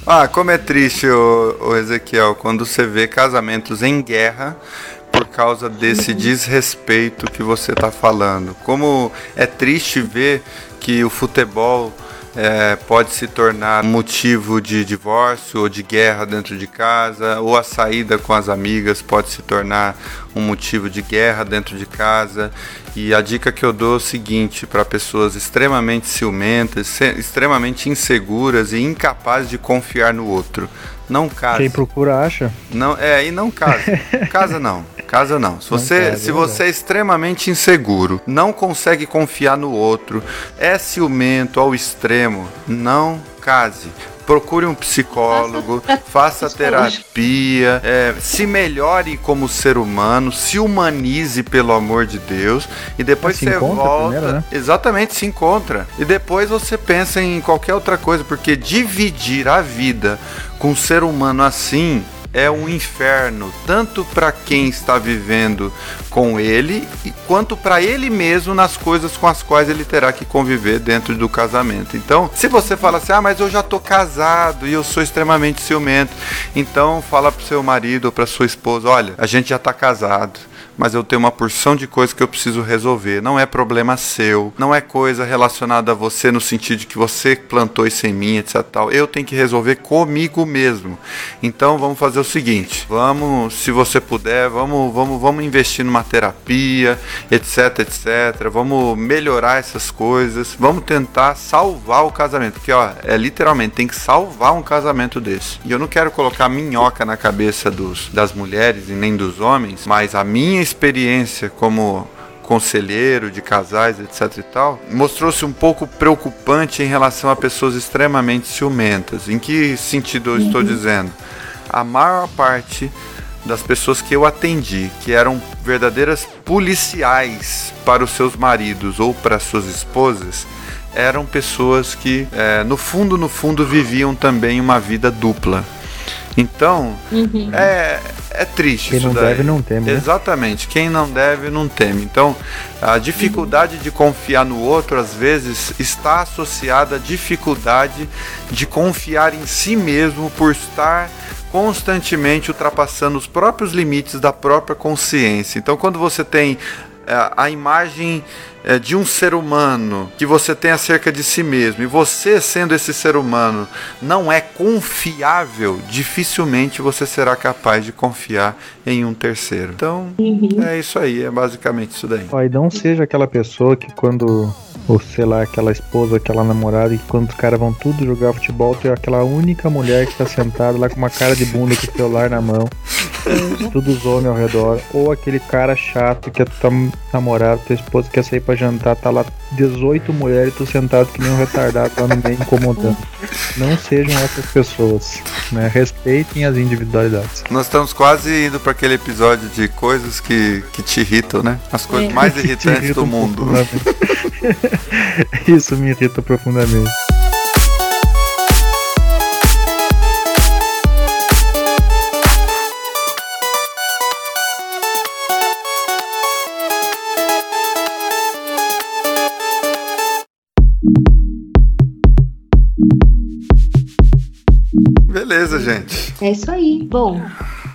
Ah, como é triste, o, o Ezequiel, quando você vê casamentos em guerra por causa desse desrespeito que você está falando. Como é triste ver que o futebol é, pode se tornar motivo de divórcio ou de guerra dentro de casa, ou a saída com as amigas pode se tornar um motivo de guerra dentro de casa. E a dica que eu dou é o seguinte para pessoas extremamente ciumentas, extremamente inseguras e incapazes de confiar no outro. Não case. Quem procura acha. Não, é, e não case. [LAUGHS] casa não. Casa não. Se você, não se você é extremamente inseguro, não consegue confiar no outro, é ciumento ao extremo, não case procure um psicólogo, faça, terapia, é, se melhore como ser humano, se humanize pelo amor de Deus e depois você volta. Primeiro, né? Exatamente, se encontra. E depois você pensa em qualquer outra coisa, porque dividir a vida com um ser humano assim é um inferno, tanto para quem está vivendo com ele, quanto para ele mesmo nas coisas com as quais ele terá que conviver dentro do casamento. Então, se você fala assim, ah, mas eu já tô casado e eu sou extremamente ciumento, então fala pro seu marido ou para sua esposa, olha, a gente já tá casado mas eu tenho uma porção de coisas que eu preciso resolver. Não é problema seu, não é coisa relacionada a você no sentido de que você plantou isso em mim, etc. Tal. Eu tenho que resolver comigo mesmo. Então vamos fazer o seguinte: vamos, se você puder, vamos, vamos, vamos investir numa terapia, etc, etc. Vamos melhorar essas coisas. Vamos tentar salvar o casamento, porque ó, é literalmente tem que salvar um casamento desse. E eu não quero colocar minhoca na cabeça dos, das mulheres e nem dos homens, mas a minha experiência como conselheiro de casais, etc e tal, mostrou-se um pouco preocupante em relação a pessoas extremamente ciumentas. Em que sentido eu estou uhum. dizendo? A maior parte das pessoas que eu atendi, que eram verdadeiras policiais para os seus maridos ou para suas esposas, eram pessoas que, é, no fundo, no fundo, viviam também uma vida dupla. Então, uhum. é, é triste Quem isso não daí. deve não teme. Né? Exatamente. Quem não deve não teme. Então, a dificuldade de confiar no outro às vezes está associada à dificuldade de confiar em si mesmo por estar constantemente ultrapassando os próprios limites da própria consciência. Então, quando você tem é, a imagem é, de um ser humano que você tem acerca de si mesmo e você sendo esse ser humano não é confiável, dificilmente você será capaz de confiar em um terceiro. Então uhum. é isso aí, é basicamente isso daí. Ó, e não seja aquela pessoa que quando ou sei lá, aquela esposa, aquela namorada, e quando os caras vão tudo jogar futebol, tem aquela única mulher que tá sentada lá com uma cara de bunda com o celular na mão, todos os homens ao redor, ou aquele cara chato que é tua namorada, tua esposa quer sair pra jantar, tá lá 18 mulheres e tu sentado que nem um retardado lá no meio incomodando. Não sejam essas pessoas, né? Respeitem as individualidades. Nós estamos quase indo para aquele episódio de coisas que, que te irritam, né? As coisas é. mais [LAUGHS] irritantes do mundo. [LAUGHS] Isso me irrita profundamente. Beleza, gente. É isso aí. Bom,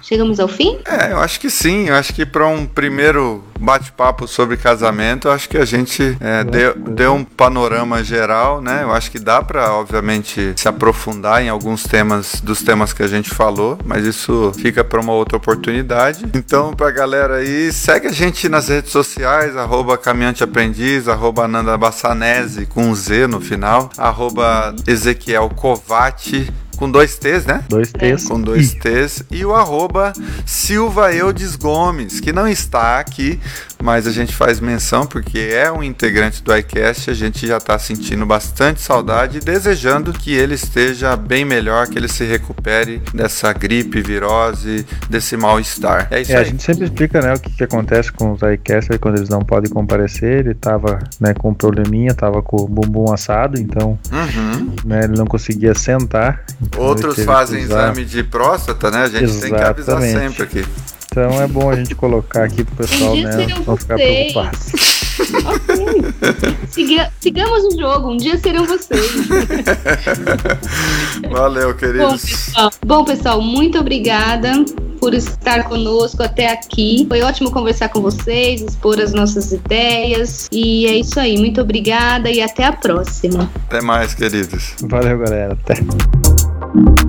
Chegamos ao fim? É, eu acho que sim. Eu acho que para um primeiro bate-papo sobre casamento, eu acho que a gente é, deu, deu, um panorama geral, né? Eu acho que dá para, obviamente, se aprofundar em alguns temas dos temas que a gente falou, mas isso fica para uma outra oportunidade. Então, pra galera aí, segue a gente nas redes sociais, arroba Caminhante Aprendiz, arroba Nanda Bassanese, com um Z no final, arroba Ezequiel Covati, com dois T's, né? Dois T's. Com dois T's. E o arroba Silva Eudes Gomes, que não está aqui, mas a gente faz menção porque é um integrante do iCast, a gente já está sentindo bastante saudade e desejando que ele esteja bem melhor, que ele se recupere dessa gripe, virose, desse mal-estar. É isso é, aí. A gente sempre explica né, o que, que acontece com os iCasters quando eles não podem comparecer. Ele estava né, com um probleminha, estava com o bumbum assado, então uhum. né, ele não conseguia sentar. Outros fazem exame de próstata, né? A gente Exatamente. tem que avisar sempre aqui. Então é bom a gente colocar aqui pro pessoal, né? Não ficar preocupado. ok. Siga, sigamos o jogo, um dia serão vocês. [LAUGHS] Valeu, queridos. Bom pessoal, bom, pessoal, muito obrigada por estar conosco até aqui. Foi ótimo conversar com vocês, expor as nossas ideias. E é isso aí. Muito obrigada e até a próxima. Até mais, queridos. Valeu, galera. Até.